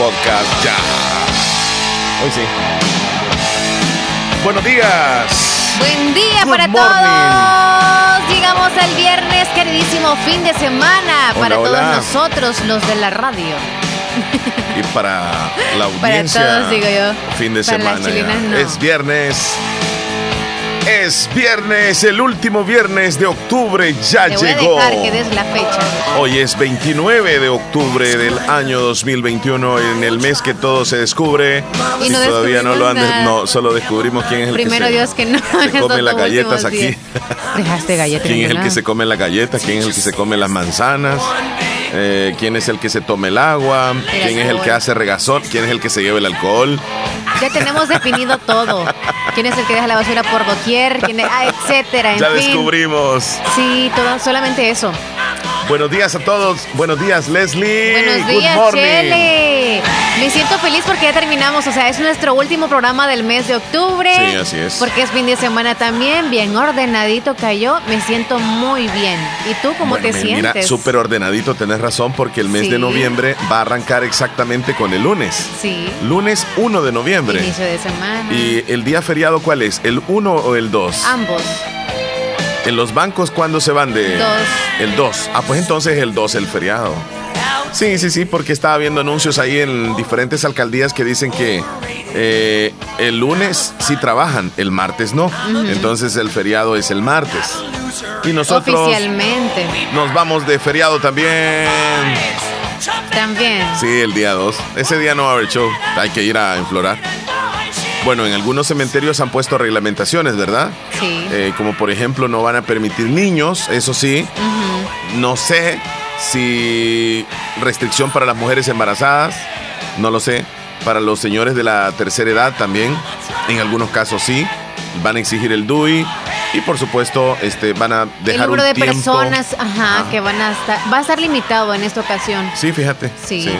podcast ya. Hoy sí. Buenos días. Buen día Good para morning. todos. Llegamos al viernes, queridísimo fin de semana Hola, para todos nosotros, los de la radio. Y para la Para audiencia. todos, digo yo. Fin de Para semana. ya. chilinas, no. Es viernes. Es viernes, el último viernes de octubre ya Te voy llegó. a dejar que des la fecha. Hoy es 29 de octubre del año 2021, en el mes que todo se descubre. Y no todavía no lo han, nada. no, solo descubrimos quién es el Primero que se, Dios que no. se en come las galletas aquí. días. Dejaste galletas. ¿Quién es el que se come las galletas? ¿Quién es el que se come las manzanas? Eh, ¿Quién es el que se tome el agua? ¿Quién es el que hace regazón? ¿Quién es el que se lleva el alcohol? Ya tenemos definido todo. ¿Quién es el que deja la basura por doquier? ¿Quién es- ah, etcétera. En ya fin. descubrimos. Sí, todo, solamente eso. Buenos días a todos. Buenos días, Leslie. Buenos Good días, morning. Chele. Me siento feliz porque ya terminamos. O sea, es nuestro último programa del mes de octubre. Sí, así es. Porque es fin de semana también. Bien ordenadito cayó. Me siento muy bien. ¿Y tú cómo Bueno, te sientes? Mira, súper ordenadito, tenés razón, porque el mes Sí. de noviembre va a arrancar exactamente con el lunes. Sí. Lunes 1 de noviembre. Inicio de semana. ¿Y el día feriado cuál es? ¿El 1 o el 2? Ambos. ¿En los bancos cuándo se van de...? Dos. El 2. Ah, pues entonces el 2, el feriado. Sí, sí, sí, porque estaba viendo anuncios ahí en diferentes alcaldías que dicen que eh, el lunes sí trabajan, el martes no. Entonces el feriado es el martes. Y nosotros Oficialmente. nos vamos de feriado también. También. Sí, el día 2. Ese día no va a haber show. Hay que ir a enflorar. Bueno, en algunos cementerios han puesto reglamentaciones, ¿verdad? Sí. Eh, como por ejemplo no van a permitir niños, eso sí. No sé si restricción para las mujeres embarazadas, no lo sé. Para los señores de la tercera edad también, en algunos casos sí. Van a exigir el DUI y por supuesto este, van a El dejar número un de tiempo. personas, ajá, que van a estar, va a estar limitado en esta ocasión. Sí, fíjate. Sí.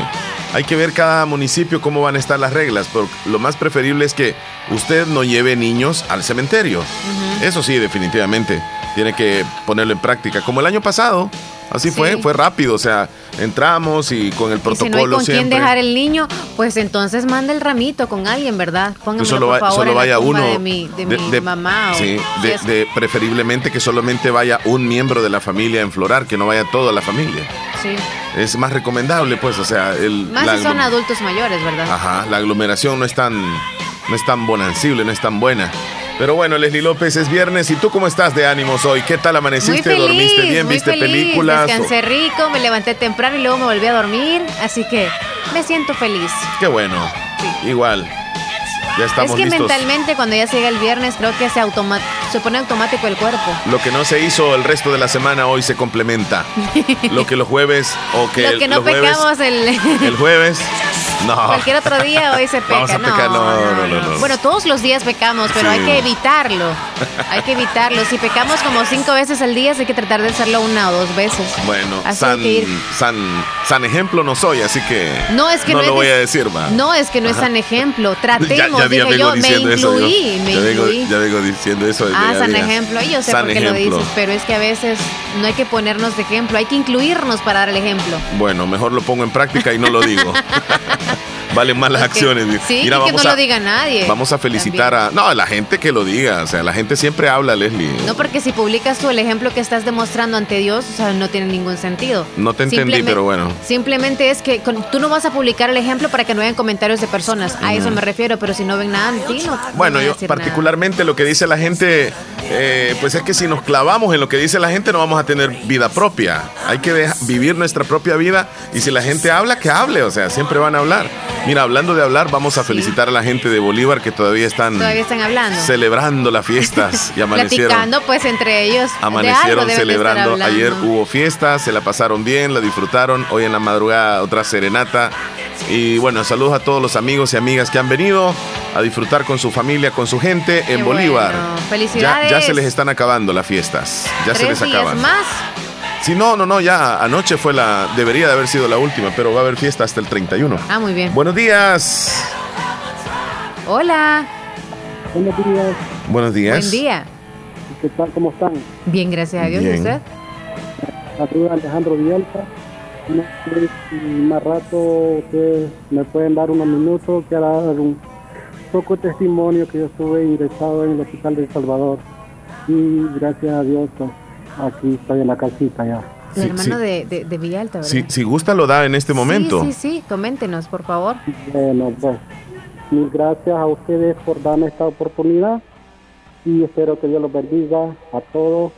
Hay que ver cada municipio cómo van a estar las reglas, pero lo más preferible es que usted no lleve niños al cementerio. Eso sí, definitivamente. Tiene que ponerlo en práctica. Como el año pasado. Así Sí. fue, fue rápido. O sea, entramos y con el Y si no hay protocolo con quién dejar el niño, pues entonces manda el ramito con alguien, ¿verdad? Póngamelo, solo, por favor, solo en la vaya uno de mi, de mi mamá. sí, de, de- preferiblemente que solamente vaya un miembro de la familia en florar, que no vaya toda la familia. sí. Es más recomendable, pues, o sea, el Más si son adultos mayores, ¿verdad? Ajá, la aglomeración no es tan, no es tan bonancible, no es tan buena. Pero bueno, Leslie López, es viernes. ¿Y tú cómo estás de ánimos hoy? ¿Qué tal Muy amaneciste? feliz, ¿Dormiste bien? muy ¿Viste feliz. películas? Descansé rico, me levanté temprano y luego me volví a dormir, así que me siento feliz. Qué bueno. Igual. Ya estamos es que listos. mentalmente cuando ya llega el viernes creo que se, automa- se pone automático el cuerpo. Lo que no se hizo el resto de la semana hoy se complementa. Lo que los jueves o que, Lo que no jueves, pecamos el, el jueves. No. cualquier otro día hoy se peca. Vamos a no, no, no, no. Bueno, todos los días pecamos, pero Sí. hay que evitarlo. Hay que evitarlo. Si pecamos como cinco veces al día, hay que tratar de hacerlo una o dos veces. Bueno, Así san, san, san ejemplo no soy, así que No es que no no, lo es voy de- a decir, va. No es que no es tan ejemplo. Tratemos, Ya- ya vengo yo, me diciendo eso, yo. incluí, me ya vengo, incluí. ya vengo diciendo eso. desde Ah, san ejemplo. Yo sé San por qué lo dices, pero es que a veces no hay que ponernos de ejemplo, hay que incluirnos para dar el ejemplo. Bueno, mejor lo pongo en práctica y no lo digo. Valen más las acciones. Sí, Mira, y que vamos no a, lo diga nadie. Vamos a felicitar a... No, a la gente que lo diga. O sea, la gente siempre habla, Leslie. No, porque si publicas tú el ejemplo que estás demostrando ante Dios, o sea, no tiene ningún sentido. No te entendí, pero bueno. Simplemente es que con- tú no vas a publicar el ejemplo para que no hayan comentarios de personas. A eso me refiero, pero si no ven nada en ti, no. no Bueno, yo nada. particularmente lo que dice la gente, eh, pues es que si nos clavamos en lo que dice la gente no vamos a tener vida propia. Hay que vivir nuestra propia vida y si la gente habla, que hable, o sea, siempre van a hablar. Mira, hablando de hablar, vamos a felicitar a la gente de Bolívar que todavía están Todavía están hablando. celebrando las fiestas y amanecieron. Platicando, pues, entre ellos. Amanecieron de celebrando. Ayer hubo fiesta, se la pasaron bien, la disfrutaron. Hoy en la madrugada otra serenata. Y bueno, saludos a todos los amigos y amigas que han venido a disfrutar con su familia, con su gente en Qué Bolívar. bueno. Felicidades. ya se les están acabando las fiestas. Ya se les días acaban. más. Sí, no, no, no, ya anoche fue la. Debería de haber sido la última, pero va a haber fiesta hasta el 31. Ah, muy bien. Buenos días. Hola. Buenos días, Buenos días. Buen día. ¿qué tal? ¿Cómo están? Bien, gracias a Dios. ¿Y Bien. usted? Saluda Alejandro Bielsa. No sé si más rato ustedes me pueden dar unos minutos que dar un poco de testimonio que yo estuve ingresado en el hospital de El Salvador. Y gracias a Dios, pues, aquí estoy en la casita ya. El Sí, hermano sí. De, de, de Villalta, ¿verdad? Si, si gusta, lo da en este momento. Sí, sí, sí, coméntenos, por favor. Bueno, pues mil gracias a ustedes por darme esta oportunidad y espero que Dios los bendiga a todos.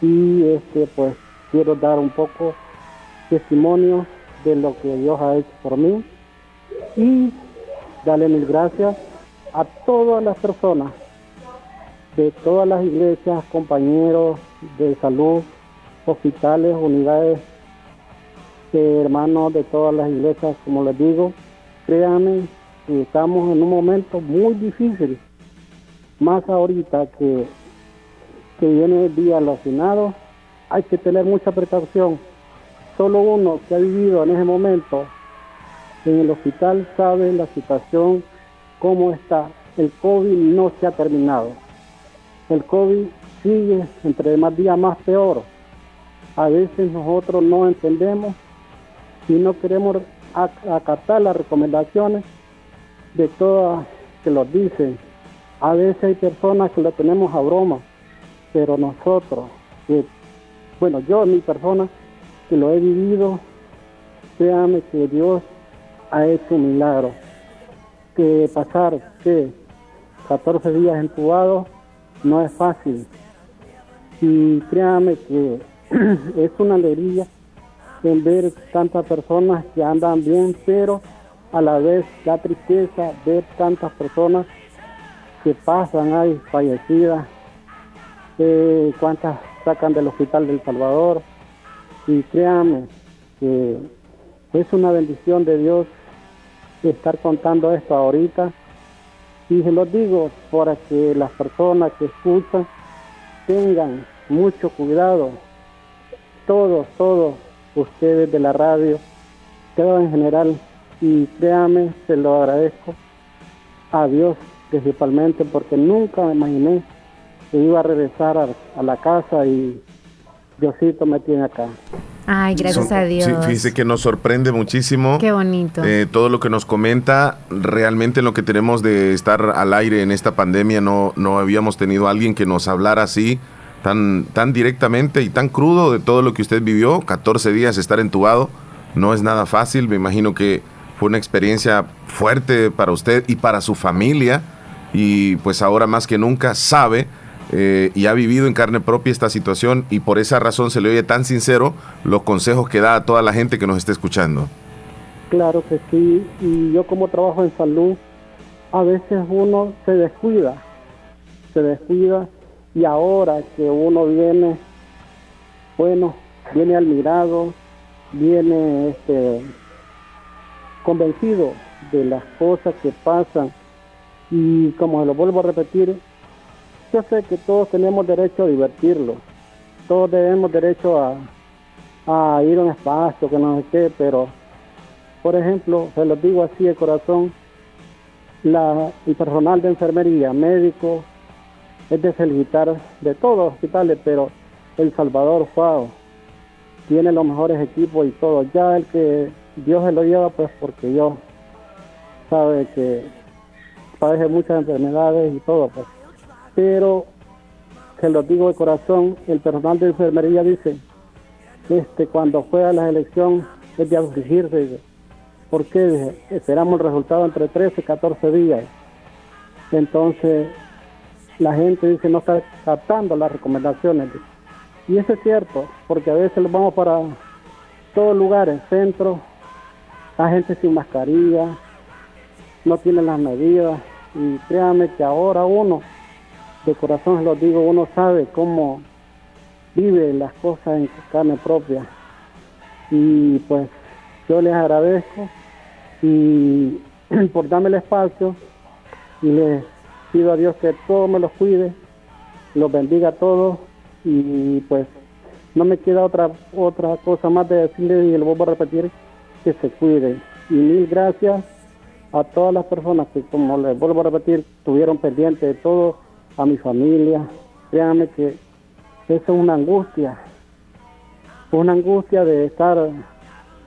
Y este, pues quiero dar un poco testimonio de lo que Dios ha hecho por mí y darle mil gracias a todas las personas de todas las iglesias, compañeros de salud, hospitales, unidades hermanos de todas las iglesias, como les digo, créanme estamos en un momento muy difícil, más ahorita que, que viene el día los finados, hay que tener mucha precaución. Solo uno que ha vivido en ese momento en el hospital sabe la situación, cómo está. El COVID no se ha terminado. El COVID sigue entre más días más peor. A veces nosotros no entendemos y no queremos ac- acatar las recomendaciones de todas que los dicen. A veces hay personas que lo tenemos a broma, pero nosotros, bueno, yo, mi persona, que lo he vivido, créame que Dios ha hecho un milagro. Que pasar, que 14 días entubados no es fácil. Y créame que es una alegría en ver tantas personas que andan bien, pero a la vez da tristeza ver tantas personas que pasan ahí fallecidas, eh, cuántas sacan del hospital del Salvador. Y créanme que es una bendición de Dios estar contando esto ahorita. Y se los digo para que las personas que escuchan tengan mucho cuidado. Todos, todos ustedes de la radio, todo en general. Y créame, se lo agradezco a Dios principalmente porque nunca me imaginé que iba a regresar a, a la casa y Diosito me tiene acá. Ay, gracias Son- a Dios. Sí, fíjese que nos sorprende muchísimo. Qué bonito. Eh, todo lo que nos comenta, realmente lo que tenemos de estar al aire en esta pandemia, no, no habíamos tenido a alguien que nos hablara así, tan, tan directamente y tan crudo de todo lo que usted vivió. 14 días estar entubado, no es nada fácil. Me imagino que fue una experiencia fuerte para usted y para su familia. Y pues ahora más que nunca sabe eh, y ha vivido en carne propia esta situación y por esa razón se le oye tan sincero los consejos que da a toda la gente que nos esté escuchando. Claro que sí, y yo como trabajo en salud, a veces uno se descuida, se descuida y ahora que uno viene, bueno, viene admirado, viene este, convencido de las cosas que pasan y como lo vuelvo a repetir, yo sé que todos tenemos derecho a divertirlo, todos tenemos derecho a, ir a un espacio, que no sé qué, pero por ejemplo, se los digo así de corazón, la, el personal de enfermería, médico, es de felicitar de todos los hospitales, pero El Salvador, FAO, tiene los mejores equipos y todo. Ya el que Dios se lo lleva, pues porque Dios sabe que padece muchas enfermedades y todo, pues. Pero, se los digo de corazón, el personal de enfermería dice, este, cuando fue a la elección es de afligirse, dice, ¿Por qué? Dije, esperamos el resultado entre 13 y 14 días. Entonces, la gente dice no está captando las recomendaciones. Y eso es cierto, porque a veces vamos para todos lugares, centros, la gente sin mascarilla, no tienen las medidas. Y créanme que ahora uno, de corazón lo digo, uno sabe cómo vive las cosas en carne propia. Y pues yo les agradezco y por darme el espacio y les pido a Dios que todo me los cuide, los bendiga a todos y pues no me queda otra otra cosa más de decirles y lo vuelvo a repetir que se cuiden y mil gracias a todas las personas que como les vuelvo a repetir estuvieron pendientes de todo a mi familia. Créanme que eso es una angustia una angustia de estar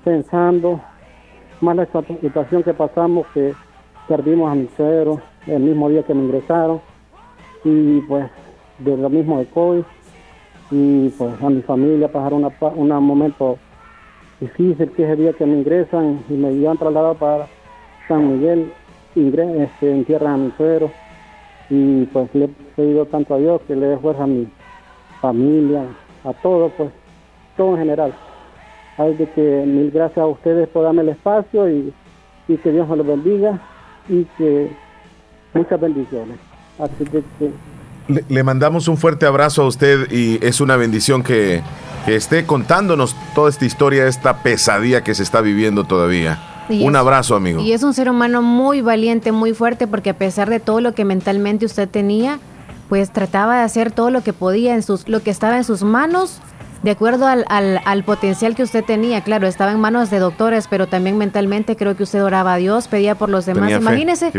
pensando, más la situación que pasamos, que perdimos a mi suegro el mismo día que me ingresaron, y pues de lo mismo de COVID, y pues a mi familia pasaron un momento difícil que ese día que me ingresan y me iban trasladado para San Miguel, este, entierran a mi suegro y pues le he pedido tanto a Dios que le dé fuerza a mi familia, a todo, pues, todo en general. Hay de que mil gracias a ustedes por darme el espacio y, que Dios me los bendiga y que muchas bendiciones. Así que, le, mandamos un fuerte abrazo a usted y es una bendición que, que esté contándonos toda esta historia, esta pesadilla que se está viviendo todavía un abrazo, amigo. Y es un ser humano muy valiente, muy fuerte, porque a pesar de todo lo que mentalmente usted tenía, pues trataba de hacer todo lo que podía, en sus, lo que estaba en sus manos, de acuerdo al, al, potencial que usted tenía. Claro, estaba en manos de doctores, pero también mentalmente creo que usted oraba a Dios, pedía por los demás. Imagínese.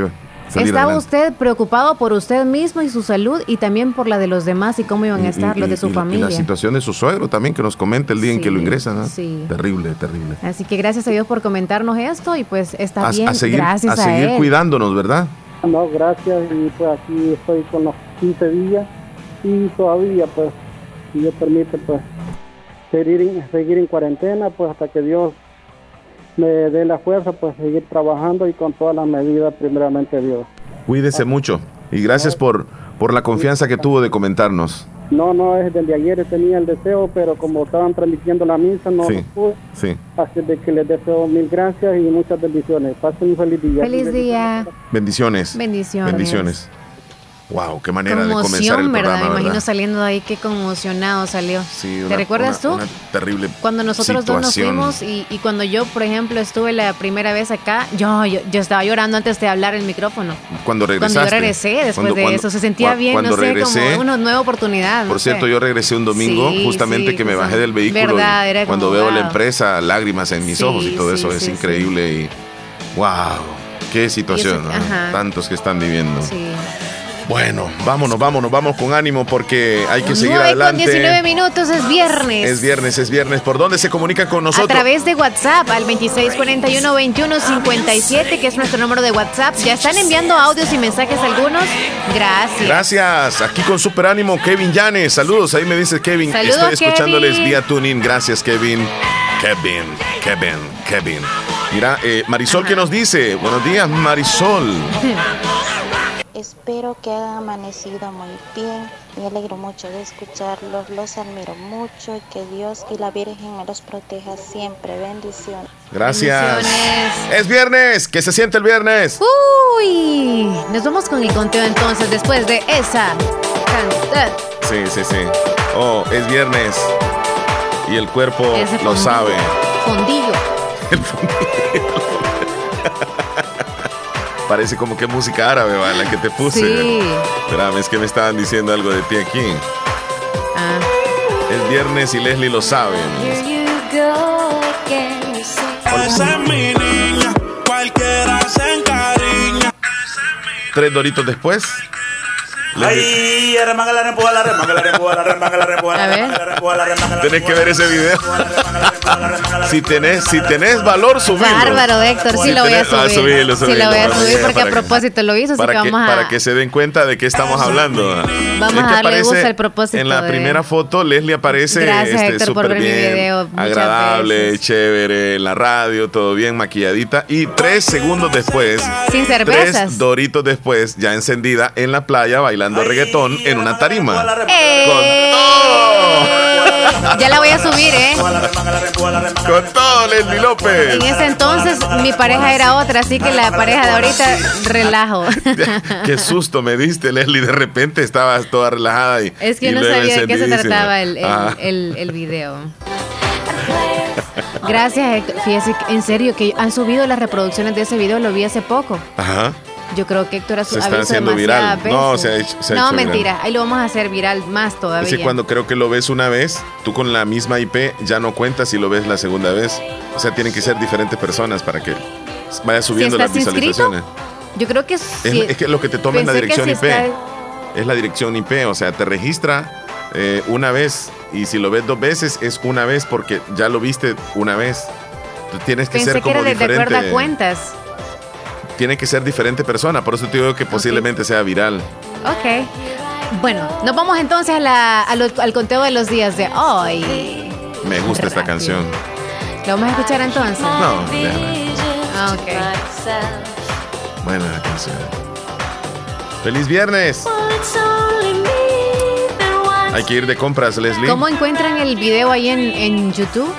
Estaba usted preocupado por usted mismo y su salud y también por la de los demás y cómo iban a estar los de su familia. Y la situación de su suegro también, que nos comente el día en que lo ingresan. Sí. Terrible, terrible. Así que gracias a Dios por comentarnos esto y pues está bien. A seguir, gracias a, seguir cuidándonos, ¿verdad? No, gracias y pues aquí estoy con los 15 días y todavía pues, si Dios permite pues seguir, seguir en cuarentena pues hasta que Dios me dé la fuerza pues seguir trabajando y con todas las medidas primeramente Dios. Cuídese mucho y gracias por, por la confianza que tuvo de comentarnos. No, no, es desde ayer tenía el deseo, pero como estaban transmitiendo la misa, no sí, pude. Sí. Así de que les deseo mil gracias y muchas bendiciones. Pasen un feliz día. Feliz día. Bendiciones. Bendiciones. Bendiciones. Wow, qué manera de comenzar el ¿verdad? programa, Me imagino saliendo de ahí, qué conmocionado salió. Sí, ¿Te recuerdas tú? terrible Cuando nosotros dos nos fuimos y, y, cuando yo, por ejemplo, estuve la primera vez acá, yo, yo, estaba llorando antes de hablar el micrófono. Cuando regresaste. Cuando yo regresé después de eso, se sentía bien, no sé, como una nueva oportunidad. Por cierto, yo regresé un domingo, justamente que me bajé del vehículo. Verdad, era cuando veo la empresa, lágrimas en mis ojos y todo eso, es increíble y wow, qué situación, tantos que están viviendo. Sí. Bueno, vámonos, vámonos, vamos con ánimo porque hay que seguir adelante. Con 19 minutos es viernes. Es viernes, es viernes. ¿Por dónde se comunican con nosotros? A través de WhatsApp al 2641-2157, que es nuestro número de WhatsApp. Ya están enviando audios y mensajes algunos. Gracias. Gracias. Aquí con super ánimo, Kevin Llanes. Saludos, ahí me dice Kevin. Estoy escuchándoles vía tuning. Gracias, Kevin. Kevin, Kevin, Kevin. Mira, eh, Marisol, ¿qué nos dice? Buenos días, Marisol. Espero que hayan amanecido muy bien. Me alegro mucho de escucharlos. Los admiro mucho y que Dios y la Virgen me los proteja siempre. Bendiciones. Gracias. Es viernes. ¿Qué se siente el viernes? Uy. Nos vamos con el conteo entonces después de esa cantar. Sí, sí, sí. Oh, es viernes. Y el cuerpo lo sabe. Fondillo. El fondillo. Parece como que música árabe, ¿va? la que te puse. Sí. Espérame, es que me estaban diciendo algo de ti aquí. Ah. Es viernes y Leslie lo sabe. Tres doritos después. Ay, Tenés que ver ese video. Si tenés, si tenés valor, subirlo. Bárbaro, Héctor, sí lo voy a subir. Subirlo, Sí lo voy a subir porque a propósito lo hizo, para que, vamos a... Para que se den cuenta de qué estamos hablando. Vamos a darle gusto al propósito. En la primera foto, Leslie aparece Gracias, este, Héctor, por ver bien, mi video. agradable, chévere, en la radio, todo bien, maquilladita. Y tres segundos después, sin cervezas. Tres doritos después, ya encendida en la playa, bailando reggaetón en una tarima. ¡Eh! Ya la voy a subir, ¿eh? Con todo, Leslie López. En ese entonces mi pareja era otra, así que la pareja de ahorita, relajo. Qué susto me diste, Leslie. De repente estabas toda relajada. Y, es que yo no sabía de qué se trataba el, el, el, video. Gracias, Fíjese, en serio, que han subido las reproducciones de ese video, lo vi hace poco. Ajá. Yo creo que Héctor ha se está haciendo viral. No, se ha hecho, no, mentira. Ahí lo vamos a hacer viral más todavía. Es que cuando creo que lo ves una vez, tú con la misma IP ya no cuentas si lo ves la segunda vez. O sea, tienen que ser diferentes personas para que vaya subiendo las visualizaciones. yo creo que es, es que lo que te toma es la dirección IP. Es la dirección IP, o sea, te registra eh, una vez y si lo ves dos veces es una vez porque ya lo viste una vez. tienes que Pensé ser que era como de, de diferente. acuerdo a cuentas. Tiene que ser diferente persona, por eso te digo que posiblemente sea viral. Ok. Bueno, nos vamos entonces a la- a lo- al conteo de los días de hoy. Me gusta esta canción. ¿Lo vamos a escuchar entonces? No, déjala. Ah, ok. Buena la canción. ¡Feliz viernes! Hay que ir de compras, Leslie. ¿Cómo encuentran el video ahí en, en YouTube?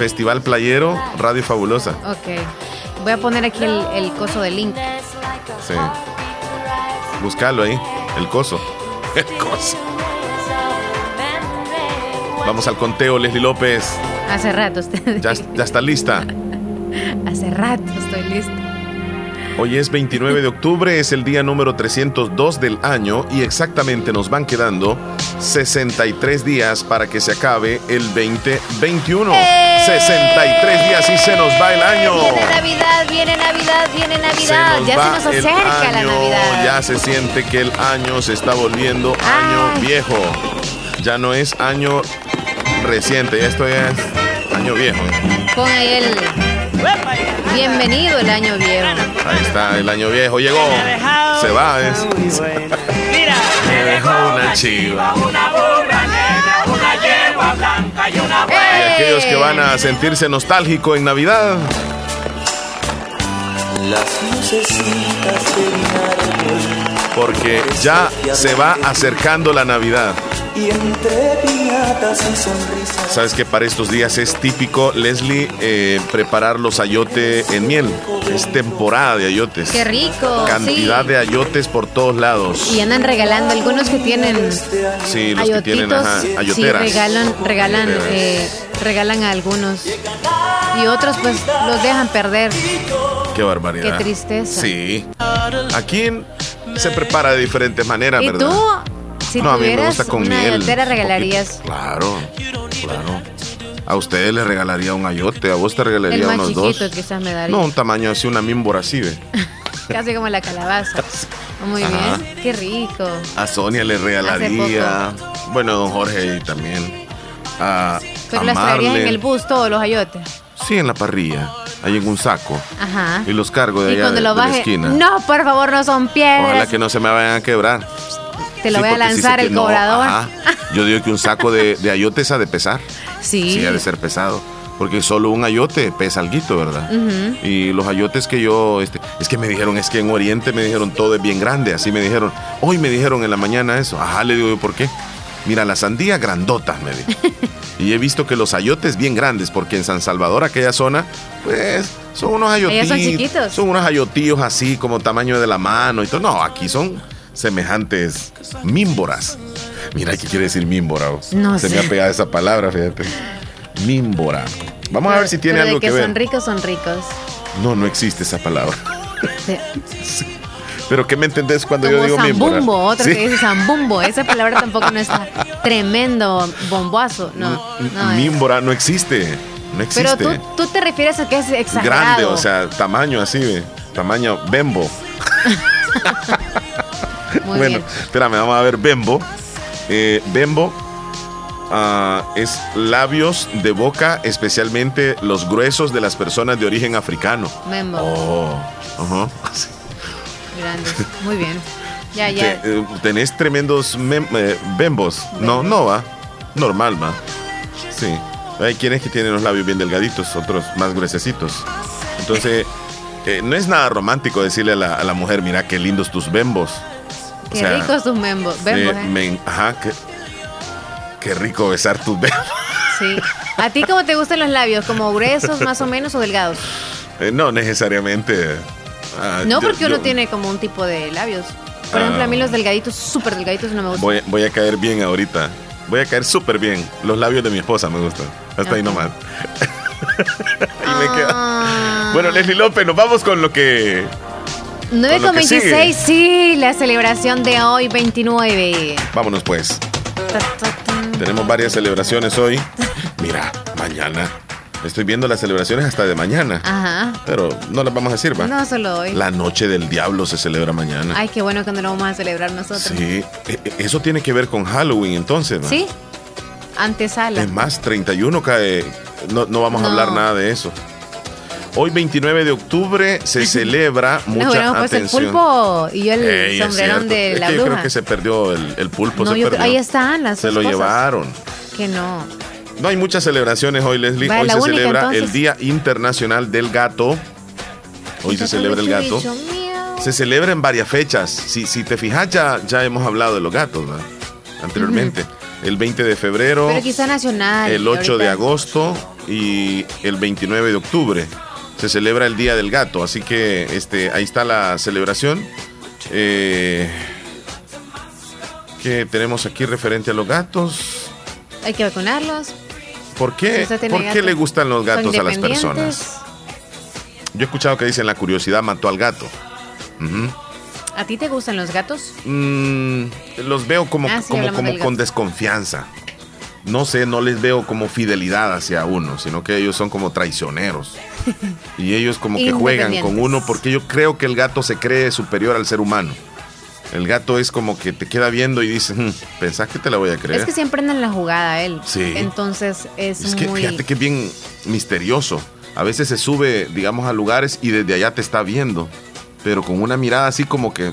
Festival Playero, Radio Fabulosa. Ok. Voy a poner aquí el, el coso de link. Sí. Buscalo ahí, el coso. El coso. Vamos al conteo, Leslie López. Hace rato usted. Ya, ya está lista. Hace rato estoy lista. Hoy es 29 de octubre, es el día número 302 del año y exactamente nos van quedando 63 días para que se acabe el 2021. 63 días y se nos va el año. Viene Navidad, viene Navidad, viene Se Navidad. nos Ya se nos acerca la año, Navidad. Ya se siente que el año se está volviendo Ay. año viejo. Ya no es año reciente, esto es año viejo. Ahí el. Bienvenido el año viejo. Ahí está, el año viejo llegó. Se va, es. Mira, Me dejó una chiva. una burra negra, una yegua blanca y una Y aquellos que van a sentirse nostálgico en Navidad, Las lucecitas porque ya se va acercando la Navidad. Y entre piñatas y sonrisas. Sabes que para estos días es típico, Leslie, eh, preparar los ayote en miel. Es temporada de ayotes. Qué rico. Cantidad sí. de ayotes por todos lados. Y andan regalando algunos que tienen Sí, los que tienen ayotitos. ajá, sí, ayoteras. regalan, regalan, Ayoteras. eh, regalan a algunos. Y otros pues los dejan perder. Qué barbaridad. Qué tristeza. Sí. Aquí se prepara de diferentes maneras, ¿Y ¿verdad? tú? Si no, a mí me gusta con una miel. regalarías. Claro, claro. A ustedes les regalaría un ayote, a vos te regalaría el más unos chiquito dos. quizás me daría. No, un tamaño así, una mímbora así, ve. Casi como la calabaza. Muy Ajá. bien. Qué rico. A Sonia le regalaría. Bueno, don Jorge y también. A, Pero a las traerías en el bus todos los ayotes. Sí, en la parrilla. Ahí en un saco. Ajá. Y los cargo de Y allá cuando de, lo de la baje, esquina. no, por favor, no son piedras. Ojalá que no se me vayan a quebrar. Te lo Sí, voy a sí lanzar el no, cobrador. ajá. Yo digo que un saco de, de ayotes ha de pesar. Sí. Sí, ha de ser pesado. Porque solo un ayote pesa algo, ¿verdad? Y los ayotes que yo, este, es que me dijeron, es que en Oriente me dijeron todo es bien grande, así me dijeron. Hoy me dijeron en la mañana eso. Ajá, le digo yo, ¿por qué? Mira, las sandías grandotas, me dijo. y he visto que los ayotes bien grandes, porque en San Salvador, aquella zona, pues son unos ayotillos. son chiquitos. Son unos ayotillos así, como tamaño de la mano y todo. No, aquí son semejantes mímboras. Mira, ¿qué quiere decir mímbora? No Se sé. me ha pegado esa palabra, fíjate. Mímbora. Vamos a ver si tiene Pero de algo que, que ver. son ricos, son ricos. No, no existe esa palabra. De- Pero ¿qué me entendés cuando yo digo mímbora? zambumbo, otro Sí. que dice zambumbo. Esa palabra tampoco no está tremendo bombazo. No, no. Mímbora no existe. No Pero existe. tú, tú te refieres a que es exagerado. Grande, o sea, tamaño así. Tamaño bembo. Muy bueno, bien. espérame, vamos a ver bembo. Eh, bembo ah, es labios de boca, especialmente los gruesos de las personas de origen africano. Membo. Oh, ajá. Sí. Grandes. Muy bien. Ya, ya. Te- eh, tenés tremendos eh, bembos. No, no va. Normal va. Sí. Hay quienes que tienen los labios bien delgaditos, otros más gruesecitos. Entonces, eh, no es nada romántico decirle a la, a la mujer, mira qué lindos tus bembos. O Qué sea, ricos tus membos. ¿eh? ajá, qué, qué rico besar tus bembos. Sí. ¿A ti cómo te gustan los labios? ¿Como gruesos más o menos o delgados? Eh, no necesariamente. ah, No, yo- porque uno yo tiene como un tipo de labios. Por Ah. ejemplo, a mí los delgaditos, súper delgaditos, no me gustan. Voy, voy a caer bien ahorita. Voy a caer súper bien. Los labios de mi esposa me gustan. Hasta ahí nomás. Ahí me queda. Ah. Bueno, Leslie López, nos vamos con lo que. 9 con lo con que 26, sí, la celebración de hoy, 29. Vámonos pues. Tenemos varias celebraciones hoy. Mira, mañana. Estoy viendo las celebraciones hasta de mañana. Ajá. Pero no las vamos a decir, ¿va? No solo hoy. La noche del diablo se celebra mañana. Ay, qué bueno que no lo vamos a celebrar nosotros. Sí, e- e- eso tiene que ver con Halloween entonces, ¿va? ¿Sí? antesala. Es más, 31 cae. No, no vamos a No. hablar nada de eso. Hoy 29 de octubre se celebra No, mucha hubiéramos puesto el atención. pulpo y yo el Ey, es sombrerón de Es la que yo bruja. creo que se perdió el, el pulpo. No, se yo- perdió. ahí están las Se dos lo cosas. llevaron. Que no. No hay muchas celebraciones hoy, Leslie. Vaya, hoy se única, celebra entonces. el Día Internacional del Gato. Hoy se celebra el gato. Se celebra en varias fechas. Si, si te fijas, ya, ya hemos hablado de los gatos ¿verdad? anteriormente. El 20 de febrero, Pero quizá nacional. el 8 de ahorita. agosto y el 29 de octubre. Se celebra el Día del Gato. Así que este, ahí está la celebración. Eh, que tenemos aquí referente a los gatos. Hay que vacunarlos. ¿Por qué, ¿por qué le gustan los gatos a las personas? Yo he escuchado que dicen la curiosidad mató al gato. ¿A ti te gustan los gatos? Mm, los veo como, Ah, sí, como, como con desconfianza. No sé, no les veo como fidelidad hacia uno, sino que ellos son como traicioneros. y ellos como que juegan con uno porque yo creo que el gato se cree superior al ser humano. El gato es como que te queda viendo y dice, "Hmm, ¿pensás que te la voy a creer? Es que siempre anda en la jugada él. Sí. Entonces es, Es que muy. fíjate que es bien misterioso. A veces se sube, digamos, a lugares y desde allá te está viendo. Pero con una mirada así como que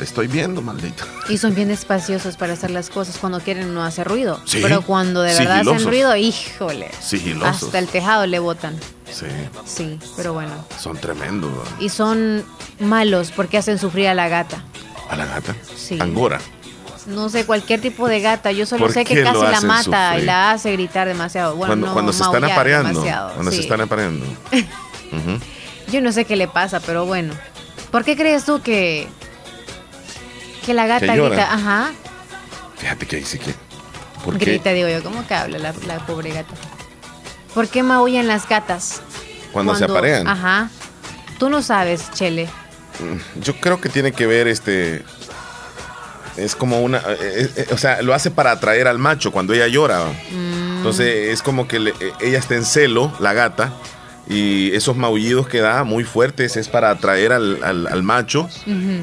te estoy viendo, maldito. Y son bien despaciosos para hacer las cosas cuando quieren no hacer ruido. Sí. Pero cuando de verdad Sigilosos. hacen ruido, híjole. Sigilosos. Hasta el tejado le botan. Sí, Sí, pero bueno. son tremendos. ¿no? Y son malos porque hacen sufrir a la gata. A la gata. Sí. Angora. No sé, cualquier tipo de gata. Yo solo ¿Por sé que casi la mata sufrir? y la hace gritar demasiado. Bueno, cuando no, cuando se están apareando. demasiado, Cuando se están apareando. Yo no sé qué le pasa, pero bueno. ¿Por qué crees tú que que la gata Que grita? Ajá. Fíjate que ahí sí que. ¿Por qué? Grita, digo yo. ¿Cómo que habla la, la pobre gata? ¿Por qué maullan las gatas? Cuando, se aparean. Ajá. Tú no sabes, Chele. Yo creo que tiene que ver este. Es como una. eh, eh, o sea, lo hace para atraer al macho cuando ella llora. Mm. Entonces es como que le- eh, ella está en celo, la gata. Y esos maullidos que da muy fuertes es para atraer al, al- al macho.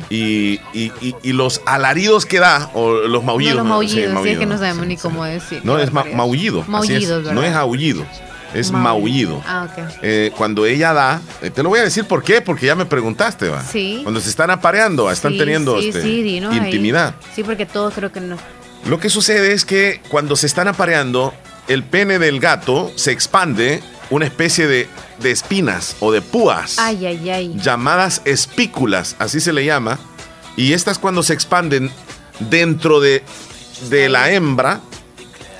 Y, y- y- y los alaridos que da, o los maullidos. no los maullidos, Sí, sí, es maullido, que no sabemos sí, ni cómo decir. No, es ma- maullido. así es. No es aullido, es Maullido. maullido. Ah, ok. Eh, cuando ella da, eh, te lo voy a decir por qué, porque ya me preguntaste, va. Sí. Cuando se están apareando, están Sí, teniendo sí, este, ahí. intimidad. Sí, porque todos creo que no. Lo que sucede es que cuando se están apareando, el pene del gato se expande una especie de, de espinas o de púas Ay, ay, ay. llamadas espículas, así se le llama. Y estas cuando se expanden dentro de, de la hembra,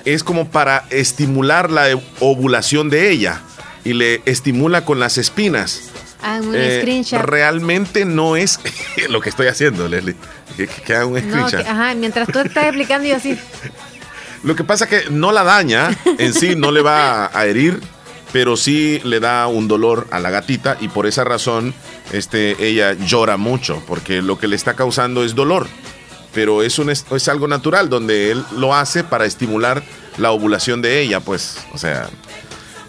es como para estimular la e- ovulación de ella. Y le estimula con las espinas. Ah, un Eh, screenshot. realmente no es lo que estoy haciendo, Leslie. Que, que haga un No, screenshot. que- ajá, mientras tú estás explicando yo así. Lo que pasa que no la daña, en sí no le va a herir, pero sí le da un dolor a la gatita y por esa razón este, ella llora mucho, porque lo que le está causando es dolor. Pero es, un, es, algo natural, donde él lo hace para estimular la ovulación de ella, pues, o sea...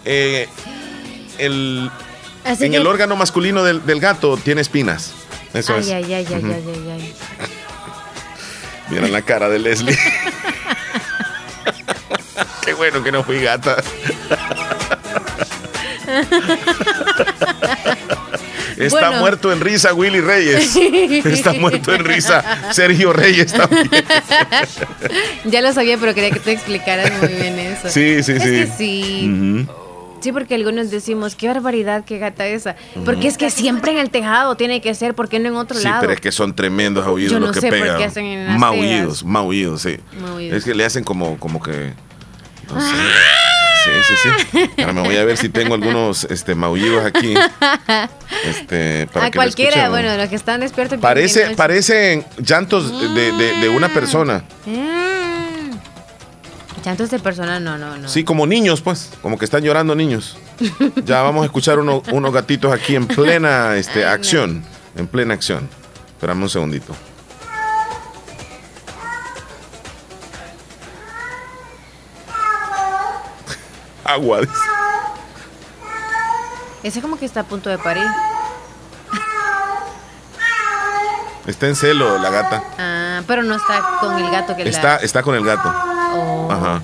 eh, el, Así en que- el órgano masculino del, del gato tiene espinas. Eso ay, es. ay, ay, ay, Ujú. ay, ay, ay. Miren la cara de Leslie. Qué bueno que no fui gata. Está Bueno. muerto en risa Willy Reyes. Está muerto en risa Sergio Reyes también. Ya lo sabía, pero quería que te explicaras muy bien eso. Sí, sí, Es sí. que sí. Sí, porque algunos decimos, qué barbaridad, qué gata esa. Porque es que siempre en el tejado tiene que ser, ¿por qué no en otro Sí, lado? pero es que son tremendos aullidos Yo no los que sé por pegan. qué hacen en las maullidos, maullidos, sí. Maullidos. Es que le hacen como, como que. No sé. Sí, sí, sí. Ahora me voy a ver si tengo algunos este, maullidos aquí. Este, para a que cualquiera, bueno, los que están despiertos. Parece, parecen llantos de, de- de una persona. Mm. Llantos de persona, no, no, no. Sí, como niños, pues. Como que están llorando niños. Ya vamos a escuchar uno- unos gatitos aquí en plena este, acción. En plena acción. Esperame un segundito. Agua. dice. Ese como que está a punto de parir. Está en celo la gata. Ah, pero no está con el gato que Está, la... está con el gato. Oh. Ajá.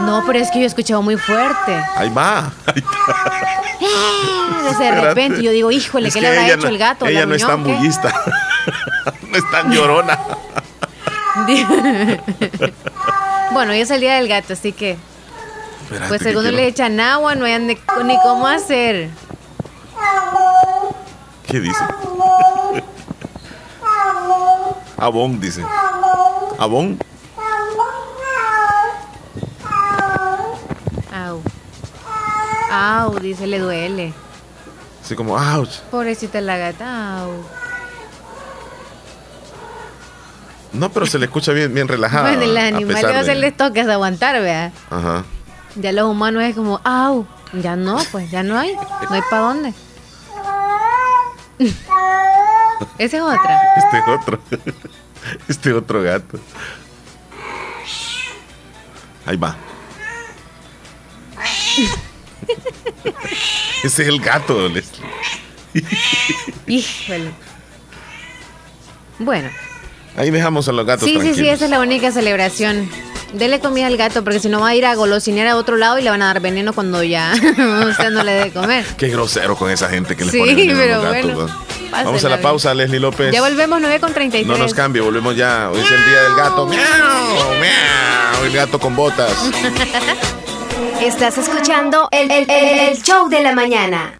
No, pero es que yo he escuchado muy fuerte. Ahí va. de repente yo digo, híjole, ¿qué le habrá hecho el gato? Ella no es tan bullista. no es tan llorona. bueno, hoy es el día del gato, así que. Pues según le echan agua, no hay ni cómo hacer. ¿Qué dice? Abón, dice. Abón. Au. Au, dice, le duele. Así como, ouch. Pobrecita la gata, au. No, pero se le escucha bien, bien relajada. Bueno, el animal a se les toca aguantar, vea. Ajá. Ya los humanos es como, au. Ya no, pues, ya no hay. No hay para dónde. Ese es otra. Este es otro. Este otro gato. Ahí va. Ese es el gato, Leslie. Híjole. Bueno. Ahí dejamos a los gatos. Sí, sí, sí, esa es la única celebración. Dele comida al gato porque si no va a ir a golosinear a otro lado y le van a dar veneno cuando ya usted no le dé comer. Qué grosero con esa gente que le pone veneno pero a los gatos. Bueno, Vamos a la pausa, Leslie López. Ya volvemos 9 con 33. No nos cambie, volvemos ya. Hoy es el día del gato. ¡Miau! ¡Miau! El gato con botas. Estás escuchando el, el, el show de la mañana.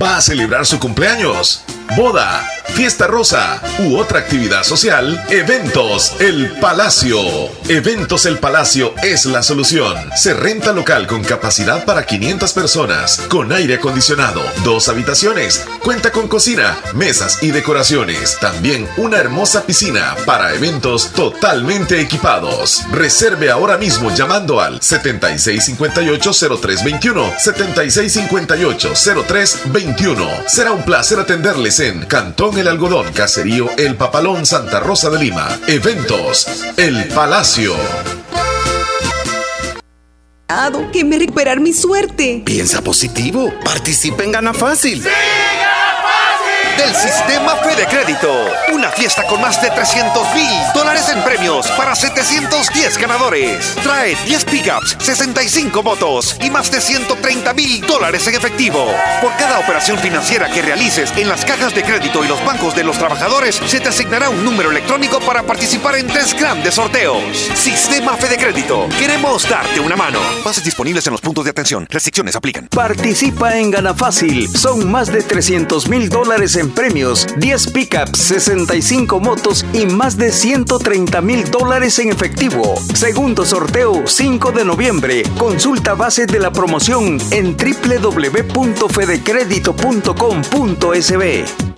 ¿Va a celebrar su cumpleaños? boda, fiesta rosa u otra actividad social, Eventos El Palacio. Eventos El Palacio es la solución. Se renta local con capacidad para 500 personas, con aire acondicionado, dos habitaciones, cuenta con cocina, mesas y decoraciones. También una hermosa piscina para eventos totalmente equipados. Reserve ahora mismo llamando al 7658-0321. 7658-0321. Será un placer atenderles en Cantón El Algodón, Caserío El Papalón, Santa Rosa de Lima. Eventos El Palacio. Que me recuperar mi suerte. Piensa positivo. Participa en Gana Fácil. ¡Sí! Del sistema Fede Crédito. Una fiesta con más de 300 mil dólares en premios para 710 ganadores. Trae 10 pickups, 65 motos y más de 130 mil dólares en efectivo. Por cada operación financiera que realices en las cajas de crédito y los bancos de los trabajadores, se te asignará un número electrónico para participar en tres grandes sorteos. Sistema Fede Crédito. Queremos darte una mano. Bases disponibles en los puntos de atención. Restricciones aplican. Participa en Gana Fácil. Son más de 300 mil dólares en premios, 10 pickups, 65 motos y más de 130 mil dólares en efectivo. Segundo sorteo 5 de noviembre. Consulta base de la promoción en www.fedecredito.com.sb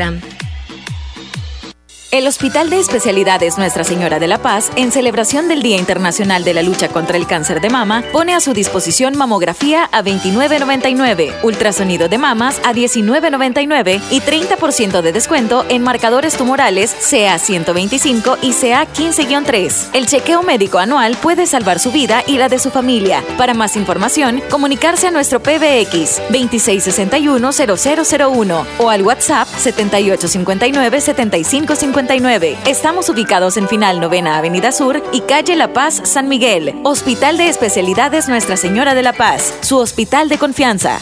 Instagram. El Hospital de Especialidades Nuestra Señora de la Paz, en celebración del Día Internacional de la Lucha contra el Cáncer de Mama, pone a su disposición mamografía a 29.99, ultrasonido de mamas a 19.99 y 30% de descuento en marcadores tumorales CA 125 y CA 15-3. El chequeo médico anual puede salvar su vida y la de su familia. Para más información, comunicarse a nuestro PBX 2661-0001 o al WhatsApp 7859-7550. Estamos ubicados en Final Novena Avenida Sur y Calle La Paz, San Miguel. Hospital de Especialidades Nuestra Señora de la Paz, su hospital de confianza.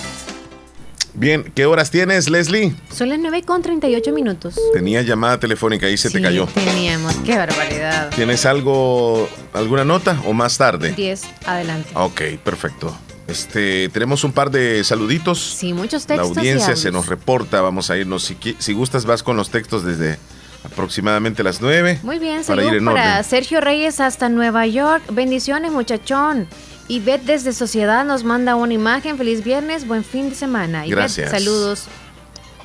Bien, ¿qué horas tienes, Leslie? Son las 9 con 38 minutos. Tenía llamada telefónica y se te cayó. Teníamos, qué barbaridad. ¿Tienes algo, alguna nota o más tarde? 10, adelante. Ok, perfecto. Este, tenemos un par de saluditos. Sí, muchos La textos. y audiencia se nos reporta, vamos a irnos. Si, si gustas, vas con los textos desde aproximadamente las 9. Muy bien, para ir saludos en para orden. Sergio Reyes hasta Nueva York. Bendiciones, muchachón. Ivette desde Sociedad nos manda una imagen. Feliz viernes, buen fin de semana. Ivette, Gracias. saludos.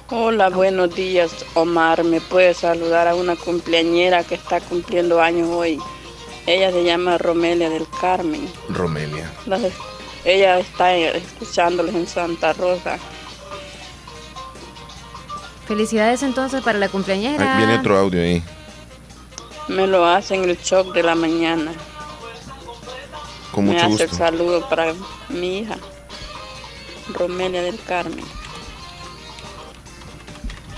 Hola, buenos días, Omar. ¿Me puedes saludar a una cumpleañera que está cumpliendo años hoy? Ella se llama Romelia del Carmen. Romelia. Ella está escuchándoles en Santa Rosa. Felicidades entonces para la cumpleañera. Ahí viene otro audio ahí. Me lo hace en el shock de la mañana. Con Me mucho hace el gusto. saludo para mi hija, Romelia del Carmen.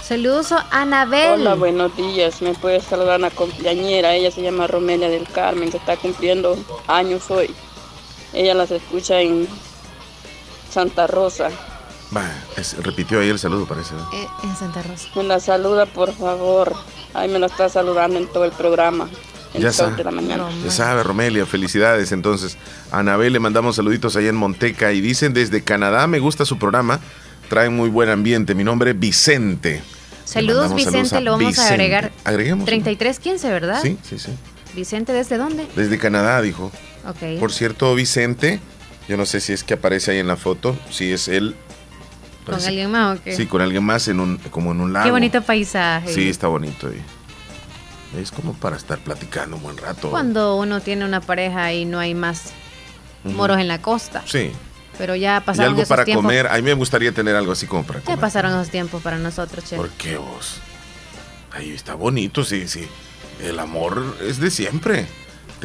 Saludos a Anabel. Hola, buenos días. ¿Me puedes saludar a una cumpleañera? Ella se llama Romelia del Carmen, que está cumpliendo años hoy. Ella las escucha en Santa Rosa. Va, es- repitió ahí el saludo, parece. ¿no? Eh, en Santa Rosa. Me la saluda, por favor. Ahí me la está saludando en todo el programa. El Ya sabe, de la mañana. ya sabe, Romelia, felicidades. Entonces, a Anabel le mandamos saluditos allá en Monteca y dicen desde Canadá, me gusta su programa, trae muy buen ambiente. Mi nombre es Vicente. Saludos, Vicente. saludos lo vamos Vicente. a agregar. Agreguemos. 3315, ¿verdad? Sí, sí, sí. Vicente, ¿desde dónde? Desde Canadá, dijo. Ok. Por cierto, Vicente, yo no sé si es que aparece ahí en la foto, si es él. ¿Con alguien más o qué? Sí, con alguien más en un, como en un lago. Qué bonito paisaje. Sí, está bonito ahí. Es como para estar platicando un buen rato. Cuando uno tiene una pareja y no hay más moros en la costa. Sí. Pero ya Y pasaron algo esos para tiempos. comer. A mí me gustaría tener algo así como para Ya comer. pasaron esos tiempos para nosotros, che. ¿Por qué vos? Ahí está bonito, sí, sí. El amor es de siempre.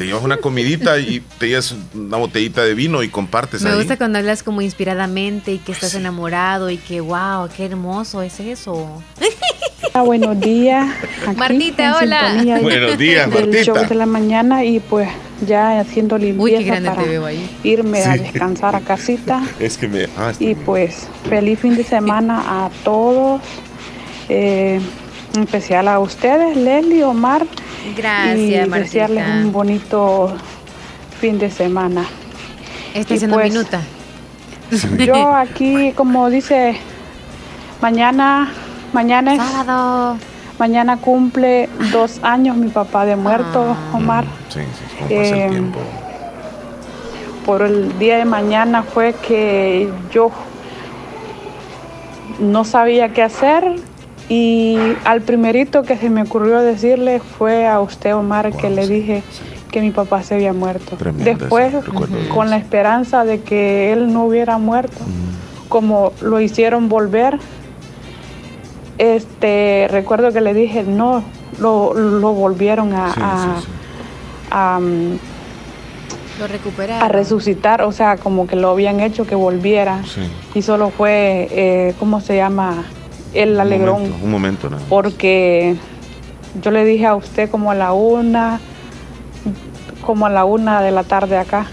Te llevas una comidita y te llevas una botellita de vino y compartes Me ahí. gusta cuando hablas como inspiradamente y que estás enamorado y que wow, qué hermoso es eso. Hola, buenos días. Aquí Martita, hola. Buenos días, del Martita. show de la mañana y pues ya haciendo limpieza grande para te veo ahí. irme a Sí. descansar a casita Es que me. ah, está y pues feliz fin de semana a todos. eh, en especial a ustedes, Leslie, Omar. Gracias, y Martita. desearles un bonito fin de semana. Está haciendo pues, minuta. Yo aquí, como dice, mañana, mañana es mañana cumple dos años mi papá de muerto, Omar. Sí, sí, como pasa Eh, el tiempo. Por el día de mañana fue que yo no sabía qué hacer y al primerito que se me ocurrió decirle fue a usted, Omar, que le dije que mi papá se había muerto. Tremendo Después, con la esperanza de que él no hubiera muerto, como lo hicieron volver, este recuerdo que le dije, no, lo, lo volvieron a, Sí, a- sí, sí. a, mm, Lo a resucitar, o sea, como que lo habían hecho que volviera. Y solo fue, eh, ¿cómo se llama? El alegrón. Un momento. Porque yo le dije a usted como a la una, como a la una de la tarde acá.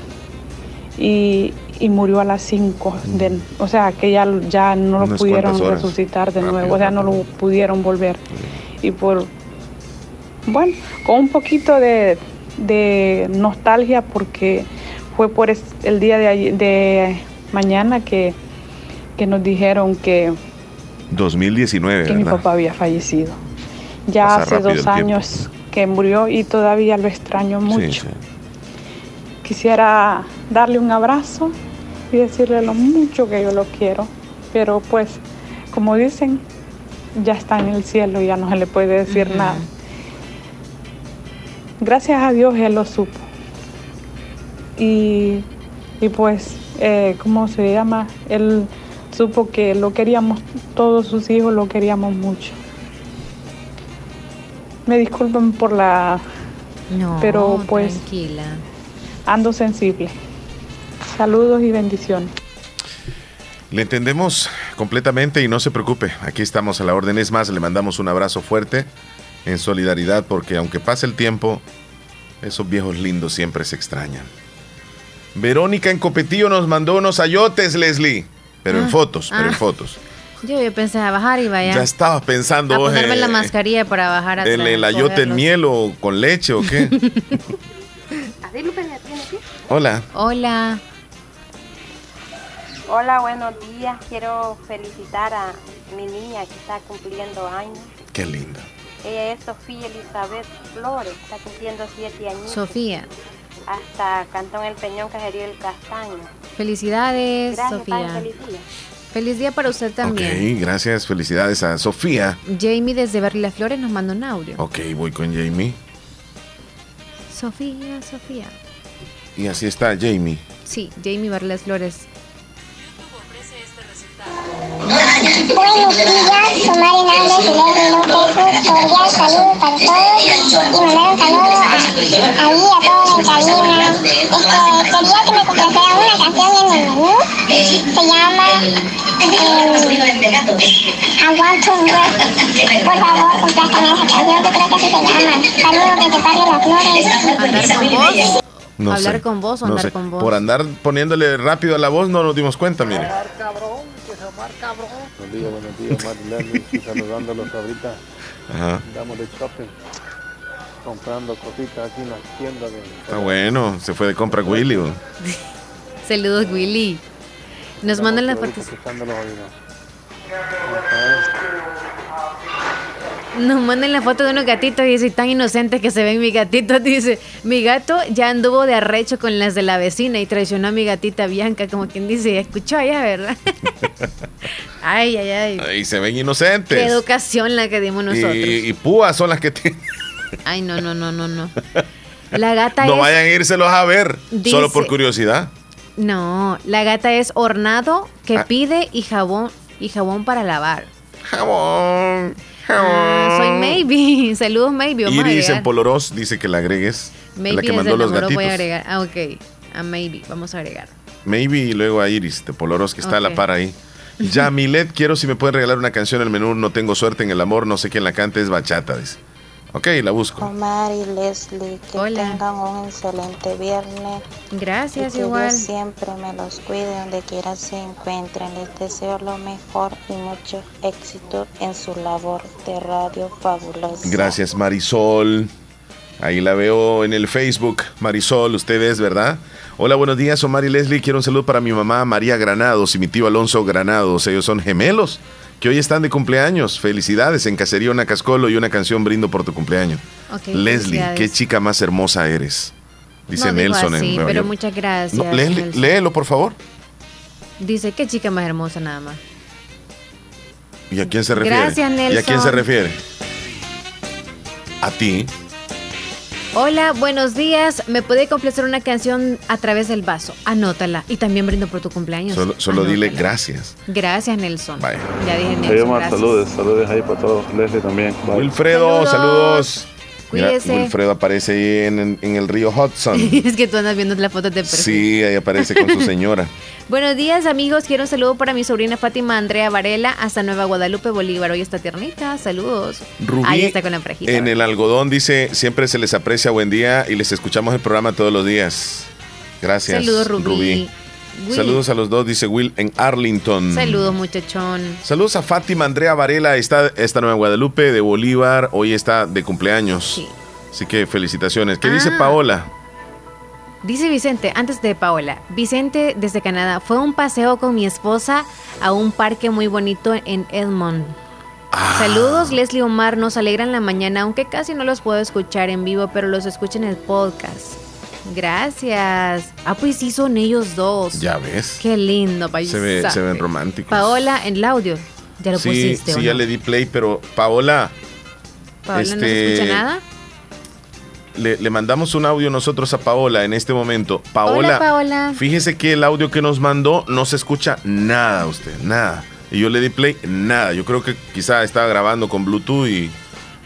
Y, murió a las cinco. De, o sea, que ya, ya no lo pudieron resucitar de nuevo, o sea, no lo pudieron volver. Y por, bueno, con un poquito de, nostalgia porque fue por el día de, de mañana que, que nos dijeron que 2019. Que mi papá había fallecido. Ya hace dos años que murió y todavía lo extraño mucho. Quisiera darle un abrazo y decirle lo mucho que yo lo quiero, pero pues, como dicen, ya está en el cielo y ya no se le puede decir nada. Gracias a Dios él lo supo. Y, y pues, eh, ¿cómo se llama? Él supo que lo queríamos, todos sus hijos lo queríamos mucho. Me disculpen por la... No, pero pues... Tranquila. Ando sensible. Saludos y bendiciones. Le entendemos completamente y no se preocupe, aquí estamos a la orden. Es más, le mandamos un abrazo fuerte en solidaridad porque aunque pase el tiempo, esos viejos lindos siempre se extrañan. Verónica en Copetillo nos mandó unos ayotes, Leslie. Pero en ah, fotos, pero en ah. fotos. Yo, yo pensé a bajar y vaya. Ya estabas pensando. A ponerme la mascarilla para bajar a ¿El, el ayote en miel o con leche o qué? Hola. Hola. Hola, buenos días. Quiero felicitar a mi niña que está cumpliendo años. Qué linda. Ella es Sofía Elizabeth Flores, está cumpliendo siete años. Sofía. Hasta Cantón El Peñón, Cajerío El Castaño. Felicidades, Sofía. Feliz día. para usted también. Ok, gracias. Felicidades a Sofía. Jamie desde Berla Flores nos manda un audio. Ok, voy con Jamie. Sofía, Sofía. Y así está Jamie. Sí, Jamie Berles Flores. Buenos días, soy Hernández y Leslie López. Cordial saludo para todos y mandar un saludo a, ahí a todos. Quería que me complacera una canción en el menú. Se llama eh, Aguanto un Por favor, complácame esa canción que creo que así se llama. Saludos desde Barrio Las Flores. No ¿Hablar sé, con vos o andar con vos? Por andar poniéndole rápido a la voz no nos dimos cuenta, mire. cabrón, que se cabrón. Buenos días, buenos días, Marilyn, saludándolos ahorita. Ajá. Damos de shopping, comprando cositas aquí en las tiendas. De... Ah, bueno, se fue de compra Willy. Saludos, Willy. Nos mandan las fotos. Nos mandan la foto de unos gatitos y dice, tan inocentes que se ven mis gatitos. Dice, mi gato ya anduvo de arrecho con las de la vecina y traicionó a mi gatita Bianca, como quien dice, escuchó allá, ¿verdad? ay, ay, ay. Y se ven inocentes. Qué educación la que dimos nosotros. Y, púas son las que tienen. Ay, no, no, no, no, no. La gata no vayan a írselos a ver, solo por curiosidad. No, la gata es hornado que ah. pide y jabón y jabón para lavar. Jabón. Ah, soy Maybe. Saludos, Maybe. Iris en Poloros dice que la agregues. Maybe la que mandó los gatitos. voy a agregar. Ah, ok. A Maybe. Vamos a agregar. Maybe y luego a Iris de Poloros, que está a la par ahí. Ya, Milet, quiero si me pueden regalar una canción en el menú. No tengo suerte en el amor, no sé quién la canta, es bachata. Dice. Ok, la busco. Omar y Leslie, que tengan un excelente viernes. Gracias, y que igual. Dios siempre me los cuide donde quiera se encuentren. Les deseo lo mejor y mucho éxito en su labor de radio fabulosa. Gracias, Marisol. Ahí la veo en el Facebook. Marisol, ustedes, ¿verdad? Hola, buenos días, Omar y Leslie. Quiero un saludo para mi mamá María Granados y mi tío Alonso Granados. Ellos son gemelos que hoy están de cumpleaños. Felicidades en Cacería Una Cascolo y una canción brindo por tu cumpleaños. Leslie, qué chica más hermosa eres. Dice Nelson Sí, pero muchas gracias. léelo, por favor. Dice, qué chica más hermosa nada más. ¿Y a quién se refiere? Gracias, Nelson. ¿Y a quién se refiere? A ti. Hola, buenos días. ¿Me puede complacer una canción a través del vaso? Anótala. Y también brindo por tu cumpleaños. Solo, dile gracias. Gracias, Nelson. Bye. Ya dije Nelson. saludos, saludos ahí para todos. Leslie también. Wilfredo, saludos. Cuídese. Wilfredo aparece ahí en, en, el río Hudson. es que tú andas viendo la foto de perfil. Sí, ahí aparece con su señora. Buenos días, amigos. Quiero un saludo para mi sobrina Fátima Andrea Varela hasta Nueva Guadalupe, Bolívar. Hoy está tiernita. Saludos. Rubí, ahí está con la frejita. En el algodón dice, siempre se les aprecia buen día y les escuchamos el programa todos los días. Gracias. Saludos, Rubí. Saludos a los dos, dice Will en Arlington. Saludos, muchachón. Saludos a Fátima Andrea Varela, está, está Nueva Guadalupe de Bolívar, hoy está de cumpleaños. Sí. Así que felicitaciones. ¿Qué dice Ah. Paola? Dice Vicente, antes de Paola, Vicente desde Canadá, fue un paseo con mi esposa a un parque muy bonito en Edmond. Ah. Saludos, Leslie Omar, nos alegran la mañana, aunque casi no los puedo escuchar en vivo, pero los escucho en el podcast. Gracias. Ah, pues sí, son ellos dos. Ya ves. Qué lindo. Se, ve, se ven románticos. Paola, en el audio. Ya lo sí, pusiste. sí, ¿o ya no? le di play, pero Paola, Paola, ¿no se este, escucha nada? le, le mandamos un audio nosotros a Paola en este momento. Paola, Hola, Paola. fíjese que el audio que nos mandó no se escucha nada usted, nada. Y yo le di play, nada. Yo creo que quizá estaba grabando con Bluetooth y,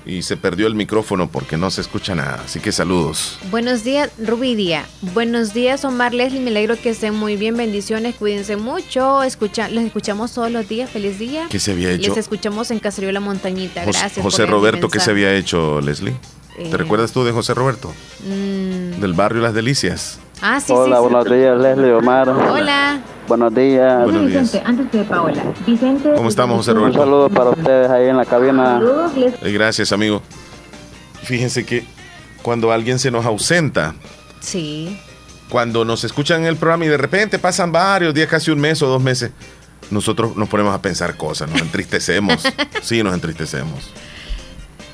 y se perdió el micrófono porque no se escucha nada. Así que saludos. Buenos días, Rubí Día. Buenos días, Omar Leslie. Me alegro que estén muy bien. Bendiciones, cuídense mucho. Escucha, los escuchamos todos los días. Feliz día. ¿Qué se había hecho? Les escuchamos en Caserío La Montañita. Gracias. José Roberto, ¿qué se había hecho, Leslie? Eh. ¿Te recuerdas tú de José Roberto? Mm, Del barrio Las Delicias. Ah, sí, Hola, sí. sí. buenos días, Leslie Omar. Hola. Buenos días. Buenos días. Vicente, antes de Paola. Vicente. ¿Cómo estamos, José Un Roberto? saludo para ustedes ahí en la cabina. Saludos, Les- Eh, Gracias, amigo. Fíjense que cuando alguien se nos ausenta, Sí. cuando nos escuchan en el programa y de repente pasan varios días, casi un mes o dos meses, nosotros nos ponemos a pensar cosas, nos entristecemos. sí, nos entristecemos.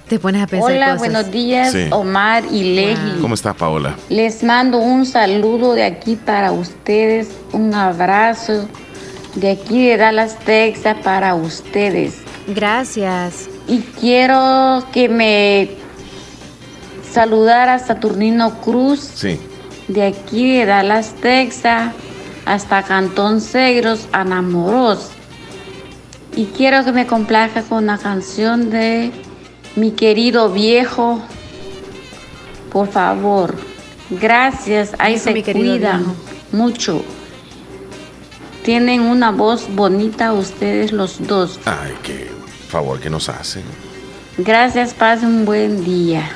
Te pones a pensar Hola, cosas. buenos días, Sí. Omar y Leslie. ¿Cómo estás, Paola? Les mando un saludo de aquí para ustedes, un abrazo de aquí de Dallas, Texas para ustedes. Gracias. Y quiero que me saludara a Saturnino Cruz Sí. de aquí de Dallas, Texas hasta Cantón Segros, Anamoros. Y quiero que me complazca con una canción de mi querido viejo. Por favor. Gracias. Ahí se cuidan viejo. mucho. Tienen una voz bonita ustedes los dos. Ay, qué favor que nos hacen. Gracias, pasen un buen día.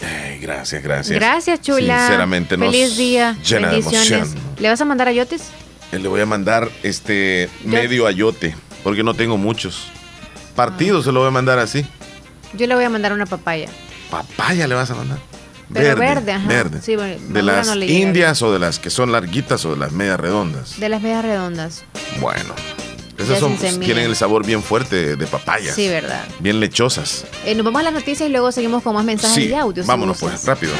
Ay, gracias, gracias. Gracias, chula. Sinceramente nos Feliz día. llena de emoción. ¿Le vas a mandar a Yotes? Eh, Le voy a mandar este medio ayote, porque no tengo muchos. Partidos se lo voy a mandar así. Yo le voy a mandar una papaya. Papaya le vas a mandar. Pero verde, ajá. verde. Sí, bueno, de las no indias o de las que son larguitas o de las medias redondas. De las medias redondas. Bueno, esas son, semilla. tienen el sabor bien fuerte de papaya. Sí, verdad. Bien lechosas. Eh, nos vamos a las noticias y luego seguimos con más mensajes Sí, y audios. vámonos pues, rápido.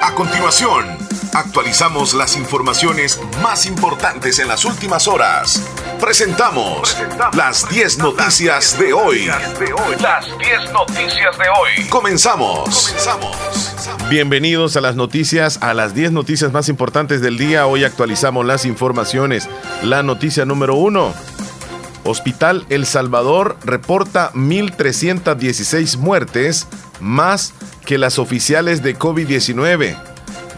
A continuación, actualizamos las informaciones más importantes en las últimas horas. Presentamos las 10 noticias de hoy. Las 10 noticias de hoy. Comenzamos. Bienvenidos a las noticias, a las 10 noticias más importantes del día. Hoy actualizamos las informaciones. La noticia número uno. Hospital El Salvador reporta 1.316 muertes, más que las oficiales de COVID-19.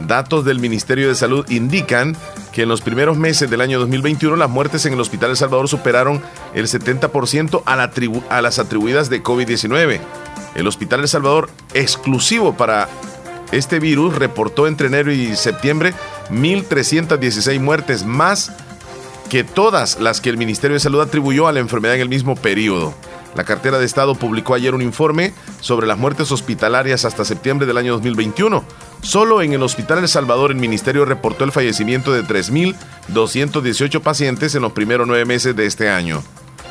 Datos del Ministerio de Salud indican que en los primeros meses del año 2021 las muertes en el Hospital El Salvador superaron el 70% a, a las atribuidas de COVID-19. El Hospital El Salvador, exclusivo para este virus, reportó entre enero y septiembre 1.316 muertes más que todas las que el Ministerio de Salud atribuyó a la enfermedad en el mismo periodo. La cartera de Estado publicó ayer un informe sobre las muertes hospitalarias hasta septiembre del año 2021. Solo en el Hospital El Salvador el Ministerio reportó el fallecimiento de 3.218 pacientes en los primeros nueve meses de este año.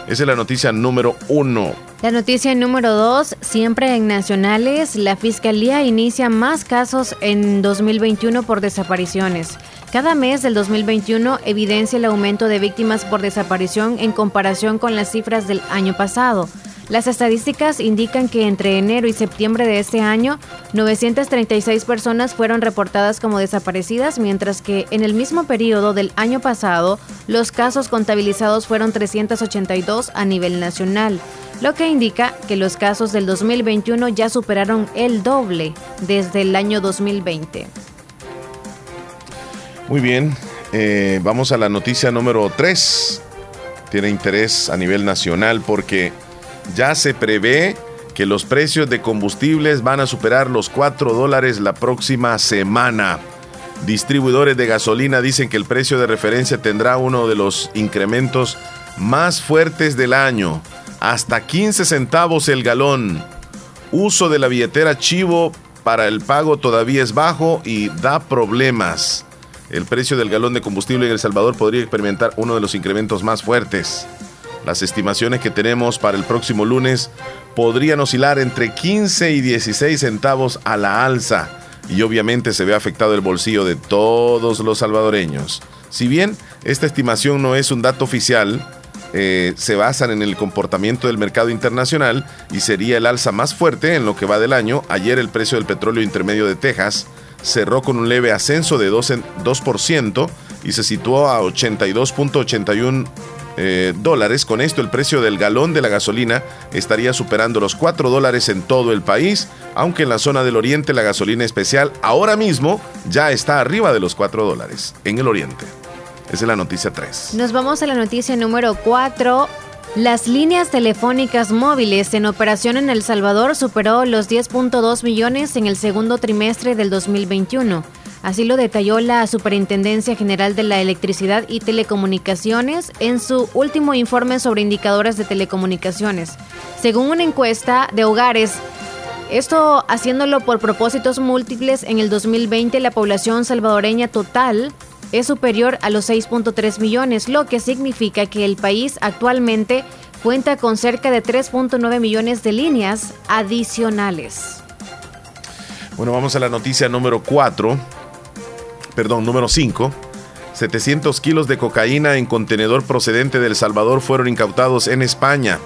Esa es la noticia número uno. La noticia número dos, siempre en nacionales, la Fiscalía inicia más casos en 2021 por desapariciones. Cada mes del 2021 evidencia el aumento de víctimas por desaparición en comparación con las cifras del año pasado. Las estadísticas indican que entre enero y septiembre de este año, 936 personas fueron reportadas como desaparecidas, mientras que en el mismo periodo del año pasado, los casos contabilizados fueron 382 a nivel nacional, lo que indica que los casos del 2021 ya superaron el doble desde el año 2020. Muy bien, eh, vamos a la noticia número 3. Tiene interés a nivel nacional porque ya se prevé que los precios de combustibles van a superar los 4 dólares la próxima semana. Distribuidores de gasolina dicen que el precio de referencia tendrá uno de los incrementos más fuertes del año, hasta 15 centavos el galón. Uso de la billetera Chivo para el pago todavía es bajo y da problemas. El precio del galón de combustible en El Salvador podría experimentar uno de los incrementos más fuertes. Las estimaciones que tenemos para el próximo lunes podrían oscilar entre 15 y 16 centavos a la alza y obviamente se ve afectado el bolsillo de todos los salvadoreños. Si bien esta estimación no es un dato oficial, eh, se basan en el comportamiento del mercado internacional y sería el alza más fuerte en lo que va del año. Ayer el precio del petróleo intermedio de Texas cerró con un leve ascenso de 2%, 2% y se situó a 82.81 eh, dólares. Con esto el precio del galón de la gasolina estaría superando los 4 dólares en todo el país, aunque en la zona del oriente la gasolina especial ahora mismo ya está arriba de los 4 dólares en el oriente. Esa es la noticia 3. Nos vamos a la noticia número 4. Las líneas telefónicas móviles en operación en El Salvador superó los 10.2 millones en el segundo trimestre del 2021. Así lo detalló la Superintendencia General de la Electricidad y Telecomunicaciones en su último informe sobre indicadores de telecomunicaciones. Según una encuesta de hogares, esto haciéndolo por propósitos múltiples, en el 2020 la población salvadoreña total es superior a los 6.3 millones, lo que significa que el país actualmente cuenta con cerca de 3.9 millones de líneas adicionales. Bueno, vamos a la noticia número 4, perdón, número 5. 700 kilos de cocaína en contenedor procedente de El Salvador fueron incautados en España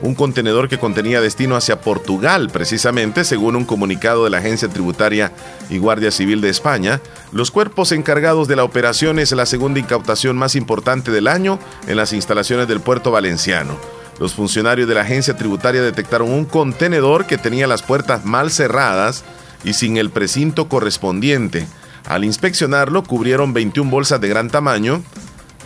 un contenedor que contenía destino hacia Portugal, precisamente, según un comunicado de la Agencia Tributaria y Guardia Civil de España. Los cuerpos encargados de la operación es la segunda incautación más importante del año en las instalaciones del puerto valenciano. Los funcionarios de la agencia tributaria detectaron un contenedor que tenía las puertas mal cerradas y sin el precinto correspondiente. Al inspeccionarlo, cubrieron 21 bolsas de gran tamaño,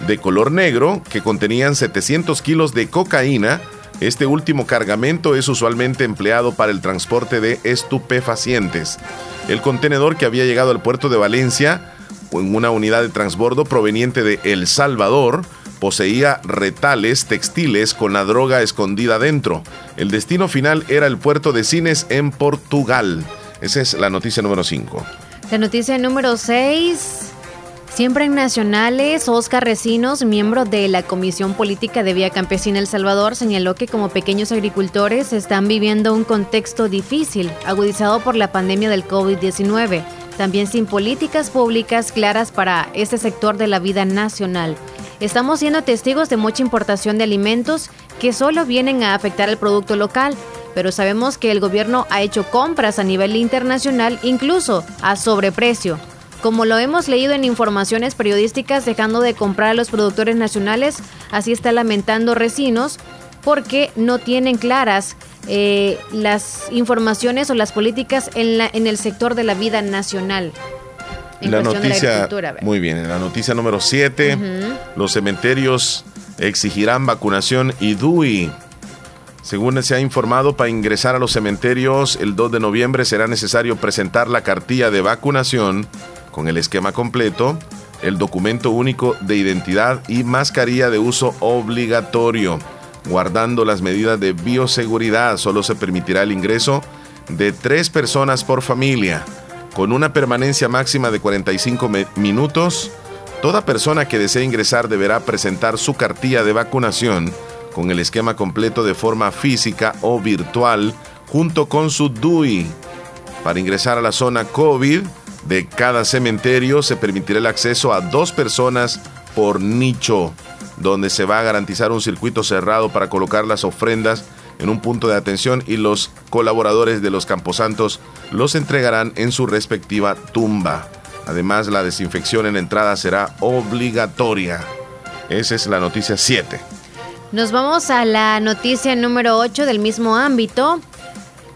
de color negro, que contenían 700 kilos de cocaína, este último cargamento es usualmente empleado para el transporte de estupefacientes. El contenedor que había llegado al puerto de Valencia en una unidad de transbordo proveniente de El Salvador poseía retales textiles con la droga escondida dentro. El destino final era el puerto de Cines en Portugal. Esa es la noticia número 5. La noticia número 6. Siempre en Nacionales, Oscar Recinos, miembro de la Comisión Política de Vía Campesina El Salvador, señaló que como pequeños agricultores están viviendo un contexto difícil, agudizado por la pandemia del COVID-19, también sin políticas públicas claras para este sector de la vida nacional. Estamos siendo testigos de mucha importación de alimentos que solo vienen a afectar al producto local, pero sabemos que el gobierno ha hecho compras a nivel internacional, incluso a sobreprecio como lo hemos leído en informaciones periodísticas, dejando de comprar a los productores nacionales, así está lamentando Recinos, porque no tienen claras eh, las informaciones o las políticas en, la, en el sector de la vida nacional. En la noticia, muy bien, en la noticia número 7, los cementerios exigirán vacunación y DUI. Según se ha informado, para ingresar a los cementerios el 2 de noviembre será necesario presentar la cartilla de vacunación con el esquema completo, el documento único de identidad y mascarilla de uso obligatorio. Guardando las medidas de bioseguridad, solo se permitirá el ingreso de tres personas por familia, con una permanencia máxima de 45 minutos. Toda persona que desee ingresar deberá presentar su cartilla de vacunación con el esquema completo de forma física o virtual junto con su DUI. Para ingresar a la zona COVID, de cada cementerio se permitirá el acceso a dos personas por nicho, donde se va a garantizar un circuito cerrado para colocar las ofrendas en un punto de atención y los colaboradores de los camposantos los entregarán en su respectiva tumba. Además, la desinfección en entrada será obligatoria. Esa es la noticia 7. Nos vamos a la noticia número 8 del mismo ámbito.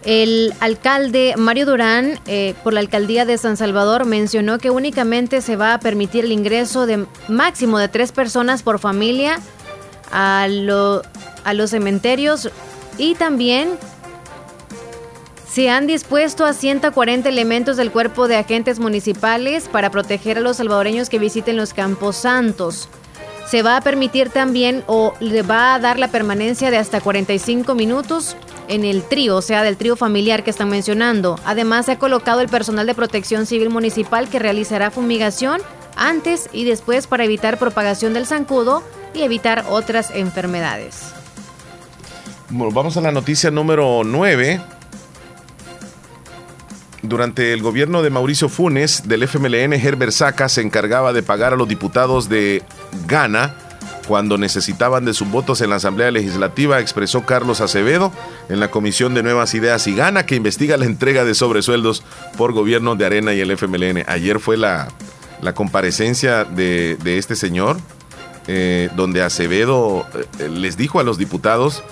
El alcalde Mario Durán, eh, por la alcaldía de San Salvador, mencionó que únicamente se va a permitir el ingreso de máximo de tres personas por familia a, a los cementerios y también se han dispuesto a 140 elementos del cuerpo de agentes municipales para proteger a los salvadoreños que visiten los campos santos. Se va a permitir también o le va a dar la permanencia de hasta 45 minutos en el trío, o sea, del trío familiar que están mencionando. Además, se ha colocado el personal de protección civil municipal que realizará fumigación antes y después para evitar propagación del zancudo y evitar otras enfermedades. vamos a la noticia número 9. Durante el gobierno de Mauricio Funes, del FMLN, Herbert Saca se encargaba de pagar a los diputados de Ghana cuando necesitaban de sus votos en la Asamblea Legislativa, expresó Carlos Acevedo en la Comisión de Nuevas Ideas y Gana, que investiga la entrega de sobresueldos por gobierno de Arena y el FMLN. Ayer fue la, la comparecencia de, este señor, eh, donde Acevedo eh, les dijo a los diputados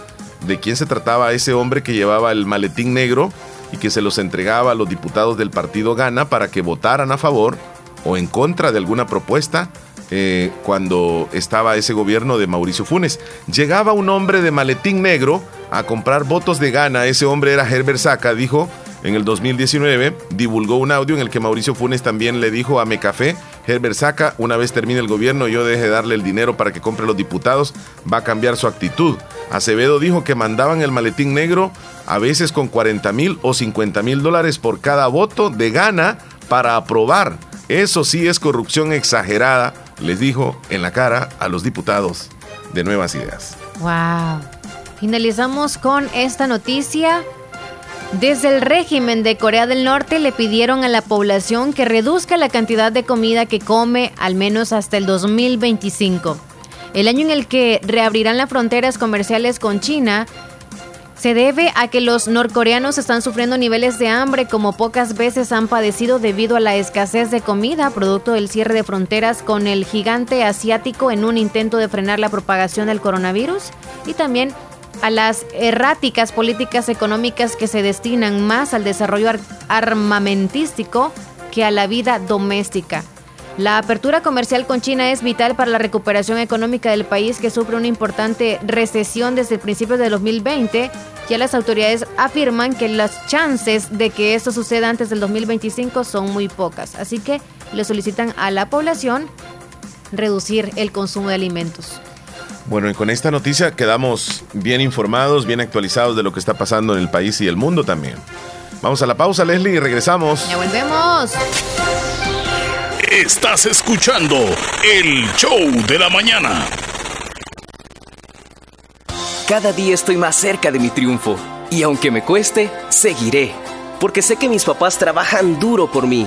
de quién se trataba ese hombre que llevaba el maletín negro y que se los entregaba a los diputados del partido Gana para que votaran a favor o en contra de alguna propuesta eh, cuando estaba ese gobierno de Mauricio Funes. Llegaba un hombre de maletín negro a comprar votos de gana. Ese hombre era Herbert Saca, dijo en el 2019. Divulgó un audio en el que Mauricio Funes también le dijo a Mecafé, Herbert Saca, una vez termine el gobierno, yo deje de darle el dinero para que compre los diputados, va a cambiar su actitud. Acevedo dijo que mandaban el maletín negro a veces con 40 mil o 50 mil dólares por cada voto de gana para aprobar. Eso sí es corrupción exagerada les dijo en la cara a los diputados de Nuevas Ideas. Wow. Finalizamos con esta noticia. Desde el régimen de Corea del Norte le pidieron a la población que reduzca la cantidad de comida que come al menos hasta el 2025. El año en el que reabrirán las fronteras comerciales con China se debe a que los norcoreanos están sufriendo niveles de hambre como pocas veces han padecido debido a la escasez de comida, producto del cierre de fronteras con el gigante asiático en un intento de frenar la propagación del coronavirus y también a las erráticas políticas económicas que se destinan más al desarrollo armamentístico que a la vida doméstica. La apertura comercial con China es vital para la recuperación económica del país que sufre una importante recesión desde el principio de 2020. Ya las autoridades afirman que las chances de que esto suceda antes del 2025 son muy pocas. Así que le solicitan a la población reducir el consumo de alimentos. Bueno, y con esta noticia quedamos bien informados, bien actualizados de lo que está pasando en el país y el mundo también. Vamos a la pausa, Leslie, y regresamos. Ya volvemos. Estás escuchando el show de la mañana. Cada día estoy más cerca de mi triunfo y aunque me cueste, seguiré, porque sé que mis papás trabajan duro por mí.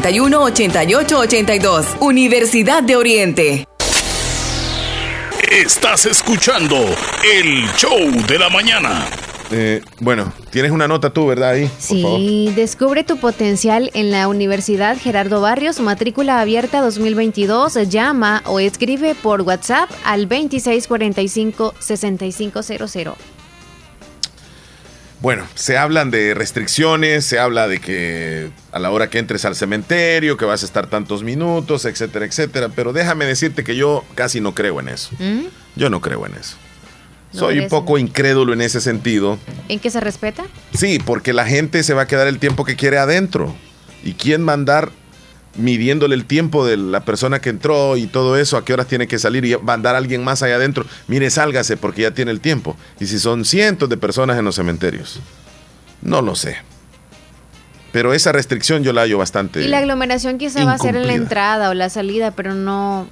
2661-8882. Universidad de Oriente. Estás escuchando el show de la mañana. Eh, bueno, tienes una nota tú, ¿verdad? Ahí, por favor. Sí, descubre tu potencial en la Universidad Gerardo Barrios, matrícula abierta 2022. Llama o escribe por WhatsApp al 2645-6500. Bueno, se hablan de restricciones, se habla de que a la hora que entres al cementerio, que vas a estar tantos minutos, etcétera, etcétera. Pero déjame decirte que yo casi no creo en eso. ¿Mm? Yo no creo en eso. ¿No Soy un poco incrédulo en ese sentido. ¿En qué se respeta? Sí, porque la gente se va a quedar el tiempo que quiere adentro. ¿Y quién mandar midiéndole el tiempo de la persona que entró y todo eso, a qué horas tiene que salir y mandar a alguien más allá adentro? Mire, sálgase porque ya tiene el tiempo. Y si son cientos de personas en los cementerios, no lo sé. Pero esa restricción yo la hallo bastante. Y la aglomeración quizá va a ser en la entrada o la salida, pero no,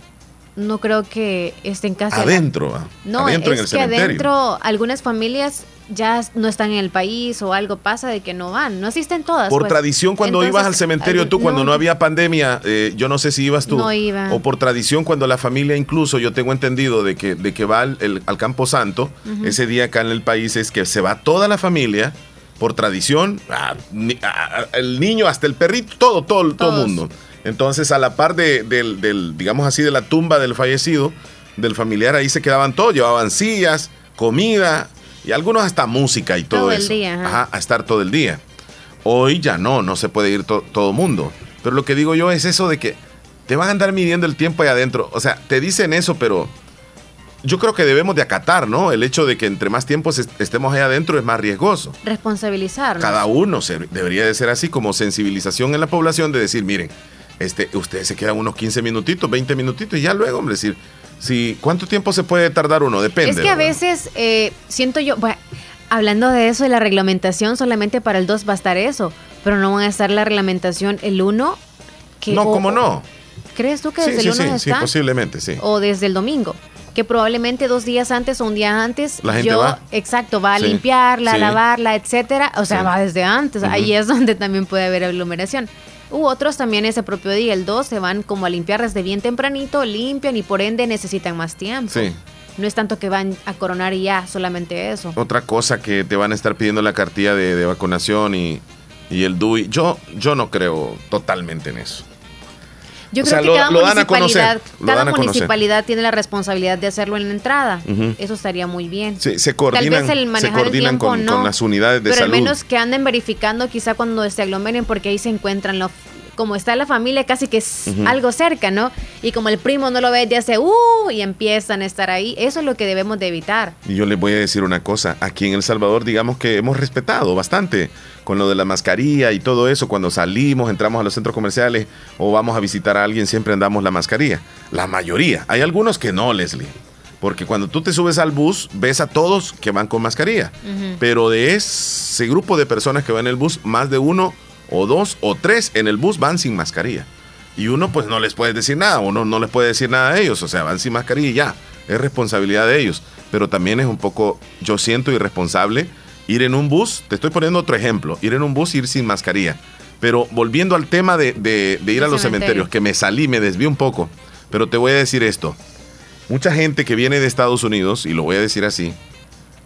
no creo que estén casi... a la- Adentro, No, adentro en el es que cementerio. adentro algunas familias ya no están en el país o algo pasa de que no van. No asisten todas. Por pues. tradición, cuando Entonces, ibas al cementerio tú, cuando no había pandemia, eh, yo no sé si ibas tú. No iba. O por tradición, cuando la familia, incluso yo tengo entendido de que, de que va al, el- al Campo Santo, ese día acá en el país es que se va toda la familia, por tradición, el niño hasta el perrito, todo, todo, todo Todos. mundo. Entonces, a la par de- del, del, digamos así, de la tumba del fallecido, del familiar, ahí se quedaban todos, llevaban sillas, comida y algunos hasta música y todo, Todo el eso. día, ajá. Ajá, a estar todo el día. Hoy ya no, no se puede ir to- todo mundo. Pero lo que digo yo es eso de que te van a andar midiendo el tiempo ahí adentro. O sea, te dicen eso, pero yo creo que debemos de acatar, ¿no? El hecho de que entre más tiempo estemos ahí adentro es más riesgoso. Responsabilizarnos. Cada uno se- debería de ser así como sensibilización en la población de decir, miren, este, ustedes se quedan unos 15 minutitos, 20 minutitos y ya luego, hombre, decir, si, ¿cuánto tiempo se puede tardar uno? Depende. Es que a veces eh, siento yo, bueno, hablando de eso, de la reglamentación, solamente para el 2 va a estar eso, pero no van a estar la reglamentación el 1. Que, No, o- ¿cómo no? ¿Crees tú que Sí, desde sí, el 1 sí, ya sí, está? posiblemente, sí. o desde el domingo, que probablemente dos días antes o un día antes La gente yo va. exacto va a Sí, limpiarla, a lavarla, etcétera, o sea, Sí. va desde antes, ahí es donde también puede haber aglomeración. U otros también ese propio día, el 2, se van como a limpiar desde bien tempranito, limpian y por ende necesitan más tiempo. Sí. No es tanto que van a coronar y ya, solamente eso. Otra cosa que te van a estar pidiendo la cartilla de, de vacunación y, y el DUI. Yo, yo no creo totalmente en eso. Yo O creo sea, que lo- cada lo conocer, municipalidad, cada municipalidad tiene la responsabilidad de hacerlo en la entrada. Eso estaría muy bien. Sí, se Tal coordinan, vez el se manejar el coordinan tiempo con, no, con las unidades de pero salud. al menos que anden verificando quizá cuando se aglomeren porque ahí se encuentran los como está la familia casi que es algo cerca, ¿no? Y como el primo no lo ve desde hace uh y empiezan a estar ahí, eso es lo que debemos de evitar. Y yo les voy a decir una cosa, aquí en El Salvador digamos que hemos respetado bastante con lo de la mascarilla y todo eso, cuando salimos, entramos a los centros comerciales o vamos a visitar a alguien, siempre andamos la mascarilla. La mayoría, hay algunos que no, Leslie, porque cuando tú te subes al bus, ves a todos que van con mascarilla, pero de ese grupo de personas que van en el bus, más de uno o dos o tres en el bus van sin mascarilla. Y uno pues no les puede decir nada, uno no les puede decir nada a ellos, o sea, van sin mascarilla y ya, es responsabilidad de ellos. Pero también es un poco, yo siento irresponsable ir en un bus, te estoy poniendo otro ejemplo, ir en un bus y ir sin mascarilla. Pero volviendo al tema de, de- de ir a los cementerio. cementerios, que me salí, me desvié un poco, pero te voy a decir esto. Mucha gente que viene de Estados Unidos, y lo voy a decir así,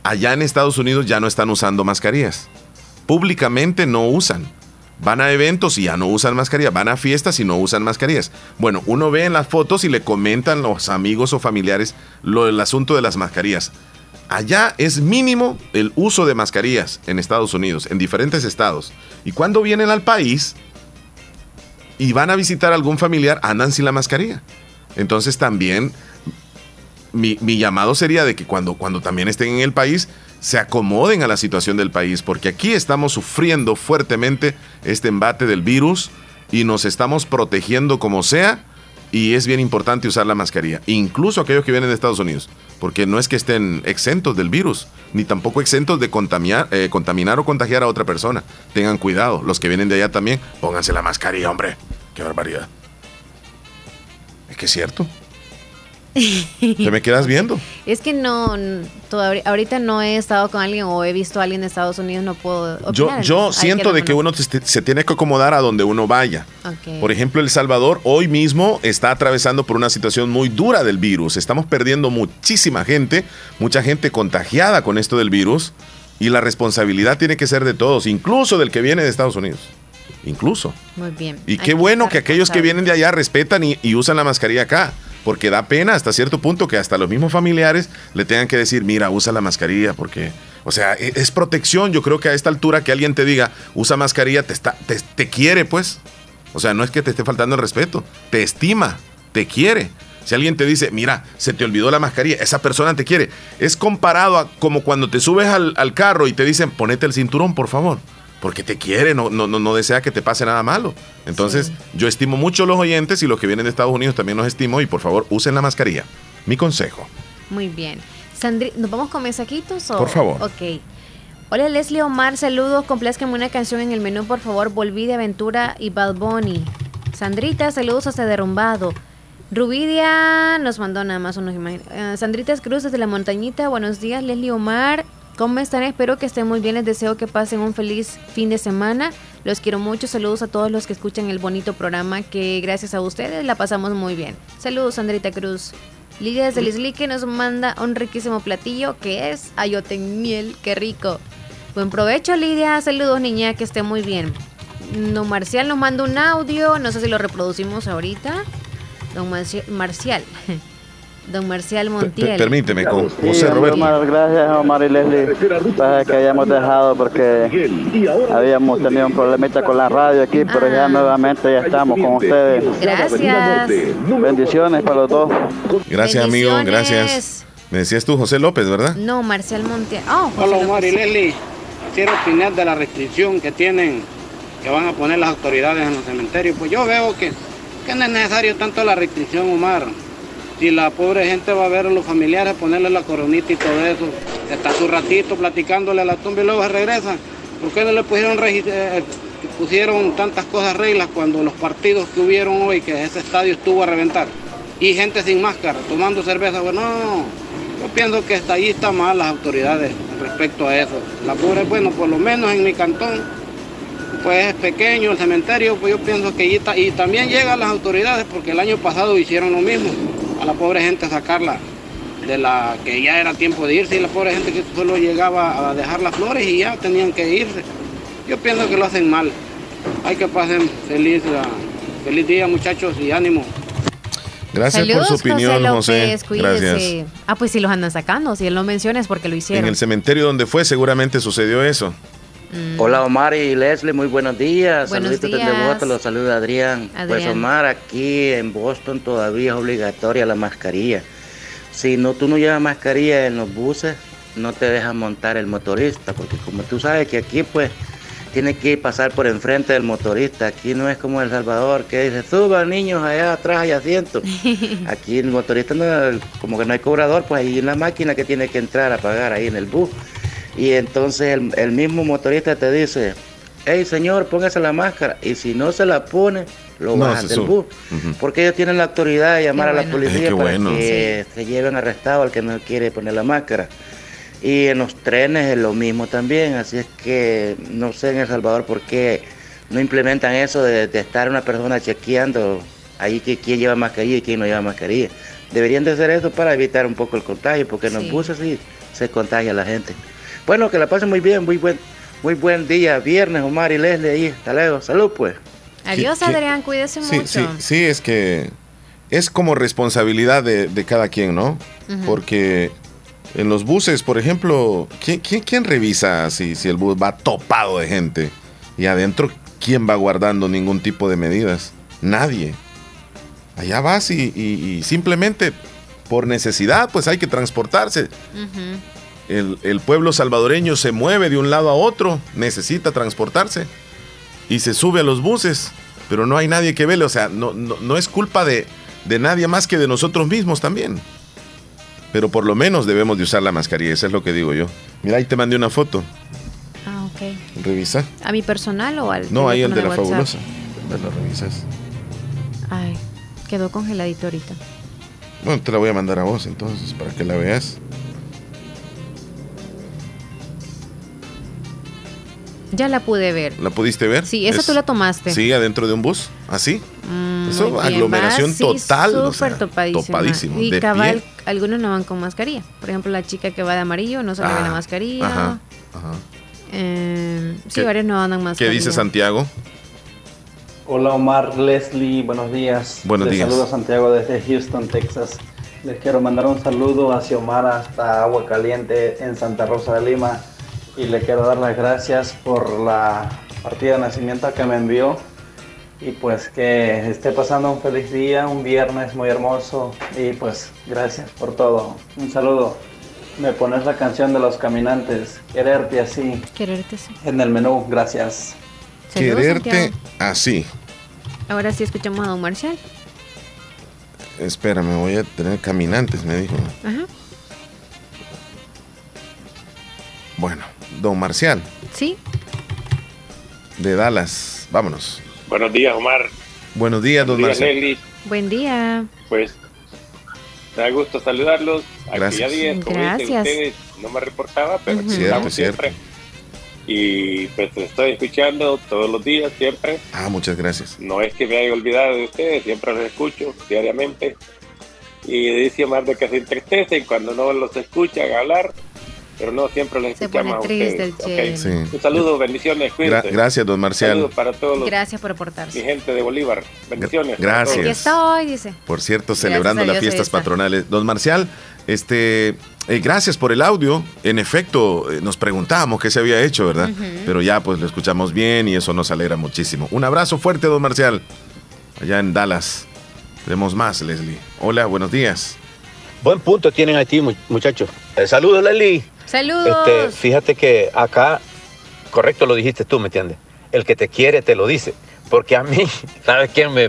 allá en Estados Unidos ya no están usando mascarillas. Públicamente no usan. Van a eventos y ya no usan mascarilla. Van a fiestas y no usan mascarillas. Bueno, uno ve en las fotos y le comentan los amigos o familiares lo del asunto de las mascarillas. Allá es mínimo el uso de mascarillas en Estados Unidos, en diferentes estados. Y cuando vienen al país y van a visitar a algún familiar, andan sin la mascarilla. Entonces también mi, mi llamado sería de que cuando, cuando también estén en el país se acomoden a la situación del país, porque aquí estamos sufriendo fuertemente este embate del virus y nos estamos protegiendo como sea y es bien importante usar la mascarilla, incluso aquellos que vienen de Estados Unidos, porque no es que estén exentos del virus, ni tampoco exentos de contaminar, eh, contaminar o contagiar a otra persona. Tengan cuidado, los que vienen de allá también, pónganse la mascarilla, hombre. Qué barbaridad. Es que es cierto. Te me quedas viendo. Es que no, todavía, ahorita no he estado con alguien o he visto a alguien de Estados Unidos, no puedo Yo, opinar, yo ahí siento de quedamos, que ¿no? uno se tiene que acomodar a donde uno vaya. Por ejemplo, El Salvador hoy mismo está atravesando por una situación muy dura del virus. Estamos perdiendo muchísima gente, mucha gente contagiada con esto del virus y la responsabilidad tiene que ser de todos, incluso del que viene de Estados Unidos. Incluso. Muy bien. Y qué bueno que aquellos que vienen de allá respetan y, y usan la mascarilla acá. Porque da pena hasta cierto punto que hasta los mismos familiares le tengan que decir, mira, usa la mascarilla, porque, o sea, e- es protección. Yo creo que a esta altura que alguien te diga, usa mascarilla, te, está, te, te quiere, pues. O sea, no es que te esté faltando el respeto, te estima, te quiere. Si alguien te dice, mira, se te olvidó la mascarilla, esa persona te quiere. Es comparado a como cuando te subes al, al carro y te dicen, ponete el cinturón, por favor. Porque te quiere, no, no, no, desea que te pase nada malo. Entonces, yo estimo mucho los oyentes y los que vienen de Estados Unidos también los estimo y por favor usen la mascarilla. Mi consejo. Muy bien. Sandri, ¿nos vamos con mensajitos o? Por favor. Ok. Hola Leslie Omar, saludos, complázcame una canción en el menú, por favor, Volví de Aventura y Bad Bunny. Sandrita, saludos hasta Derrumbado. Rubidia nos mandó nada más unos imágenes. Eh, Sandritas Cruz desde la montañita, buenos días Leslie Omar. ¿Cómo están? Espero que estén muy bien. Les deseo que pasen un feliz fin de semana. Los quiero mucho. Saludos a todos los que escuchan el bonito programa que gracias a ustedes la pasamos muy bien. Saludos, Sandrita Cruz. Lidia desde Lislique nos manda un riquísimo platillo que es ayote en miel. ¡Qué rico! Buen provecho, Lidia. Saludos, niña, que esté muy bien. Don Marcial nos manda un audio. No sé si lo reproducimos ahorita. Don Marci- Marcial. Don Marcial Montiel. permíteme, con Sí, José Roberto. Omar, gracias Omar y Leslie. Pasa que habíamos dejado porque habíamos tenido un problemita con la radio aquí, pero ya nuevamente ya estamos con ustedes. Gracias. Bendiciones para los dos. Gracias, amigo. Gracias. Me decías tú, José López, ¿verdad? No, Marcial Montiel. Oh, José Hola. Omar y Leslie, quisiera opinar de la restricción que tienen, que van a poner las autoridades en los cementerios. Pues yo veo que, que no es necesario tanto la restricción, Omar. Si la pobre gente va a ver a los familiares, ponerle la coronita y todo eso, está su ratito platicándole a la tumba y luego se regresa. ¿Por qué no le pusieron, regi- eh, pusieron tantas cosas reglas cuando los partidos que hubieron hoy, que ese estadio estuvo a reventar? Y gente sin máscara, tomando cerveza, bueno, no, yo pienso que hasta ahí están mal las autoridades respecto a eso. La pobre, bueno, por lo menos en mi cantón, pues es pequeño el cementerio, pues yo pienso que ahí está. Y también llegan las autoridades, porque el año pasado hicieron lo mismo, a la pobre gente sacarla de la que ya era tiempo de irse, y la pobre gente que solo llegaba a dejar las flores y ya tenían que irse. Yo pienso que lo hacen mal. Hay que pasen feliz la- Feliz día, muchachos, y ánimo. Gracias por su opinión, José. López, cuídese. Gracias. Ah, pues si los andan sacando. Si él lo menciona es porque lo En hicieron. el cementerio donde fue seguramente sucedió eso. Mm. Hola Omar y Leslie, muy buenos días. Buenos Saluditos desde días. Boston, los saluda Adrián. Pues Adrián. Omar, aquí en Boston todavía es obligatoria la mascarilla. Si no tú no llevas mascarilla en los buses, no te dejan montar el motorista, porque como tú sabes que aquí pues tiene que pasar por enfrente del motorista. Aquí no es como El Salvador que dice, suban niños allá atrás hay asiento. Aquí el motorista no, como que no hay cobrador, pues hay una máquina que tiene que entrar a pagar ahí en el bus. Y entonces el, el mismo motorista te dice, hey señor, póngase la máscara. Y si no se la pone, lo No, bajan del sube. bus. Porque ellos tienen la autoridad de llamar Qué a la bueno. policía Eh, para bueno. que se lleven arrestado al que no quiere poner la máscara. Y en los trenes es lo mismo también, así es que no sé en El Salvador por qué no implementan eso de, de estar una persona chequeando ahí que quién lleva mascarilla y quién no lleva mascarilla. Deberían de hacer eso para evitar un poco el contagio, porque en los buses sí se contagia la gente. Bueno, que la pasen muy bien, muy buen, muy buen día, viernes, Omar y Leslie ahí, hasta luego, salud pues. Adiós. Adrián. Cuídese Sí, mucho. sí, sí, es que es como responsabilidad de, de cada quien, ¿no? Porque en los buses, por ejemplo, ¿quién, quién, quién revisa si, si el bus va topado de gente? Y adentro, ¿quién va guardando ningún tipo de medidas? Nadie. Allá vas y, y- y simplemente por necesidad, pues hay que transportarse. El, el pueblo salvadoreño se mueve de un lado a otro, necesita transportarse y se sube a los buses, pero no hay nadie que vele, o sea, no, no, no es culpa de, de nadie más que de nosotros mismos también. Pero por lo menos debemos de usar la mascarilla, eso es lo que digo yo. Mira, ahí te mandé una foto, Ah, ok. revisa. ¿A mi personal o al.? No, ahí el de la WhatsApp? fabulosa. Lo revisas. Ay, quedó congeladito ahorita. Bueno, te la voy a mandar a vos entonces, para que la veas. Ya la pude ver. ¿La pudiste ver? Sí, esa Es- tú la tomaste. Sí, adentro de un bus, así. Mm, Eso, aglomeración va, sí, total. o sea, Súper topadísima. topadísimo. Y de cabal, pie. algunos no van con mascarilla. Por ejemplo, la chica que va de amarillo no se le ve Ah, la mascarilla. Ajá, ajá. Eh, sí, ¿Qué- varios no andan ¿Qué mascarilla. dice Santiago? Hola Omar, Leslie, buenos días. Buenos Les días. saludo a Santiago desde Houston, Texas. Les quiero mandar un saludo a Xiomara hasta Agua Caliente en Santa Rosa de Lima y le quiero dar las gracias por la partida de nacimiento que me envió y pues que esté pasando un feliz día, un viernes muy hermoso y pues gracias por todo. Un saludo. Me pones la canción de los caminantes, quererte así, Quererte sí. en el menú, gracias. Saludos, Quererte Santiago. así. Ahora sí escuchamos a Don Marcial. Espérame, voy a tener caminantes, me dijo. Ajá. Bueno, don Marcial, Sí. de Dallas. Vámonos. Buenos días, Omar. Buenos días, don Buenos días, Marcial. Buen día. Pues me da gusto saludarlos. Gracias. Como dicen Gracias. ustedes, no me reportaba, pero Cierto, cierto. siempre. Y pues te estoy escuchando todos los días, siempre. Ah, muchas gracias. No es que me haya olvidado de ustedes, siempre los escucho diariamente. Y dice Omar de que se entristecen cuando no los escuchan hablar, pero no siempre los Se escuchamos pone a triste el ustedes. Che. ¿ok? Sí. Un saludo, bendiciones, Gra- gracias, don Marcial. Saludos para todos los, Gracias por mi aportarse. gente de Bolívar. Bendiciones. Gracias. Aquí estoy, dice. Por cierto, celebrando las fiestas patronales. Don Marcial, este, eh, gracias por el audio. En efecto, eh, nos preguntábamos qué se había hecho, ¿verdad? Pero ya pues lo escuchamos bien y eso nos alegra muchísimo. Un abrazo fuerte, don Marcial. Allá en Dallas. Tenemos más, Leslie. Hola, buenos días. Buen punto tienen aquí, mu- muchachos. Eh, saludos, Leli. Saludos. Este, fíjate que acá, correcto lo dijiste tú, ¿me entiendes? El que te quiere te lo dice. Porque a mí, ¿sabes quién me.?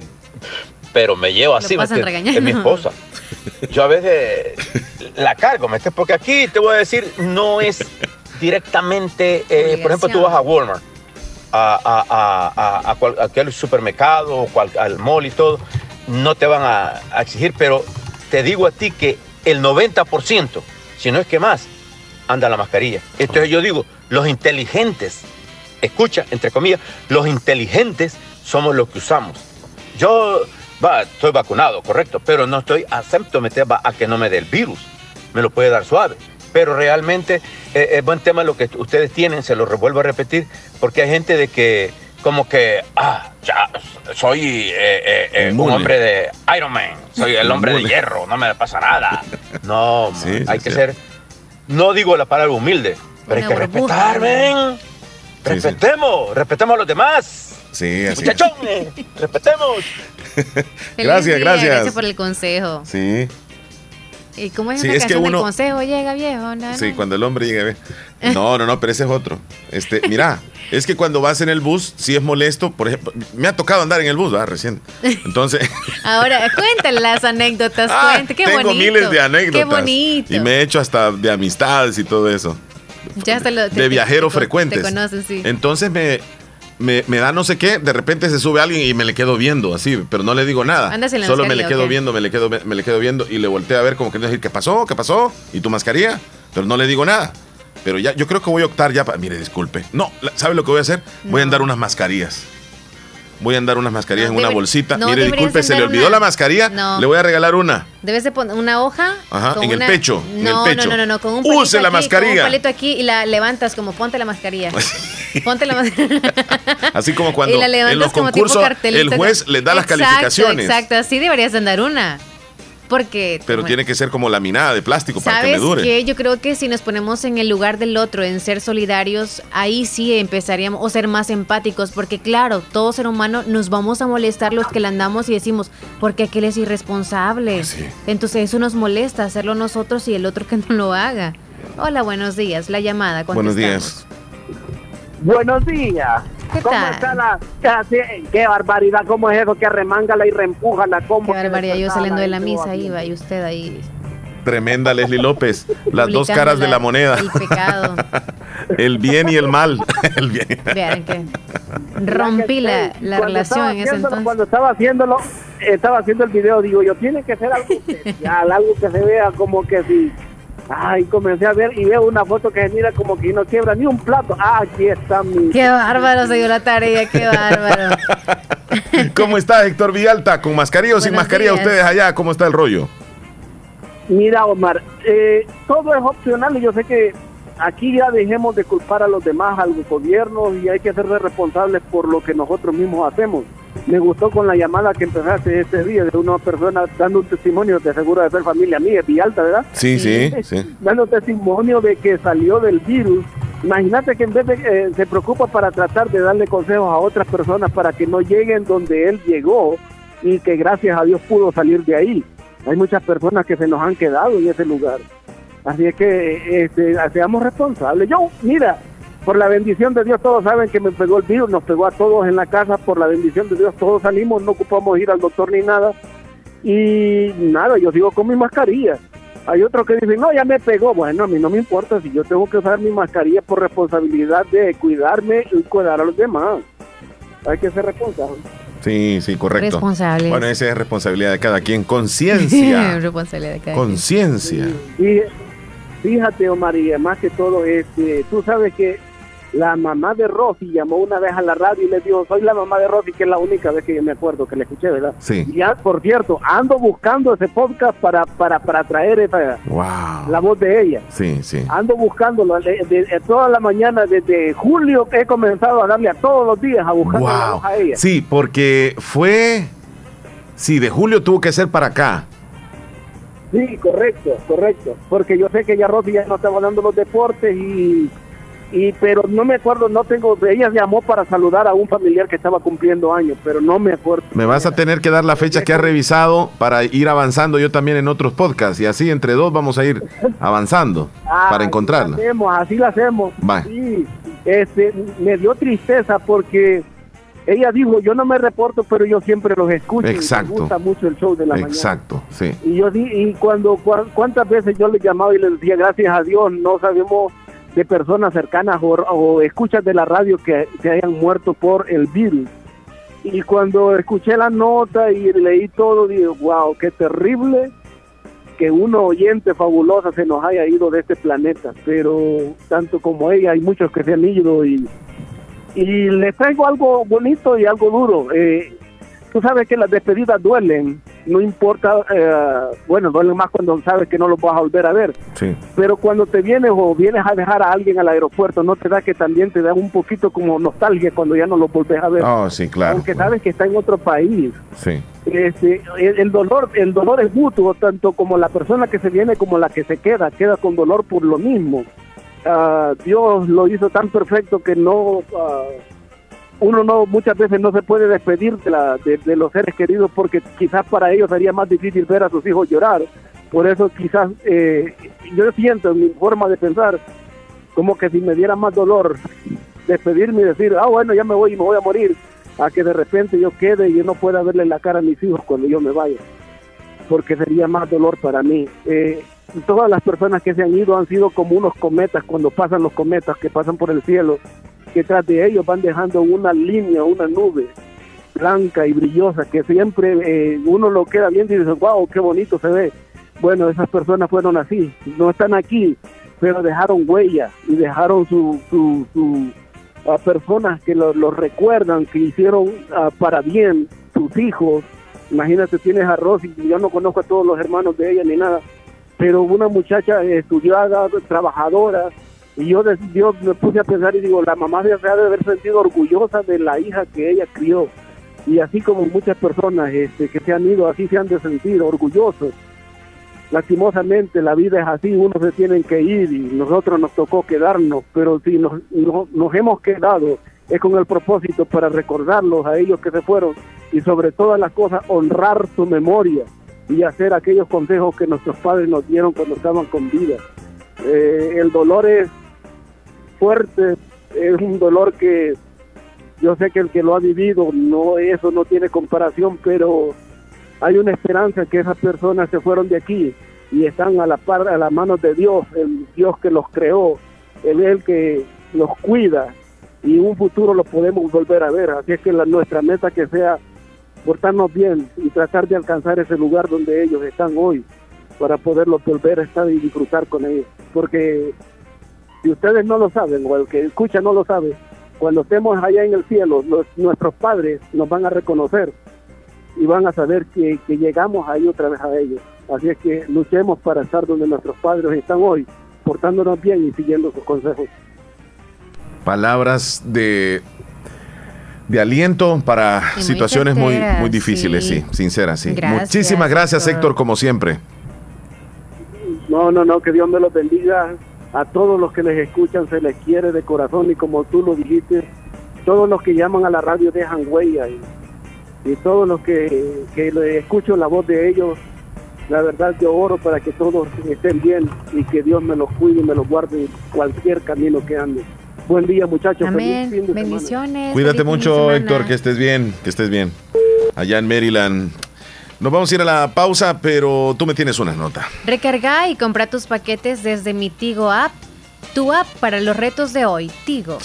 Pero me lleva así, ¿me. Es mi esposa. Yo a veces la cargo, ¿me entiendes? Porque aquí te voy a decir, no es directamente. eh, por ejemplo, tú vas a Walmart, a, a, a, a, a cual- a aquel supermercado, cual- al mall y todo, no te van a, a exigir, pero te digo a ti que el 90%, si no es que más, anda la mascarilla. Entonces yo digo, los inteligentes, escucha, entre comillas, los inteligentes somos los que usamos. Yo va, estoy vacunado, correcto, pero no estoy acepto meter a que no me dé el virus. Me lo puede dar suave. Pero realmente eh, es buen tema lo que ustedes tienen, se lo revuelvo a repetir, porque hay gente de que como que, ah, ya, soy eh, eh, eh, un hombre de Iron Man, soy el hombre de hierro, no me pasa nada. No, hay que ser, no digo la palabra humilde, pero hay que respetar, ven. Respetemos, respetemos a los demás. Sí, así Muchachones, respetemos. gracias, gracias. Gracias por el consejo. Sí. ¿Y cómo es Sí, esa es que canción uno- del consejo? Llega viejo, no, Sí, no. cuando el hombre llega, ve. No, no, no, pero ese es otro. Este, mira, es que cuando vas en el bus, si es molesto, por ejemplo, me ha tocado andar en el bus, ¿verdad? Recién. Entonces, Ahora, cuéntale las anécdotas, Ah, cuente, qué tengo bonito. miles de anécdotas. Qué bonito. Y me he hecho hasta de amistades y todo eso. Ya hasta lo- de te- viajeros te- frecuentes. Te conocen, sí. Entonces me, me, me da no sé qué, de repente se sube alguien y me le quedo viendo así, pero no le digo nada. Solo me le quedo viendo, me le quedo, me le quedo viendo y le volteo a ver como queriendo decir, ¿qué pasó? ¿Qué pasó? ¿Y tu mascarilla? Pero no le digo nada. Pero ya, yo creo que voy a optar ya para. Mire, disculpe. No, ¿sabe lo que voy a hacer? Voy a andar unas mascarillas. Voy a andar unas mascarillas No, en una bolsita. no Mire, disculpe, se le olvidó una- la mascarilla. No. Le voy a regalar una. Debes de poner una hoja. Ajá, en el pecho, en el No, pecho. no, no, no, con un Use la mascarilla. Con un palito aquí y la levantas como ponte la mascarilla. ponte la mascarilla. Así como cuando y la en los concursos el juez les da las calificaciones. Exacto, así deberías andar una. Porque. Pero bueno, tiene que ser como laminada de plástico para que me ¿Sabes dure. qué? Yo creo que si nos ponemos en el lugar del otro, en ser solidarios, ahí sí empezaríamos o ser más empáticos, porque claro, todo ser humano nos vamos a molestar los que le andamos y decimos, porque aquel es irresponsable. Entonces eso nos molesta hacerlo nosotros y el otro que no lo haga. Hola, buenos días. La llamada. Buenos días. Buenos días. ¿Qué ¿Cómo tal? está la.? Qué, qué barbaridad, ¿cómo es eso? Que remangala y reempújala. ¿Cómo Qué barbaridad. Yo saliendo de la misa iba y usted ahí. Tremenda Leslie López. Las dos caras de la moneda. El pecado. El bien y el mal. El bien. Vean que rompí la, relación en ese entonces. Cuando estaba haciéndolo, estaba haciendo el video, digo yo, tiene que ser algo especial, algo que se vea como que si. Ay, comencé a ver y veo una foto que mira como que no quiebra ni un plato. Ah, aquí está mi. Qué bárbaro se dio la tarea, qué bárbaro. ¿Cómo está Héctor Villalta? ¿Con mascarilla o sin mascarilla días. ustedes allá? ¿Cómo está el rollo? Mira, Omar, eh, todo es opcional y yo sé que aquí ya dejemos de culpar a los demás, a los gobiernos y hay que ser responsables por lo que nosotros mismos hacemos. Me gustó con la llamada que empezaste este día de una persona dando un testimonio de seguro de ser familia mía, Villalta, ¿verdad? Sí, sí, sí. Dando testimonio de que salió del virus. Imagínate que en vez de eh, se preocupa para tratar de darle consejos a otras personas para que no lleguen donde él llegó y que gracias a Dios pudo salir de ahí. Hay muchas personas que se nos han quedado en ese lugar. Así es que este, seamos responsables. Yo, mira, por la bendición de Dios, todos saben que me pegó el virus, nos pegó a todos en la casa, por la bendición de Dios, todos salimos, no ocupamos ir al doctor ni nada. Y nada, yo sigo con mi mascarilla. Hay otros que dicen, no, ya me pegó. Bueno, a mí no me importa si yo tengo que usar mi mascarilla por responsabilidad de cuidarme y cuidar a los demás. Hay que ser responsable. Sí, sí, correcto. Responsables. Bueno, esa es responsabilidad de cada quien. Conciencia. Responsabilidad de cada quien. Conciencia. Y fíjate, Omar, y más que todo, este, tú sabes que la mamá de Rosy llamó una vez a la radio y le dijo, soy la mamá de Rosy, que es la única vez que yo me acuerdo que le escuché, ¿verdad? Sí. Y ya, por cierto, ando buscando ese podcast para, para, para traer esa, Wow. la voz de ella. Sí, sí. Ando buscándolo de, de- de toda la mañana, desde julio he comenzado a darle a todos los días a buscar la Wow. a ella. Sí, porque fue. Sí, de julio tuvo que ser para acá. Sí, correcto, correcto. Porque yo sé que ya Rosy ya no estaba dando los deportes y, y pero no me acuerdo, no tengo, ella llamó para saludar a un familiar que estaba cumpliendo años, pero no me acuerdo. Me vas a tener que dar la fecha que has revisado para ir avanzando yo también en otros podcasts. Y así entre dos vamos a ir avanzando Ah, para encontrarla. Así lo hacemos, así lo hacemos. Sí, este, me dio tristeza porque ella dijo, yo no me reporto, pero yo siempre los escucho. y Exacto. Me gusta mucho el show de la mañana. Exacto, sí. Y yo di- y cuando cua- cuántas veces yo le llamaba y le decía gracias a Dios no sabemos de personas cercanas o, o escuchas de la radio que se hayan muerto por el virus. Y cuando escuché la nota y leí todo, digo, wow, qué terrible que una oyente fabulosa se nos haya ido de este planeta. Pero tanto como ella, hay muchos que se han ido y, y les traigo algo bonito y algo duro. Eh, tú sabes que las despedidas duelen no importa, eh, bueno, duele más cuando sabes que no lo vas a volver a ver. Sí. Pero cuando te vienes o vienes a dejar a alguien al aeropuerto, ¿no te da que también te da un poquito como nostalgia cuando ya no lo volvés a ver? Oh, sí, claro. Aunque sabes que está en otro país. Sí. Este, el, el dolor el dolor es mutuo, tanto como la persona que se viene como la que se queda, queda con dolor por lo mismo. Ah, Dios lo hizo tan perfecto que no... ah, uno no muchas veces no se puede despedir de, la, de los seres queridos porque quizás para ellos sería más difícil ver a sus hijos llorar. Por eso quizás eh, yo siento en mi forma de pensar como que si me diera más dolor despedirme y decir, ah bueno, ya me voy y me voy a morir, a que de repente yo quede y yo no pueda verle la cara a mis hijos cuando yo me vaya, porque sería más dolor para mí. Eh, todas las personas que se han ido han sido como unos cometas cuando pasan los cometas que pasan por el cielo que tras de ellos van dejando una línea, una nube blanca y brillosa que siempre eh, uno lo queda viendo y dice, wow, qué bonito se ve. Bueno, esas personas fueron así, no están aquí, pero dejaron huella y dejaron su, su, su a personas que los lo recuerdan, que hicieron ah, para bien sus hijos. Imagínate, tienes a Rosy, yo no conozco a todos los hermanos de ella ni nada, pero una muchacha estudiada, trabajadora, y yo, yo me puse a pensar y digo, la mamá se ha de haber sentido orgullosa de la hija que ella crió. Y así como muchas personas este, que se han ido, así se han de sentir orgullosos. Lastimosamente la vida es así, unos se tienen que ir y nosotros nos tocó quedarnos, pero si nos, no- nos hemos quedado es con el propósito para recordarlos a ellos que se fueron y sobre todas las cosas honrar su memoria y hacer aquellos consejos que nuestros padres nos dieron cuando estaban con vida. Eh, el dolor es fuerte, es un dolor que yo sé que el que lo ha vivido, no eso no tiene comparación, pero hay una esperanza que esas personas se fueron de aquí y están a la par, a las manos de Dios, el Dios que los creó, es el que los cuida y un futuro los podemos volver a ver. Así es que la, nuestra meta que sea portarnos bien y tratar de alcanzar ese lugar donde ellos están hoy para poderlos volver a estar y disfrutar con ellos. Porque si ustedes no lo saben o el que escucha no lo sabe, cuando estemos allá en el cielo, nuestros padres nos van a reconocer y van a saber que, que llegamos ahí otra vez a ellos. Así es que luchemos para estar donde nuestros padres están hoy, portándonos bien y siguiendo sus consejos. Palabras de, de aliento para Y situaciones muy, muy difíciles, sí, sí. sinceras, sí. Gracias, Muchísimas gracias, Héctor. Héctor, como siempre. No, no, no, que Dios me los bendiga. A todos los que les escuchan se les quiere de corazón y como tú lo dijiste, todos los que llaman a la radio dejan huella y, y todos los que, que le escucho la voz de ellos, la verdad yo oro para que todos estén bien y que Dios me los cuide y me los guarde en cualquier camino que ande. Buen día muchachos. Amén. Feliz fin de semana. Bendiciones. Cuídate feliz mucho, semana. Héctor, que estés bien, que estés bien. Allá en Maryland. Nos vamos a ir a la pausa, pero tú me tienes una nota. Recarga y compra tus paquetes desde mi Tigo app, tu app para los retos de hoy, Tigo.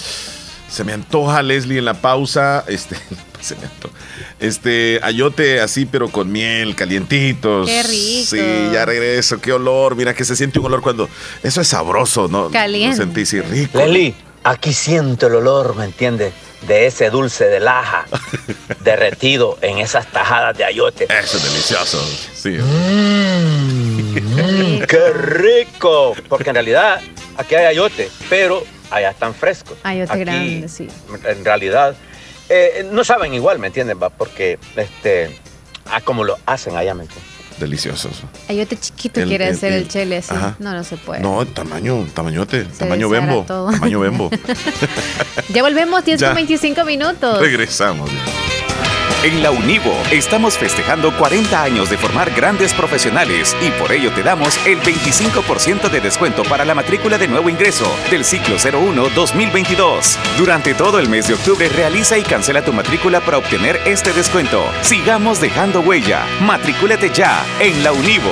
Se me antoja, Leslie, en la pausa. Este, se me antoja. Este, ayote así, pero con miel, calientitos. Qué rico. Sí, ya regreso. Qué olor. Mira que se siente un olor cuando. Eso es sabroso, ¿no? Caliente. Lo sentí sí, rico. Leslie, aquí siento el olor, ¿me entiendes? De ese dulce de laja derretido en esas tajadas de ayote. Eso es delicioso. Sí. Mm, ¡Qué rico! Porque en realidad aquí hay ayote, pero allá están frescos. Ayote Aquí, grande, sí. En realidad, eh, no saben igual, ¿me entiendes? va? Porque, este, ah, como lo hacen allá, ¿me entiendes? Deliciosos. Ayote chiquito El- quiere el- hacer el, el- chele así. ajá. No, no se puede. No, tamaño, tamañote, tamaño deshará bembo. Tamaño bembo. Ya volvemos, 10 Ya. con 25 minutos. Regresamos. En la Univo estamos festejando 40 años de formar grandes profesionales y por ello te damos el 25% de descuento para la matrícula de nuevo ingreso del ciclo 01-2022. Durante todo el mes de octubre realiza y cancela tu matrícula para obtener este descuento. Sigamos dejando huella. Matricúlate ya en la Univo.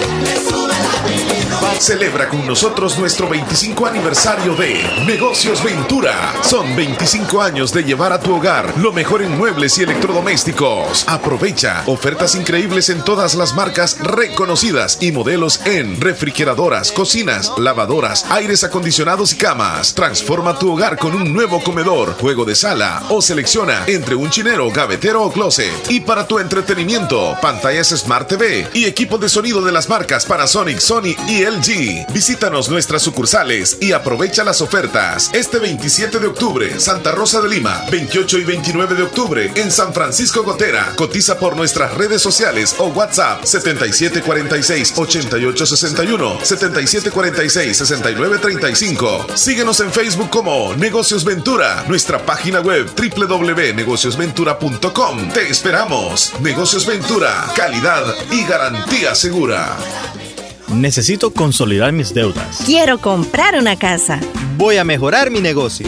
Celebra con nosotros nuestro 25 aniversario de Negocios Ventura. Son 25 años de llevar a tu hogar lo mejor en muebles y electrodomésticos. Aprovecha ofertas increíbles en todas las marcas reconocidas y modelos en refrigeradoras, cocinas, lavadoras, aires acondicionados y camas. Transforma tu hogar con un nuevo comedor, juego de sala o selecciona entre un chinero, gavetero o closet. Y para tu entretenimiento, pantallas Smart TV y equipo de sonido de las marcas Panasonic, Sony y LG. Visítanos nuestras sucursales y aprovecha las ofertas. Este 27 de octubre, Santa Rosa de Lima. 28 y 29 de octubre, en San Francisco Gotera. Cotiza por nuestras redes sociales o WhatsApp 7746-8861, 7746-6935. Síguenos en Facebook como Negocios Ventura, nuestra página web www.negociosventura.com. Te esperamos. Negocios Ventura, calidad y garantía segura. Necesito consolidar mis deudas. Quiero comprar una casa. Voy a mejorar mi negocio.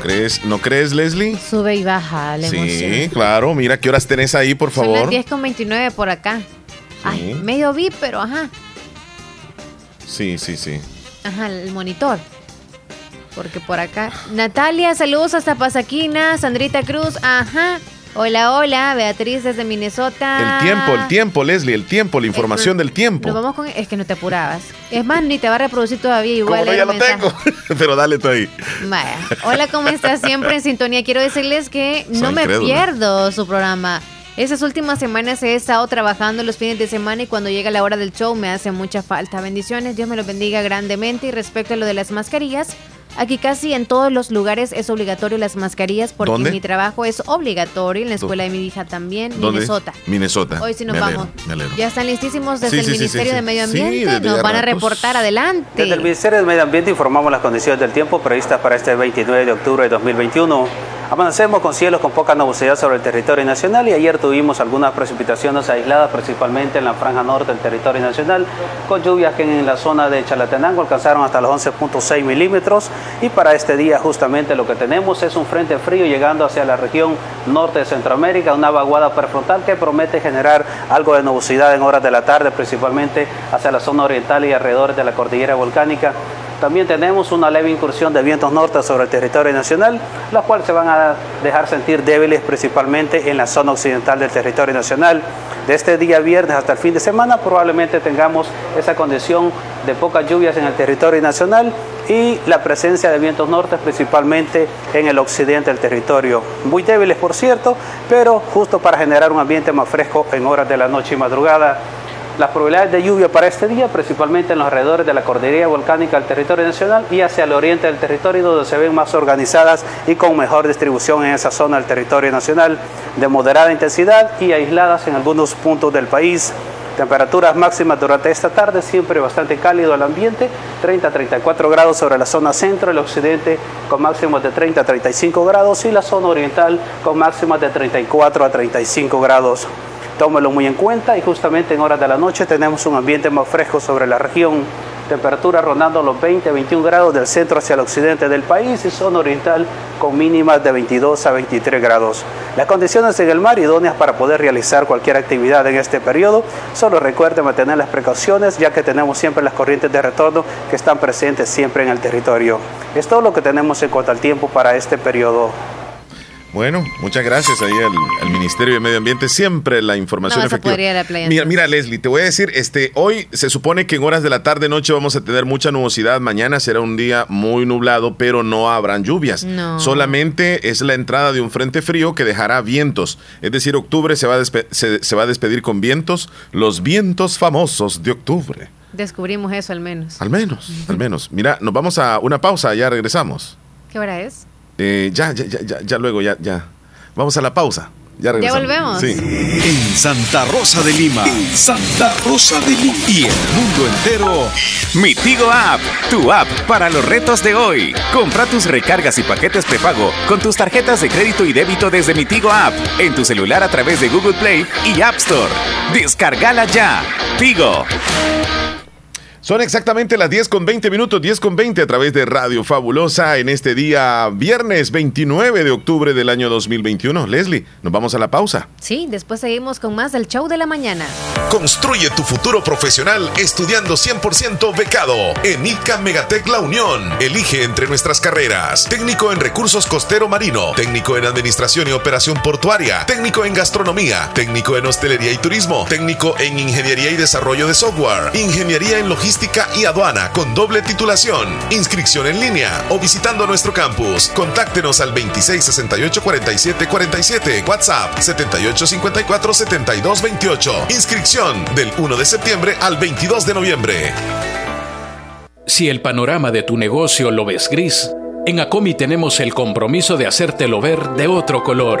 ¿No crees, ¿No crees, Leslie? Sube y baja la Sí, emoción. claro. Mira qué horas tenés ahí, por Son favor. las 10 con 29 por acá. Ay, medio vi, pero ajá. Sí, sí, sí. Ajá, el monitor. Porque por acá. Natalia, saludos hasta Pasaquina. Sandrita Cruz, ajá. Hola, hola. Beatriz desde Minnesota. El tiempo, el tiempo, Leslie, el tiempo, la información del tiempo. Nos vamos con. Es que no te apurabas. Es más, ni te va a reproducir todavía. Igual no, el ya lo mensaje. tengo. Pero dale tú ahí. Vaya. Hola, ¿cómo estás? Siempre en sintonía. Quiero decirles que no me pierdo su programa. Esas últimas semanas he estado trabajando los fines de semana y cuando llega la hora del show me hace mucha falta. Bendiciones, Dios me los bendiga grandemente. Y respecto a lo de las mascarillas, aquí casi en todos los lugares es obligatorio las mascarillas porque ¿Dónde? mi trabajo es obligatorio. En la escuela de mi hija también, ¿Dónde? Minnesota. Minnesota. Hoy sí nos Me alegro, vamos. me alegro. Ya están listísimos desde Sí, el sí, sí, Ministerio sí, de. Medio Ambiente. nos van a reportar adelante. Desde el Ministerio del Medio Ambiente informamos las condiciones del tiempo previstas para este 29 de octubre de 2021. Amanecemos con cielos con poca nubosidad sobre el territorio nacional y ayer tuvimos algunas precipitaciones aisladas, principalmente en la franja norte del territorio nacional, con lluvias que en la zona de Chalatenango alcanzaron hasta los 11.6 milímetros y para este día justamente lo que tenemos es un frente frío llegando hacia la región norte de Centroamérica, una vaguada prefrontal que promete generar algo de nubosidad en horas de la tarde, principalmente hacia la zona oriental y alrededor de la cordillera volcánica. También tenemos una leve incursión de vientos norte sobre el territorio nacional, los cuales se van a dejar sentir débiles principalmente en la zona occidental del territorio nacional. De este día viernes hasta el fin de semana probablemente tengamos esa condición de pocas lluvias en el territorio nacional y la presencia de vientos norte principalmente en el occidente del territorio. Muy débiles por cierto, pero justo para generar un ambiente más fresco en horas de la noche y madrugada. Las probabilidades de lluvia para este día, principalmente en los alrededores de la cordillera volcánica del territorio nacional y hacia el oriente del territorio, donde se ven más organizadas y con mejor distribución en esa zona del territorio nacional, de moderada intensidad y aisladas en algunos puntos del país. Temperaturas máximas durante esta tarde, siempre bastante cálido el ambiente, 30 a 34 grados sobre la zona centro, el occidente con máximos de 30 a 35 grados y la zona oriental con máximas de 34 a 35 grados tómelo muy en cuenta y justamente en horas de la noche tenemos un ambiente más fresco sobre la región, temperatura rondando los 20 a 21 grados del centro hacia el occidente del país y zona oriental con mínimas de 22 a 23 grados. Las condiciones en el mar idóneas para poder realizar cualquier actividad en este periodo, solo recuerde mantener las precauciones ya que tenemos siempre las corrientes de retorno que están presentes siempre en el territorio. Es todo lo que tenemos en cuanto al tiempo para este periodo. Bueno, muchas gracias ahí al, Ministerio de Medio Ambiente. Siempre la información No, efectiva. podría ir a la playa, mira, mira, Leslie, te voy a decir, este, hoy se supone que en horas de la tarde noche vamos a tener mucha nubosidad. Mañana será un día muy nublado, pero no habrán lluvias. No. Solamente es la entrada de un frente frío que dejará vientos. Es decir, octubre se va a, se va a despedir con vientos, los vientos famosos de octubre. Descubrimos eso al menos. Al menos, al menos. Mira, nos vamos a una pausa, ya regresamos. ¿Qué hora es? Eh, ya, ya, ya, ya, ya luego, ya, ya. Vamos a la pausa. Ya regresamos. volvemos. Sí. En Santa Rosa de Lima. En Santa Rosa de Lima. Y el mundo entero. Mi Tigo App, tu app para los retos de hoy. Compra tus recargas y paquetes prepago con tus tarjetas de crédito y débito desde Mi Tigo App en tu celular a través de Google Play y App Store. Descárgala ya. Tigo. Son exactamente las 10 con 20 minutos, 10 con 20 a través de Radio Fabulosa en este día viernes 29 de octubre del año 2021. Leslie, nos vamos a la pausa. Sí, después seguimos con más del show de la mañana. Construye tu futuro profesional estudiando 100% becado en ICA Megatec La Unión. Elige entre nuestras carreras: técnico en recursos costero marino, técnico en administración y operación portuaria, técnico en gastronomía, técnico en hostelería y turismo, técnico en ingeniería y desarrollo de software, ingeniería en logística y aduana con doble titulación. Inscripción en línea o visitando nuestro campus. Contáctenos al 2668 47 47, WhatsApp 7854 72 28. Inscripción del 1 de septiembre al 22 de noviembre. Si el panorama de tu negocio lo ves gris, en Acomi tenemos el compromiso de hacértelo ver de otro color.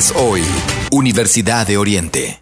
hoy. Universidad de Oriente.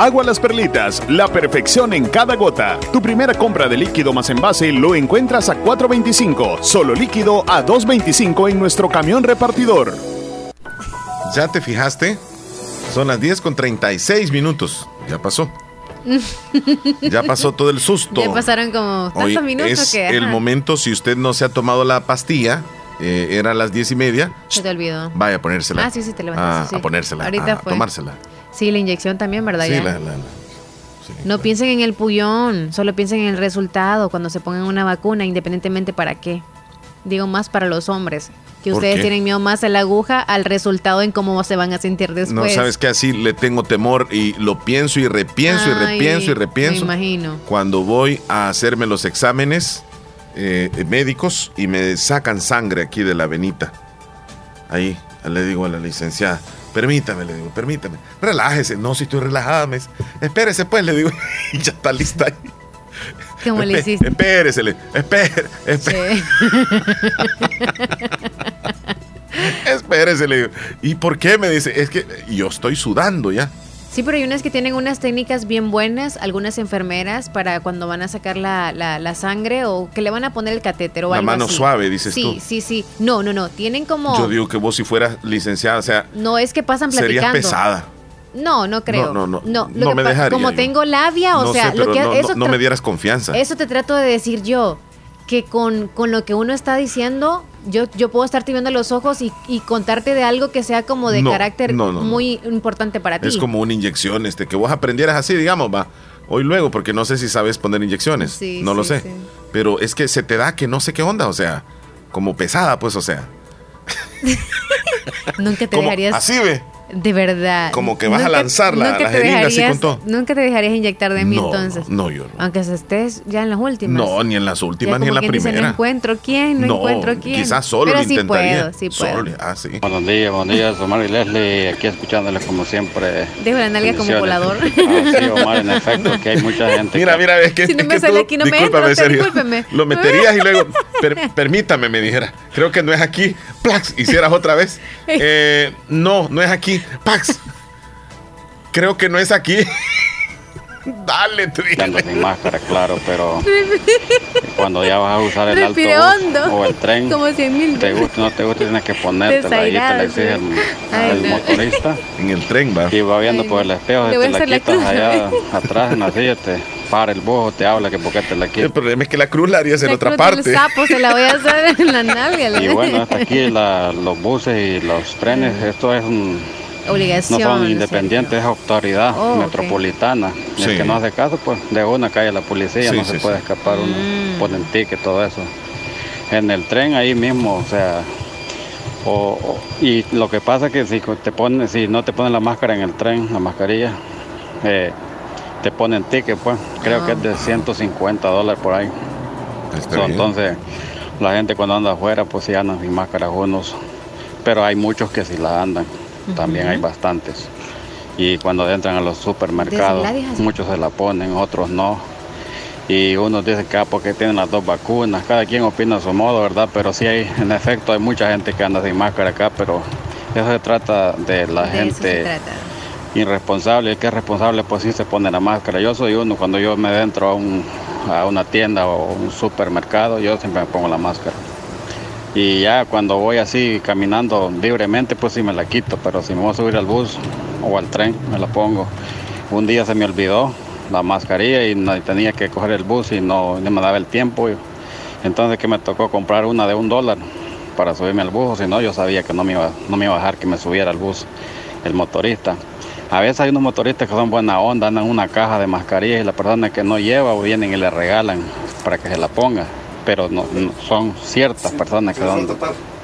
Agua Las Perlitas, la perfección en cada gota. Tu primera compra de líquido más envase lo encuentras a 4.25, solo líquido a 2.25 en nuestro camión repartidor. ¿Ya te fijaste? Son las 10 con 36 minutos. Ya pasó. Ya pasó todo el susto. Ya pasaron como tantos Hoy minutos es que. el momento, si usted no se ha tomado la pastilla, eh, era las 10 y media, Se te olvidó. vaya a ponérsela. Ah, sí, sí, te a, levantaste. sí. a ponérsela, Ahorita a fue. tomársela. Sí, la inyección también, ¿verdad? Sí, Ya. la- la- la- No piensen en el pullón, solo piensen en el resultado cuando se pongan una vacuna, independientemente para qué. Digo más para los hombres, que ¿Por ustedes qué? tienen miedo más a la aguja, al resultado en cómo se van a sentir después. No, sabes que así le tengo temor y lo pienso y repienso y repienso y repienso. Me imagino. Cuando voy a hacerme los exámenes eh, médicos y me sacan sangre aquí de la venita. Ahí le digo a la licenciada, permítame, le digo, permítame. Relájese. No, si estoy relajada, me espérese pues, le digo, y ya está lista ahí. ¿Cómo le hiciste? Espérese, le, espere, espere, espérese, le digo. ¿Y por qué? Me dice, es que yo estoy sudando ya. Sí, pero hay unas que tienen unas técnicas bien buenas, algunas enfermeras, para cuando van a sacar la, la- la sangre o que le van a poner el catéter o La algo mano así. suave, dices sí, tú. Sí, sí, No, no, no. Tienen como. Yo digo que vos si fueras licenciada, o sea, no es que pasan platicando. serías pesada. No, no creo. No, no, no. No, No me dejaría Como yo. tengo labia, o no sea, sé, lo que no, no- eso no me dieras confianza. Eso te trato de decir yo, que con, con lo que uno está diciendo, yo, yo puedo estarte viendo los ojos y, y contarte de algo que sea como de No, carácter no, muy importante para ti. Es como una inyección, este, que vos aprendieras así, digamos, va. Hoy luego, porque no sé si sabes poner inyecciones. Sí, no lo sé. sí. Pero es que se te da que no sé qué onda, o sea, como pesada, pues, o sea. Nunca te dejarías... así ve. De verdad. Como que vas a lanzar la- nunca la te jeringa así dejarías- con todo. Nunca te dejarías inyectar de mí No, entonces. no, yo no. Aunque estés ya en las últimas. No, ni en las Ya últimas ni en la dice, primera. no encuentro quién, no, encuentro quién. quizás solo Pero lo sí intentaría. puedo, sí puedo. Solo, ah, sí. Buenos días, buenos días, Omar y Leslie, aquí escuchándoles como siempre. Dejo la nalga como volador. Ah, sí, Omar, en efecto, que hay mucha gente. Mira, mira, es que, Si no es me que sale tú- aquí, no me discúlpame, entra, Sergio. discúlpeme. Lo meterías y luego, per- permítame, me dijera. Creo que no es aquí. Plax, hicieras otra vez. Eh, no, no es aquí. Pax. Creo que no es aquí. Dale, tú Ando sin máscara, claro, pero cuando ya vas a usar el Respire autobús hondo. o el tren, Como cien mil. te gusta o no te gusta, tienes que ponértela. Ahí te la exige el. Ay, el no. motorista. En el tren, va. Y va viendo por el espejo, te a la quitas cruz. allá atrás en la silla, te para el bojo, te habla que por qué te la quitas. El problema es que la cruz la harías en La otra parte. sapo se la voy a hacer en la nalga. Y bueno, hasta aquí la- los buses y los trenes, esto es un, no son independientes, es autoridad Oh, metropolitana. Y Sí. El que no hace caso, pues de una calle la policía, Sí, no sí, se sí. puede escapar uno, Mm. ponen ticket, todo eso. En el tren ahí mismo, o sea, o, o- y lo que pasa es que si te pones, si no te ponen la máscara en el tren, la mascarilla, eh, te ponen ticket, pues, creo que es de 150 dólares por ahí. So, entonces, la gente cuando anda afuera, pues sí andan sin máscara unos, pero hay muchos que sí la andan, también hay bastantes. Y cuando entran a los supermercados, muchos se la ponen, otros no. Y unos dicen que ah, porque tienen las dos vacunas, cada quien opina a su modo, ¿verdad? Pero sí hay, en efecto, hay mucha gente que anda sin máscara acá, pero eso se trata de la De gente irresponsable. El que es responsable, pues sí se pone la máscara. Yo soy uno, cuando yo me entro a, un- a una tienda o un supermercado, yo siempre me pongo la máscara. Y ya cuando voy así caminando libremente, pues sí me la quito, pero si me voy a subir al bus o al tren, me la pongo. Un día se me olvidó la mascarilla y tenía que coger el bus y no, me daba el tiempo. entonces que me tocó comprar una de un dólar para subirme al bus, si no yo sabía que no me, iba, no me iba a dejar que me subiera al bus el motorista. A veces hay unos motoristas que son buena onda, andan una caja de mascarillas y la persona que no lleva vienen y le regalan para que se la ponga. Pero no, no- son ciertas personas que son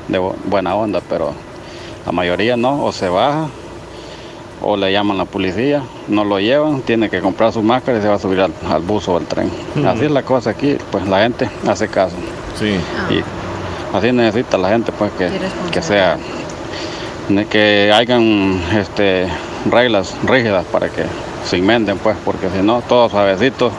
de bu- buena onda, pero la mayoría no, o se baja o le llaman a la policía, no lo llevan, tiene que comprar su máscara y se va a subir al, al bus o al tren. Así es la cosa aquí, pues la gente hace caso. Sí. Y así necesita la gente pues que, que sea, que hayan este, reglas rígidas para que se inventen pues, porque si no, todos suavecitos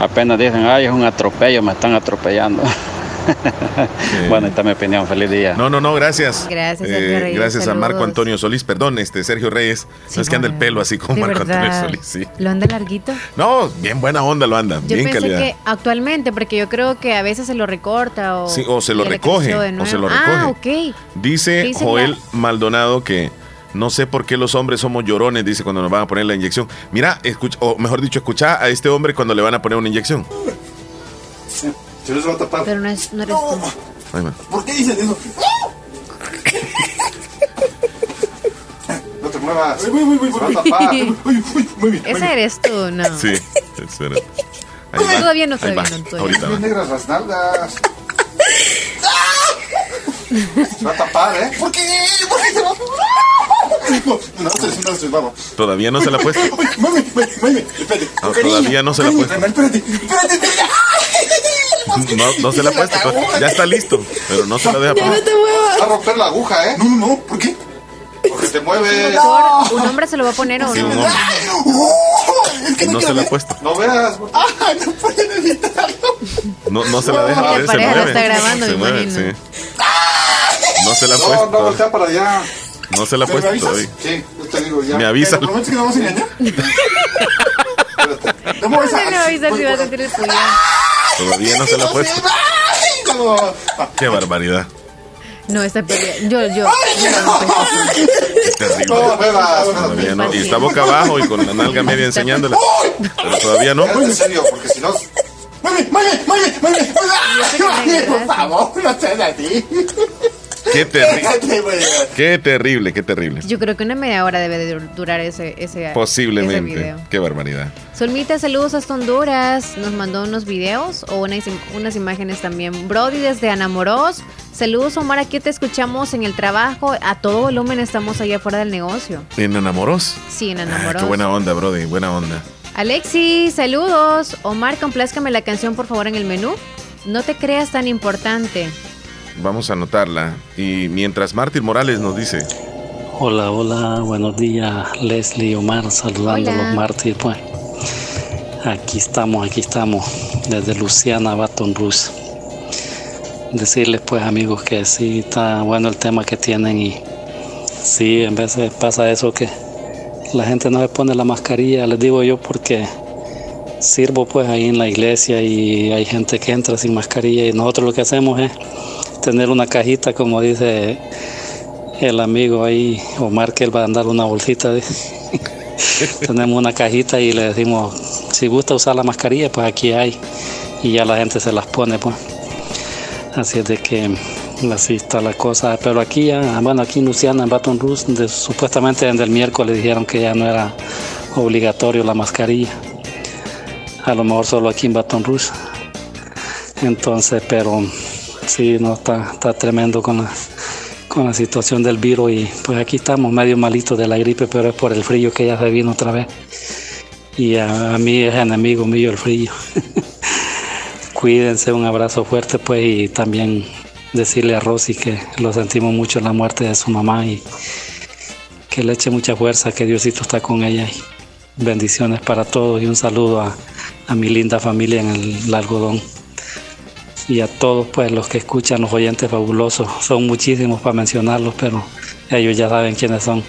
apenas dicen, ay, es un atropello, me están atropellando. bueno, esta es mi opinión, feliz día. No, no, no, gracias. Gracias, Eh, Sergio Reyes, gracias a Marco. Antonio Solís, perdón, este Sergio Reyes. no es que anda el pelo así como Marco Antonio. Solís, sí. ¿Lo anda larguito? No, bien buena onda lo anda, Yo bien pensé calidad. que actualmente, porque yo creo que a veces se lo recorta o, Sí, o se lo recoge, o se lo Ah, recoge. ok. Dice Joel la- Maldonado que no sé por qué los hombres somos llorones, dice cuando nos van a poner la inyección. Mira, escucha, o mejor dicho, escucha a este hombre cuando le van a poner una inyección. Se les va a tapar. Pero no, es, no eres tú. Ay, man. ¿Por qué dicen eso? No te muevas. Se va a tapar. Uy, uy, uy, muy bien. Ese eres tú, no. Sí, espera. Ahí va, Todavía no, ahí todavía va, no, todavía ahorita Bien va. negras las nalgas. Se va a tapar, ¿eh? ¿Por qué? ¿Por qué se va a No, no, se, no, vamos. Todavía no se la ha puesto. Mami, mami, mami, espérate. No, todavía no se la ha puesto. Espérate, espérate, espérate. No, no se la ha puesto, pues, ya está listo, pero no se la deja poner. Va a romper la aguja, ¿eh? No, no, no. ¿Por qué? Porque te mueves. Doctor, ¿Un hombre se lo va a poner o Sí, un no? Hombre. Es que No se la ha puesto. No veas. Ah, no pueden evitarlo. No, no se la deja poner, se mueve. está grabando, se me mueve, imagino. sí. No se la ha No, puesto. no, voltea para allá. No se la ha ¿Me puesto todavía. Sí, yo te digo ya. Me avisa. ¿Me prometes que no vamos a engañar? No me No vas a- me si va a sentir el puñal. Todavía no se la ha puesto. Ay, no. Qué barbaridad. No, esta pelea. Yo, yo. Es terrible. Todavía no. Y está boca abajo y con la nalga media enseñándola. Pero todavía no. En serio, porque si no. ¡Mami, mami, mami, mami! ¡Mami, por favor, no seas así! Qué terrible. Qué terrible, qué terrible. Yo creo que una media hora debe de durar ese, ese, ese Posiblemente. video. Qué barbaridad. Solmita, saludos hasta Honduras. Nos mandó unos videos o unas, unas imágenes también. Brody desde Anamoros. Saludos, Omar. Aquí te escuchamos en el trabajo. A todo volumen estamos allá afuera del negocio. ¿En enamoros? Sí, en Ah, Anamoros. qué buena onda, Brody. Buena onda. Alexi, saludos. Omar, complázcame la canción por favor en el menú. No te creas tan importante. Vamos a anotarla. Y mientras Mártir Morales nos dice. Hola, hola, buenos días, Leslie Omar, saludando a los mártires, pues. Aquí estamos, aquí estamos, desde Luciana, Baton Rouge. Decirles, pues, amigos, que sí está bueno el tema que tienen y sí, en veces pasa eso que la gente no se pone la mascarilla, les digo yo, porque sirvo, pues, ahí en la iglesia y hay gente que entra sin mascarilla y nosotros lo que hacemos es tener una cajita, como dice el amigo ahí, Omar, que él va a andar una bolsita. de- Tenemos una cajita y le decimos, si gusta usar la mascarilla, pues aquí hay. Y ya la gente se las pone, pues. Así es de que así está la cosa. Pero aquí ya, bueno, aquí en Luciana, en Baton Rouge, de- supuestamente desde el miércoles dijeron que ya no era obligatorio la mascarilla. A lo mejor solo aquí en Baton Rouge. Entonces, pero sí, no está, está tremendo con la, con la situación del virus y pues aquí estamos medio malitos de la gripe, pero es por el frío que ya se vino otra vez. Y a, mí es enemigo mío el frío. Cuídense, un abrazo fuerte pues y también decirle a Rosy que lo sentimos mucho en la muerte de su mamá y que le eche mucha fuerza, que Diosito está con ella. Y bendiciones para todos y un saludo a, a mi linda familia en el algodón y a todos pues los que escuchan, los oyentes fabulosos. Son muchísimos para mencionarlos, pero ellos ya saben quiénes son.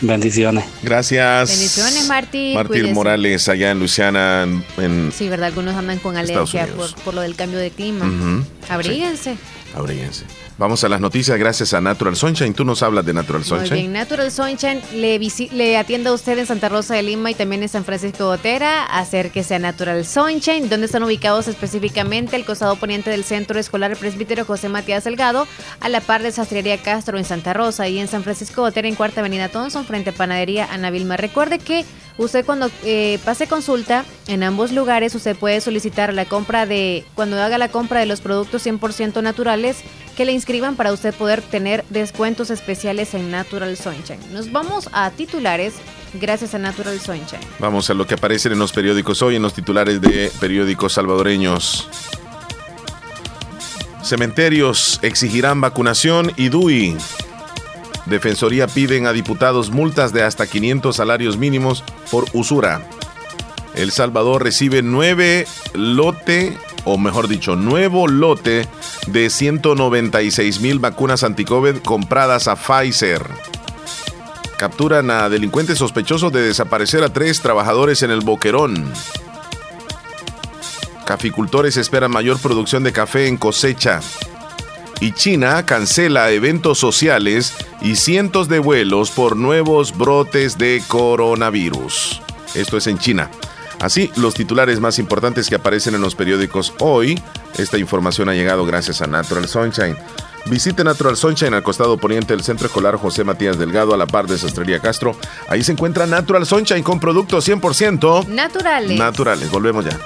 Bendiciones. Gracias. Bendiciones, Martín. Cuídese. Morales, allá en Luciana, en. Sí, ¿verdad? Algunos andan con alergia por, por lo del cambio de clima. Ujú. Abríguense. Abríguense. Vamos a las noticias gracias a Natural Sunshine. Tú nos hablas de Natural Muy Sunshine. bien, Natural Sunshine le, le atiende a usted en Santa Rosa de Lima y también en San Francisco de Otera. Acérquese a Natural Sunshine, donde están ubicados específicamente el costado poniente del Centro Escolar Presbítero José Matías Delgado, a la par de Sastrería Castro en Santa Rosa y en San Francisco de Otera en Cuarta Avenida Thompson, frente a Panadería Ana Vilma. Recuerde que usted cuando eh, pase consulta en ambos lugares, usted puede solicitar la compra de, cuando haga la compra de los productos 100% naturales, que le inscriban para usted poder tener descuentos especiales en Natural Sunshine. Nos vamos a titulares gracias a Natural Sunshine. Vamos a lo que aparece en los periódicos hoy, en los titulares de periódicos salvadoreños. Cementerios exigirán vacunación y DUI. Defensoría piden a diputados multas de hasta 500 salarios mínimos por usura. El Salvador recibe nueve lote, o mejor dicho, nuevo lote de 196 mil vacunas anti-COVID compradas a Pfizer. Capturan a delincuentes sospechosos de desaparecer a tres trabajadores en el Boquerón. Caficultores esperan mayor producción de café en cosecha. Y China cancela eventos sociales y cientos de vuelos por nuevos brotes de coronavirus. Esto es en China. Así, los titulares más importantes que aparecen en los periódicos hoy. Esta información ha llegado gracias a Natural Sunshine. Visite Natural Sunshine al costado poniente del Centro Escolar José Matías Delgado a la par de Sastrería Castro. Ahí se encuentra Natural Sunshine con productos 100% naturales. Naturales. Volvemos ya.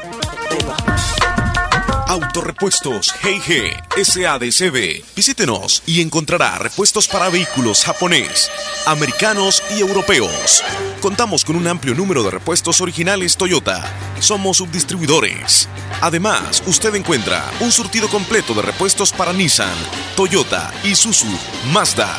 Autorepuestos G&G SADCB. Visítenos y encontrará repuestos para vehículos japonés, americanos y europeos. Contamos con un amplio número de repuestos originales Toyota. Somos subdistribuidores. Además, usted encuentra un surtido completo de repuestos para Nissan, Toyota, Isuzu, Mazda,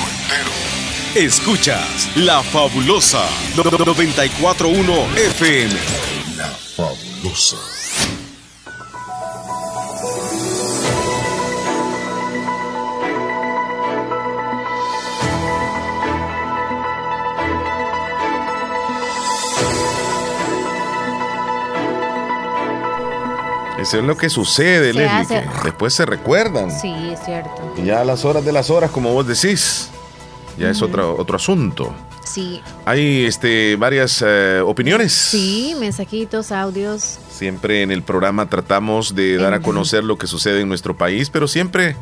Escuchas La Fabulosa 941 FM. La Fabulosa. Eso es lo que sucede, Se Leslie, hace- que después se recuerdan. Sí, es cierto. Y ya a las horas de las horas, como vos decís, ya es otro, otro asunto. Sí, Hay este, varias eh, opiniones. sí, mensajitos, audios. Siempre en el programa tratamos de dar a conocer lo que sucede en nuestro país, pero siempre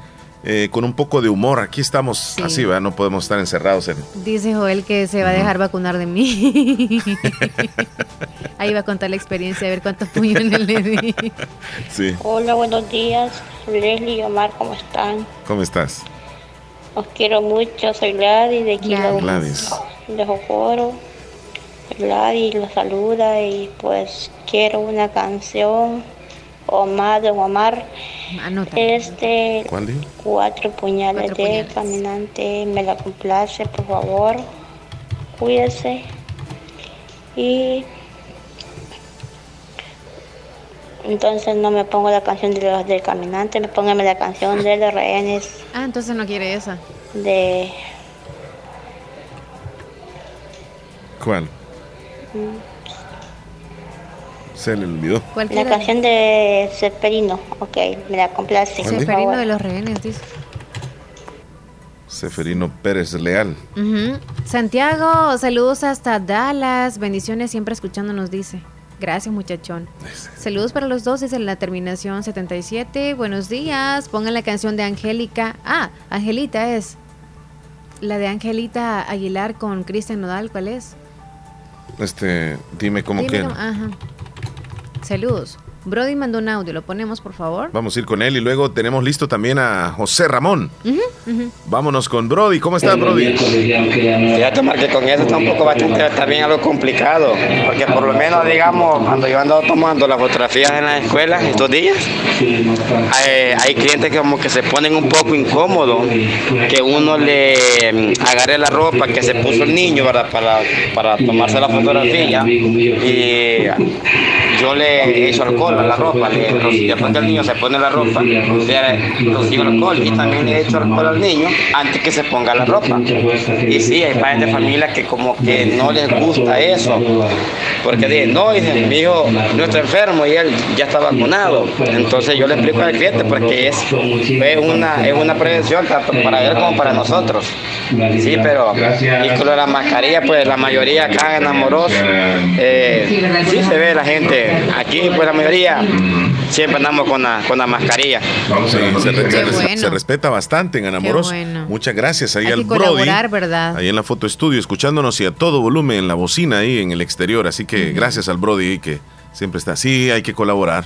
eh, con un poco de humor. Aquí estamos así, ¿verdad? No podemos estar encerrados en... Dice Joel que se va a dejar vacunar de mí. Ahí va a contar la experiencia, a ver cuántos puñones le di. Sí. Hola, buenos días. Leslie y Omar, ¿cómo están? ¿Cómo estás? Os quiero mucho. Soy Gladys de Kilo Gladys. de Jocoro. Gladys los saluda y pues quiero una canción. Omar de Omar. Este ¿Cuál dijo? cuatro puñales Cuatro de puñales. caminante. Me la complace, por favor. Cuídese. Y entonces no me pongo la canción de los del caminante, me póngame la canción de los rehenes Ah, entonces no quiere esa. de ¿Cuál? mm, Se le olvidó. la canción de Cepelino, ok, me la complace. Seferino de los rehenes, dice. Seferino Pérez Leal. Santiago, saludos hasta Dallas. Bendiciones siempre escuchándonos, dice. Gracias, muchachón. Saludos para los dos desde la terminación 77. Buenos días. Pongan la canción de Angélica. Ah, Angelita es. La de Angelita Aguilar con Cristian Nodal, ¿cuál es? Este, dime cómo Dime que. cómo- Ajá. Saludos. Brody mandó un audio, ¿lo ponemos, por favor? Vamos a ir con él y luego tenemos listo también a José Ramón. Vámonos con Brody. ¿Cómo estás, Brody? Fíjate, Omar, que con eso está un poco bastante también algo complicado, porque por lo menos, digamos, cuando yo ando tomando las fotografías en la escuela estos días, hay, hay clientes que como que se ponen un poco incómodos, que uno le mm, agarre la ropa que se puso el niño, ¿verdad? Para, para tomarse la fotografía y yo le echo alcohol a la ropa, le, después que el niño se pone la ropa, le rocío alcohol y también le echo alcohol al niño antes que se ponga la ropa. Y sí, hay padres de familia que como que no les gusta eso, porque dicen, no, dicen, mi hijo no está enfermo y él ya está vacunado. Entonces yo le explico al cliente porque es, es, una, es una prevención tanto para él como para nosotros. Sí, pero y con la mascarilla, pues la mayoría acá en Amoroso, eh, sí se ve la gente. Aquí, pues la mayoría siempre andamos con la, con la mascarilla. Sí, se, re- se res- se respeta bastante en Anamoros. Bueno. Muchas gracias ahí Hay al que Brody. colaborar, ¿verdad? Ahí en la foto estudio, escuchándonos y a todo volumen en la bocina ahí en el exterior. Así que gracias al Brody que siempre está así, hay que colaborar.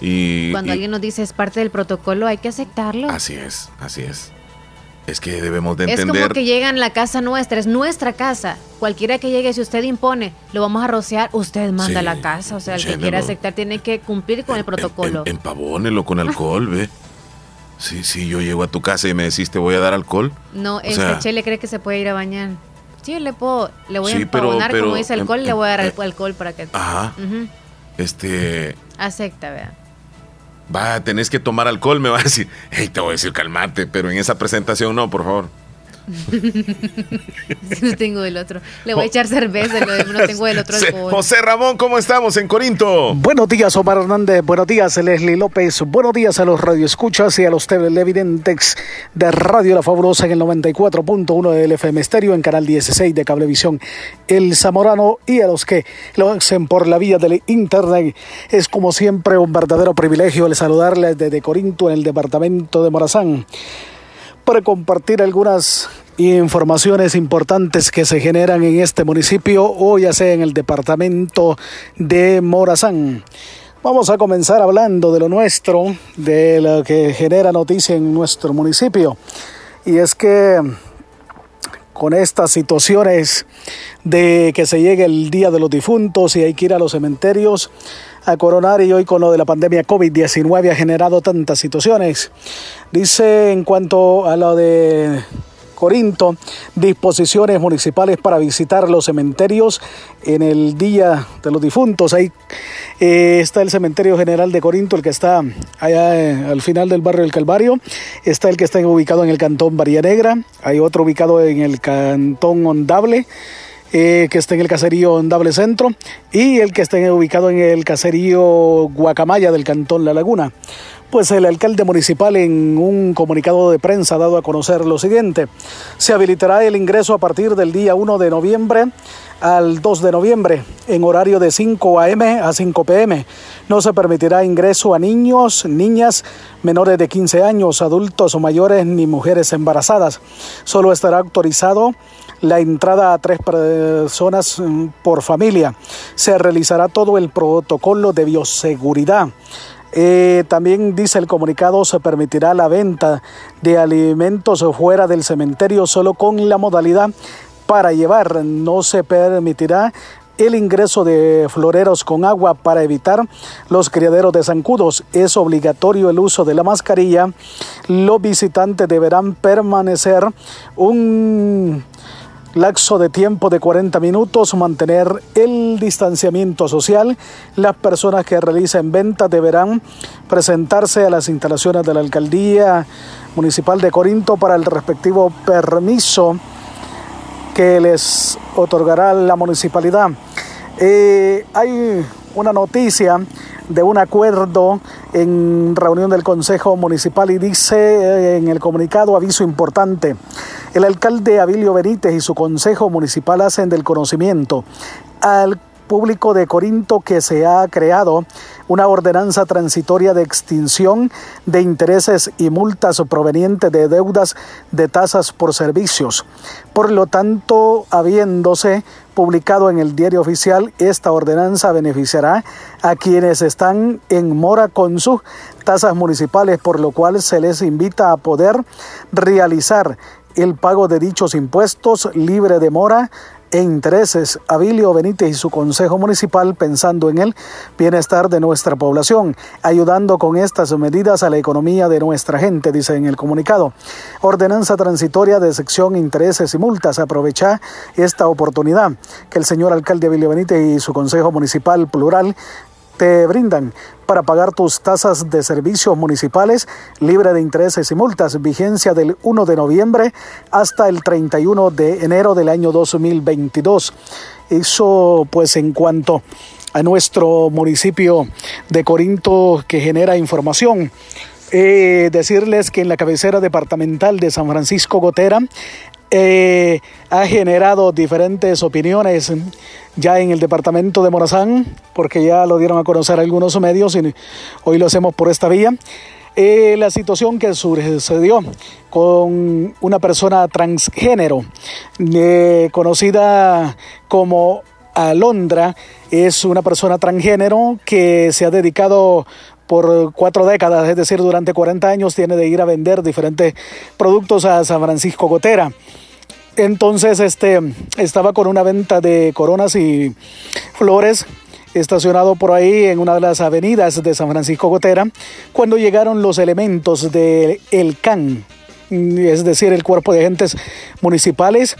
Y, Cuando y- alguien nos dice es parte del protocolo, hay que aceptarlo. así es, así es. Es que debemos de Es entender. como que llegan a la casa nuestra, es nuestra casa. Cualquiera que llegue, si usted impone, lo vamos a rociar, usted manda a la casa. O sea, el que quiera aceptar tiene que cumplir con el protocolo. Empavónelo con alcohol, ve. Sí, sí, yo llego a tu casa y me decís te voy a dar alcohol. No, este sea, Chele cree que se puede ir a bañar. Sí, le puedo, le voy Sí, a pero- pero, como dice alcohol, em- le voy a dar em- al- alcohol para que... Ajá. Ujú. Este. Acepta, vea. Va, tenés que tomar alcohol, me va a decir. Hey, te voy a decir calmate, pero en esa presentación no, por favor. no tengo del otro. Le voy a echar cerveza, no tengo del otro alcohol. José Ramón, ¿cómo estamos en Corinto? Buenos días, Omar Hernández. Buenos días, Leslie López. Buenos días a los radioescuchas y a los televidentes de Radio La Fabulosa en el 94.1 del FM Estéreo, en Canal 16 de Cablevisión El Zamorano y a los que lo hacen por la vía del Internet. Es como siempre un verdadero privilegio el saludarles desde Corinto en el departamento de Morazán para compartir algunas informaciones importantes que se generan en este municipio o ya sea en el departamento de Morazán. Vamos a comenzar hablando de lo nuestro, de lo que genera noticia en nuestro municipio. Y es que con estas situaciones de que se llegue el Día de los Difuntos y hay que ir a los cementerios a coronar y hoy con lo de la pandemia COVID-19 ha generado tantas situaciones. Dice en cuanto a lo de Corinto, disposiciones municipales para visitar los cementerios en el Día de los Difuntos. Ahí eh, está el Cementerio General de Corinto, el que está allá eh, al final del barrio del Calvario. Está el que está ubicado en el Cantón Varía Negra. Hay otro ubicado en el Cantón Ondable. Eh, que está en el caserío Ondable Centro y el que está ubicado en el caserío Guacamaya del Cantón La Laguna. Pues el alcalde municipal en un comunicado de prensa ha dado a conocer lo siguiente. Se habilitará el ingreso a partir del día 1 de noviembre al 2 de noviembre en horario de 5 a.m. a 5 p.m. No se permitirá ingreso a niños, niñas menores de 15 años, adultos o mayores ni mujeres embarazadas. Solo estará autorizado la entrada a tres personas mm, por familia. Se realizará todo el protocolo de bioseguridad. Eh, también dice el comunicado se permitirá la venta de alimentos fuera del cementerio solo con la modalidad para llevar. No se permitirá el ingreso de floreros con agua para evitar los criaderos de zancudos. Es obligatorio el uso de la mascarilla. Los visitantes deberán permanecer un lapso de tiempo de 40 minutos, mantener el distanciamiento social. Las personas que realicen ventas deberán presentarse a las instalaciones de la Alcaldía Municipal de Corinto para el respectivo permiso que les otorgará la municipalidad. Eh, hay una noticia de un acuerdo en reunión del Consejo Municipal y dice eh, en el comunicado aviso importante. El alcalde Abilio Benítez y su Consejo Municipal hacen del conocimiento al público de Corinto que se ha creado una ordenanza transitoria de extinción de intereses y multas provenientes de deudas de tasas por servicios. Por lo tanto, habiéndose publicado en el diario oficial, esta ordenanza beneficiará a quienes están en mora con sus tasas municipales, por lo cual se les invita a poder realizar el pago de dichos impuestos libre de mora e intereses. Abilio Benítez y su Consejo Municipal pensando en el bienestar de nuestra población, ayudando con estas medidas a la economía de nuestra gente, dice en el comunicado. Ordenanza transitoria de sección intereses y multas. Aprovecha esta oportunidad que el señor alcalde Abilio Benítez y su Consejo Municipal plural te brindan para pagar tus tasas de servicios municipales libre de intereses y multas, vigencia del 1 de noviembre hasta el 31 de enero del año 2022. Eso pues en cuanto a nuestro municipio de Corinto que genera información. Eh, decirles que en la cabecera departamental de San Francisco Gotera eh, ha generado diferentes opiniones ya en el departamento de Morazán, porque ya lo dieron a conocer algunos medios y hoy lo hacemos por esta vía. Eh, la situación que sucedió con una persona transgénero eh, conocida como Alondra, es una persona transgénero que se ha dedicado por cuatro décadas, es decir, durante 40 años, tiene de ir a vender diferentes productos a San Francisco Gotera. Entonces, este, estaba con una venta de coronas y flores estacionado por ahí en una de las avenidas de San Francisco Gotera, cuando llegaron los elementos del el CAN, es decir, el cuerpo de agentes municipales,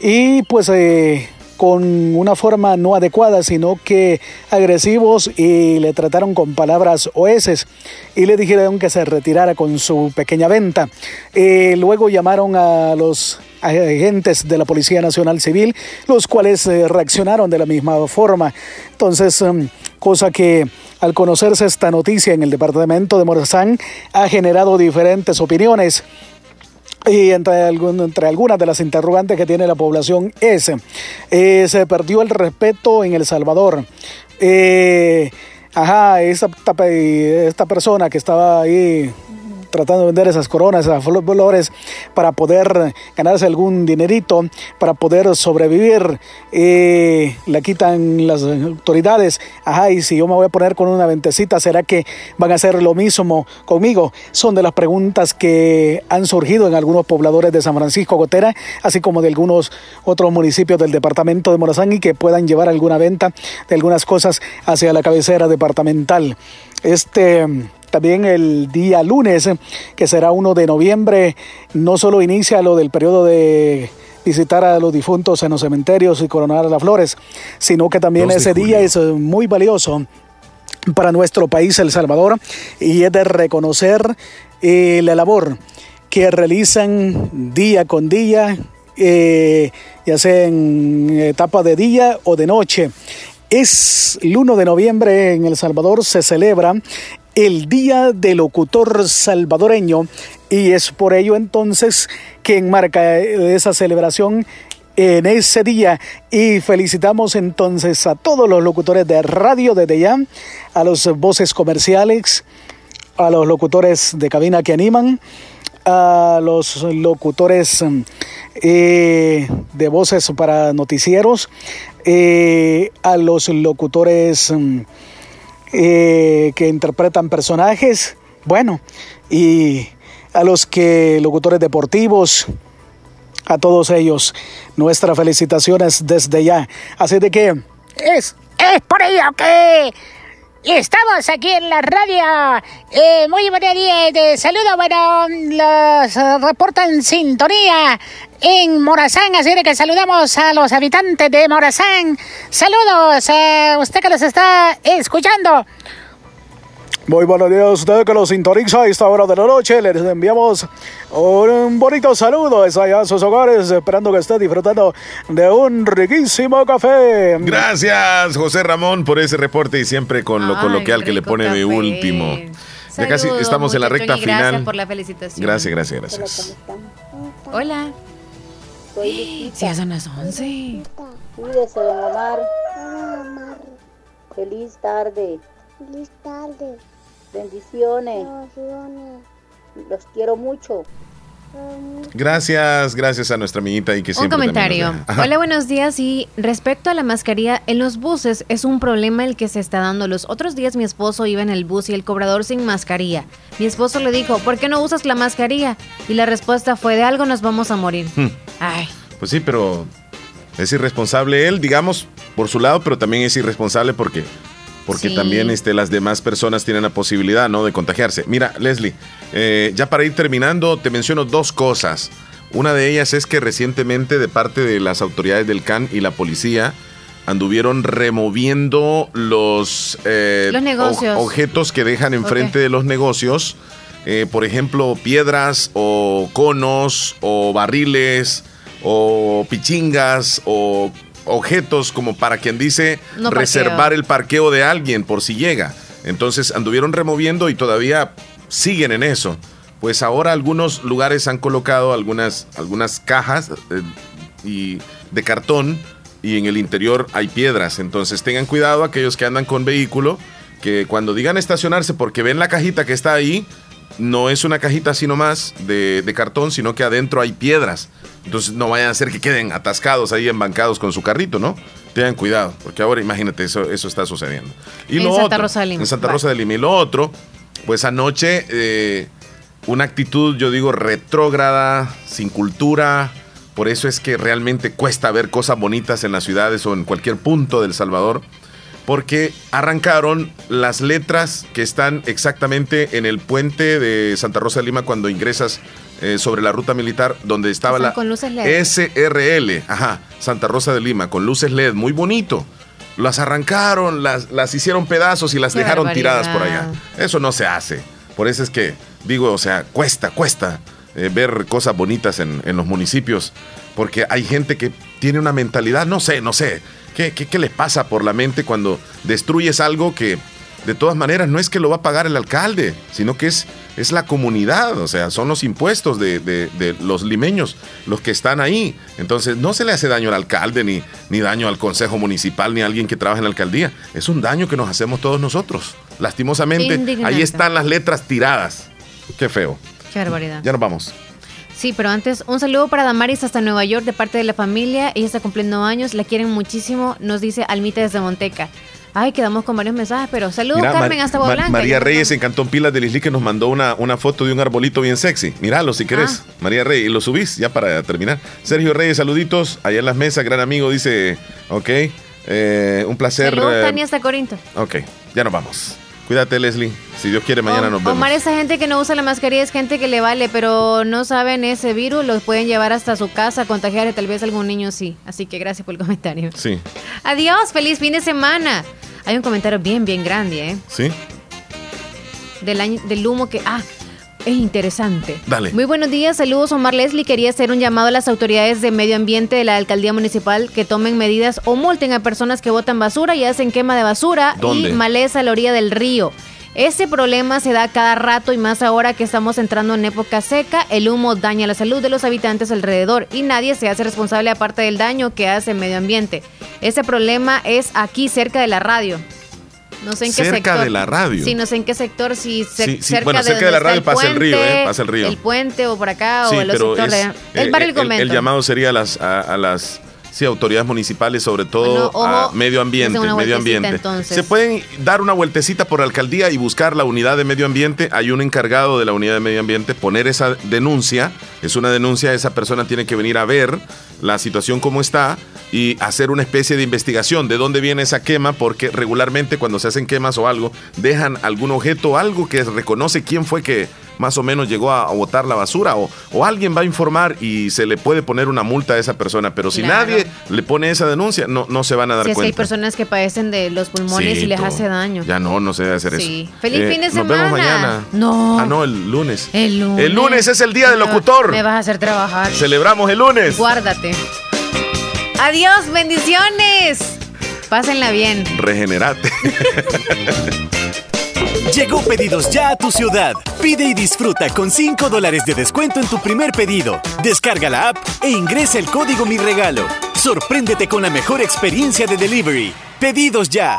y pues eh, con una forma no adecuada, sino que agresivos y le trataron con palabras oeces y le dijeron que se retirara con su pequeña venta. Eh, luego llamaron a los agentes de la Policía Nacional Civil, los cuales eh, reaccionaron de la misma forma. Entonces, em, cosa que al conocerse esta noticia en el departamento de Morazán ha generado diferentes opiniones. Y entre, entre algunas de las interrogantes que tiene la población es, eh, se perdió el respeto en El Salvador. Eh, ajá, esta, esta persona que estaba ahí tratando de vender esas coronas, esas flores, para poder ganarse algún dinerito, para poder sobrevivir. Eh, la quitan las autoridades. Ajá, y si yo me voy a poner con una ventecita, ¿será que van a hacer lo mismo conmigo? Son de las preguntas que han surgido en algunos pobladores de San Francisco Gotera, así como de algunos otros municipios del departamento de Morazán y que puedan llevar alguna venta de algunas cosas hacia la cabecera departamental. Este también el día lunes, que será 1 de noviembre, no solo inicia lo del periodo de visitar a los difuntos en los cementerios y coronar las flores, sino que también ese día es muy valioso para nuestro país, El Salvador, y es de reconocer eh, la labor que realizan día con día, eh, ya sea en etapa de día o de noche. Es el 1 de noviembre en El Salvador, se celebra el Día del Locutor Salvadoreño y es por ello entonces que enmarca esa celebración en ese día. Y felicitamos entonces a todos los locutores de radio desde ya, a los voces comerciales, a los locutores de cabina que animan, a los locutores eh, de voces para noticieros, eh, a los locutores eh, que interpretan personajes, bueno, y a los que locutores deportivos, a todos ellos, nuestras felicitaciones desde ya. Así de que es, es por ello que estamos aquí en la radio. Eh, muy buenos días, de saludo, bueno, los eh, reportan sintonía en Morazán, así de que saludamos a los habitantes de Morazán. Saludos a usted que los está escuchando. Muy buenos días a usted que lo sintoniza a esta hora de la noche. Les enviamos un bonito saludo allá a sus hogares, esperando que esté disfrutando de un riquísimo café. Gracias, José Ramón, por ese reporte y siempre con lo Ay, coloquial que le pone de café. último. Ya casi estamos en la recta y Gracias final. por la felicitación. Gracias, gracias, gracias. Hola. Soy Sí, ya son las 11. Cuídese, don Omar. Feliz tarde. Feliz tarde. Bendiciones. Los quiero mucho. Gracias, gracias a nuestra amiguita y que Un siempre también comentario. Hola, buenos días. Y respecto a la mascarilla, en los buses es un problema el que se está dando. Los otros días mi esposo iba en el bus y el cobrador sin mascarilla. Mi esposo le dijo, ¿por qué no usas la mascarilla? Y la respuesta fue, de algo nos vamos a morir. Hmm. Ay, Pues sí, pero es irresponsable él, digamos, por su lado, pero también es irresponsable porque, porque Sí. también este, las demás personas tienen la posibilidad ¿no? de contagiarse. Mira, Leslie, eh, ya para ir terminando, te menciono dos cosas. Una de ellas es que recientemente de parte de las autoridades del CAN y la policía anduvieron removiendo los, eh, Los objetos que dejan enfrente de los negocios. Eh, por ejemplo, piedras o conos o barriles o pichingas o objetos como para quien dice No reservar el parqueo de alguien por si llega. Entonces anduvieron removiendo y todavía siguen en eso. Pues ahora algunos lugares han colocado algunas, algunas cajas eh, y de cartón y en el interior hay piedras. Entonces tengan cuidado aquellos que andan con vehículo, que cuando digan estacionarse porque ven la cajita que está ahí, no es una cajita así nomás de, de cartón, sino que adentro hay piedras. Entonces no vayan a ser que queden atascados ahí embancados con su carrito, ¿no? Tengan cuidado, porque ahora imagínate, eso, eso está sucediendo. Y En lo Santa otro- Rosa de Lima. En Santa. Rosa de Lima. Y lo otro, pues anoche, eh, una actitud, yo digo, retrógrada, sin cultura. Por eso es que realmente cuesta ver cosas bonitas en las ciudades o en cualquier punto del Salvador. Porque arrancaron las letras que están exactamente en el puente de Santa Rosa de Lima cuando ingresas eh, sobre la ruta militar, donde estaba la con luces LED. SRL, ajá, Santa Rosa de Lima, con luces LED, muy bonito. Las arrancaron, las, las hicieron pedazos y las Qué dejaron barbaridad. tiradas por allá. Eso no se hace. Por eso es que digo, o sea, cuesta, cuesta eh, ver cosas bonitas en, en los municipios, porque hay gente que tiene una mentalidad, no sé, no sé, ¿qué, qué, qué les pasa por la mente cuando destruyes algo que de todas maneras no es que lo va a pagar el alcalde, sino que es, es la comunidad, o sea, son los impuestos de, de- de los limeños los que están ahí. Entonces no se le hace daño al alcalde, ni, ni daño al consejo municipal, ni a alguien que trabaja en la alcaldía. Es un daño que nos hacemos todos nosotros. Lastimosamente, Indignante. ahí están las letras tiradas. Qué feo. qué barbaridad. Ya nos vamos. Sí, pero antes, un saludo para Damaris hasta Nueva York de parte de la familia. Ella está cumpliendo años, la quieren muchísimo, nos dice Almita desde Monteca. Ay, quedamos con varios mensajes, pero saludos Mira, Carmen hasta Blanca. María Reyes en Cantón Pilas de Lisli que nos mandó una, una foto de un arbolito bien sexy. Míralo si querés. Ah. María Reyes, y lo subís ya para terminar. Sergio Reyes, saluditos. Allá en las mesas, gran amigo, dice, ok, eh, un placer. Saludos, eh, Tania hasta Corinto. ok, ya nos vamos. Cuídate, Leslie. Si Dios quiere, mañana nos vemos. Omar, esa gente que no usa la mascarilla es gente que le vale, pero no saben ese virus, los pueden llevar hasta su casa, contagiar y tal vez algún niño sí. Así que gracias por el comentario. Sí, Adiós, feliz fin de semana. Hay un comentario bien, bien grande, ¿eh? sí. Del, año, del humo que... Ah, es interesante. Dale. Muy buenos días, saludos Omar Leslie. Quería hacer un llamado a las autoridades de medio ambiente de la alcaldía municipal que tomen medidas o multen a personas que botan basura y hacen quema de basura ¿Dónde? y maleza a la orilla del río. Ese problema se da cada rato y más ahora que estamos entrando en época seca, el humo daña la salud de los habitantes alrededor y nadie se hace responsable aparte del daño que hace el medio ambiente. Ese problema es aquí cerca de la radio. No sé en qué sector. de la radio. Sí, no sé en qué sector, si cer- Sí, sí, cerca bueno, de cerca donde de la radio pasa el río, ¿eh? Pasa el río. El puente o por acá Sí, o es, de- el eh, barrio el, comento. el llamado sería a las, a, a las sí, autoridades municipales, sobre todo Bueno, a medio ambiente. Medio ambiente. entonces. Se pueden dar una vueltecita por la alcaldía y buscar la unidad de medio ambiente. Hay un encargado de la unidad de medio ambiente, poner esa denuncia. Es una denuncia, esa persona tiene que venir a ver la situación como está y hacer una especie de investigación de dónde viene esa quema, porque regularmente cuando se hacen quemas o algo, dejan algún objeto, algo que reconoce quién fue que más o menos llegó a, a botar la basura o, o alguien va a informar y se le puede poner una multa a esa persona, pero si Claro. nadie le pone esa denuncia, no, no se van a dar Si es que hay cuenta. personas que padecen de los pulmones Sí, y les todo. hace daño. Ya no, no se debe hacer Sí. eso. Eh, Feliz fin de Nos vemos semana. mañana. No. Ah, no, el lunes. El lunes. El lunes es el día del locutor. Me vas a hacer trabajar. Celebramos el lunes. Guárdate. Adiós, bendiciones. Pásenla bien. Regenerate. Llegó Pedidos Ya a tu ciudad. Pide y disfruta con 5 dólares de descuento en tu primer pedido. Descarga la app e ingresa el código Mi Regalo. Sorpréndete con la mejor experiencia de delivery. Pedidos Ya.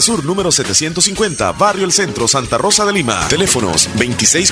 Sur número 750, Barrio El Centro, Santa Rosa de Lima. Teléfonos 2640